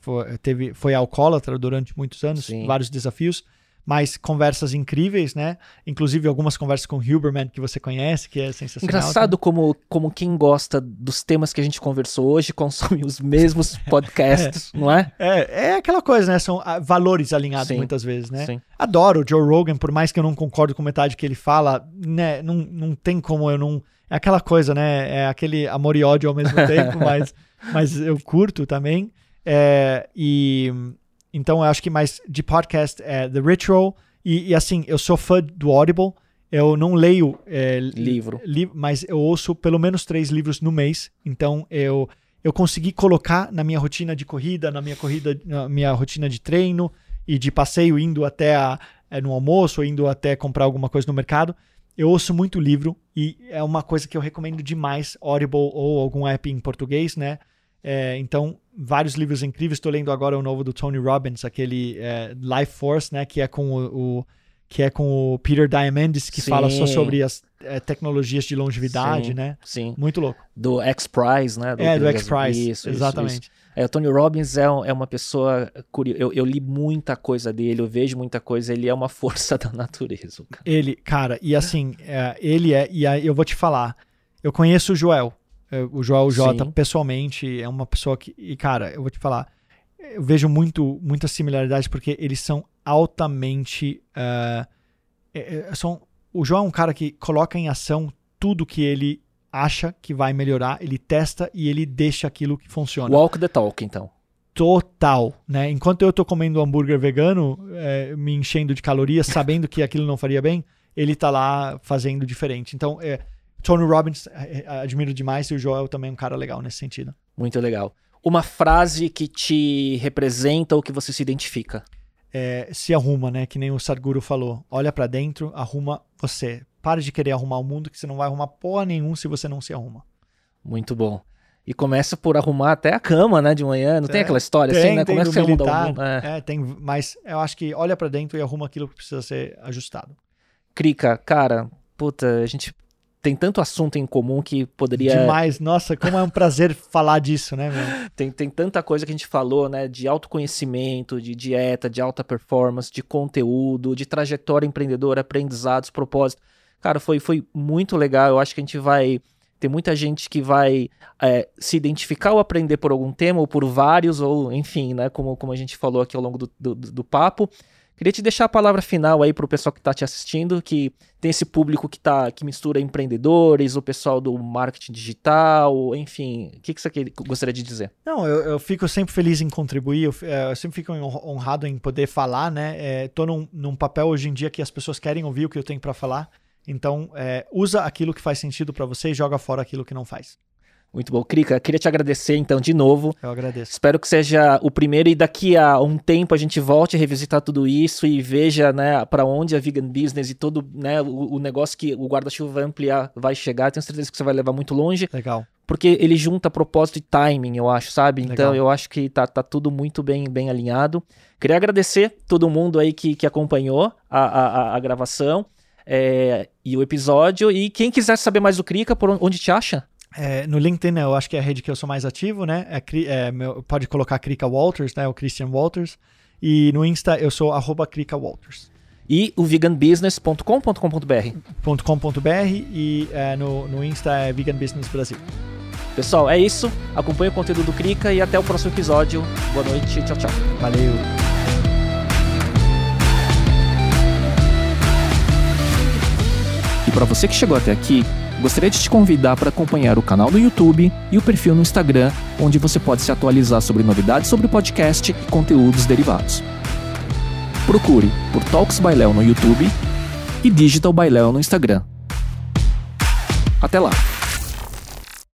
foi, teve, foi alcoólatra durante muitos anos, Sim. vários desafios mas conversas incríveis, né? Inclusive algumas conversas com Huberman que você conhece, que é sensacional. Engraçado como, como quem gosta dos temas que a gente conversou hoje consome os mesmos podcasts, é, não é? é? É aquela coisa, né? São ah, valores alinhados sim, muitas vezes, né? Sim. Adoro o Joe Rogan, por mais que eu não concordo com metade que ele fala, né? Não, não tem como eu não... É aquela coisa, né? É aquele amor e ódio ao mesmo tempo, mas, mas eu curto também. É, e então eu acho que mais de podcast é The Ritual. E, e assim, eu sou fã do Audible. Eu não leio é, livro, li, mas eu ouço pelo menos três livros no mês. Então eu eu consegui colocar na minha rotina de corrida, na minha corrida, na minha rotina de treino e de passeio, indo até a, é, no almoço, ou indo até comprar alguma coisa no mercado. Eu ouço muito livro e é uma coisa que eu recomendo demais, Audible ou algum app em português, né? É, então, vários livros incríveis. Estou lendo agora o novo do Tony Robbins, aquele é, Life Force, né? Que é com o, o que é com o Peter Diamandis, que Sim. fala só sobre as é, tecnologias de longevidade, Sim. né? Sim. Muito louco. Do X-Prize, né? Do é, do X-Prize. Isso, exatamente. Isso, isso. É, o Tony Robbins é, é uma pessoa curiosa. Eu, eu, li muita coisa dele, eu vejo muita coisa. Ele é uma força da natureza. Cara. Ele, cara, e assim, é, ele é. E aí eu vou te falar. Eu conheço o Joel. É, o Joel J pessoalmente é uma pessoa que. E, cara, eu vou te falar. Eu vejo muito, muitas similaridades porque eles são altamente. Uh, é, são, o Joel é um cara que coloca em ação tudo que ele acha que vai melhorar, ele testa e ele deixa aquilo que funciona. Walk the talk, então. Total, né? Enquanto eu tô comendo hambúrguer vegano, é, me enchendo de calorias, sabendo que aquilo não faria bem, ele tá lá fazendo diferente. Então, é, Tony Robbins é, é, admiro demais e o Joel também é um cara legal nesse sentido. Muito legal. Uma frase que te representa ou que você se identifica? É, se arruma, né? Que nem o Sadhguru falou. Olha para dentro, arruma você. Pare de querer arrumar o mundo, que você não vai arrumar porra nenhum se você não se arruma. Muito bom. E começa por arrumar até a cama, né, de manhã. Não é, tem aquela história tem, assim, né? Tem começa a militar, o mundo. É. é, tem, mas eu acho que olha para dentro e arruma aquilo que precisa ser ajustado. Crica, cara, puta, a gente tem tanto assunto em comum que poderia. Demais, nossa, como é um prazer falar disso, né, meu? Tem, tem tanta coisa que a gente falou, né? De autoconhecimento, de dieta, de alta performance, de conteúdo, de trajetória empreendedora, aprendizados, propósito. Cara, foi, foi muito legal. Eu acho que a gente vai. Tem muita gente que vai é, se identificar ou aprender por algum tema, ou por vários, ou enfim, né? Como, como a gente falou aqui ao longo do, do, do papo. Queria te deixar a palavra final aí para o pessoal que está te assistindo, que tem esse público que tá, que mistura empreendedores, o pessoal do marketing digital, enfim. O que, que você gostaria de dizer? Não, eu, eu fico sempre feliz em contribuir, eu, é, eu, sempre fico honrado em poder falar, né? Estou é, num, num papel hoje em dia que as pessoas querem ouvir o que eu tenho para falar. Então, é, usa aquilo que faz sentido para você e joga fora aquilo que não faz. Muito bom. Krika, queria te agradecer então de novo. Eu agradeço. Espero que seja o primeiro e daqui a um tempo a gente volte a revisitar tudo isso e veja, né, para onde a vegan business e todo, né, o, o negócio que o guarda-chuva vai ampliar vai chegar. Tenho certeza que você vai levar muito longe. Legal. Porque ele junta propósito e timing, eu acho, sabe? Legal. Então eu acho que tá, tá tudo muito bem, bem alinhado. Queria agradecer todo mundo aí que, que acompanhou a, a, a gravação é, e o episódio. E quem quiser saber mais do Krika, por onde te acha? É, no LinkedIn, eu acho que é a rede que eu sou mais ativo, né? É, é meu, pode colocar Krika Walters, né? O Christian Walters. E no Insta eu sou arroba Krika Walters. E o veganbusiness.com.com.br .com.br e é, no, no Insta é Vegan Business Brasil. Pessoal, é isso. Acompanhe o conteúdo do Krika e até o próximo episódio. Boa noite. Tchau, tchau. Valeu. E para você que chegou até aqui, Gostaria de te convidar para acompanhar o canal do YouTube e o perfil no Instagram, onde você pode se atualizar sobre novidades sobre o podcast e conteúdos derivados. Procure por Talks by Léo no YouTube e Digital by Léo no Instagram. Até lá!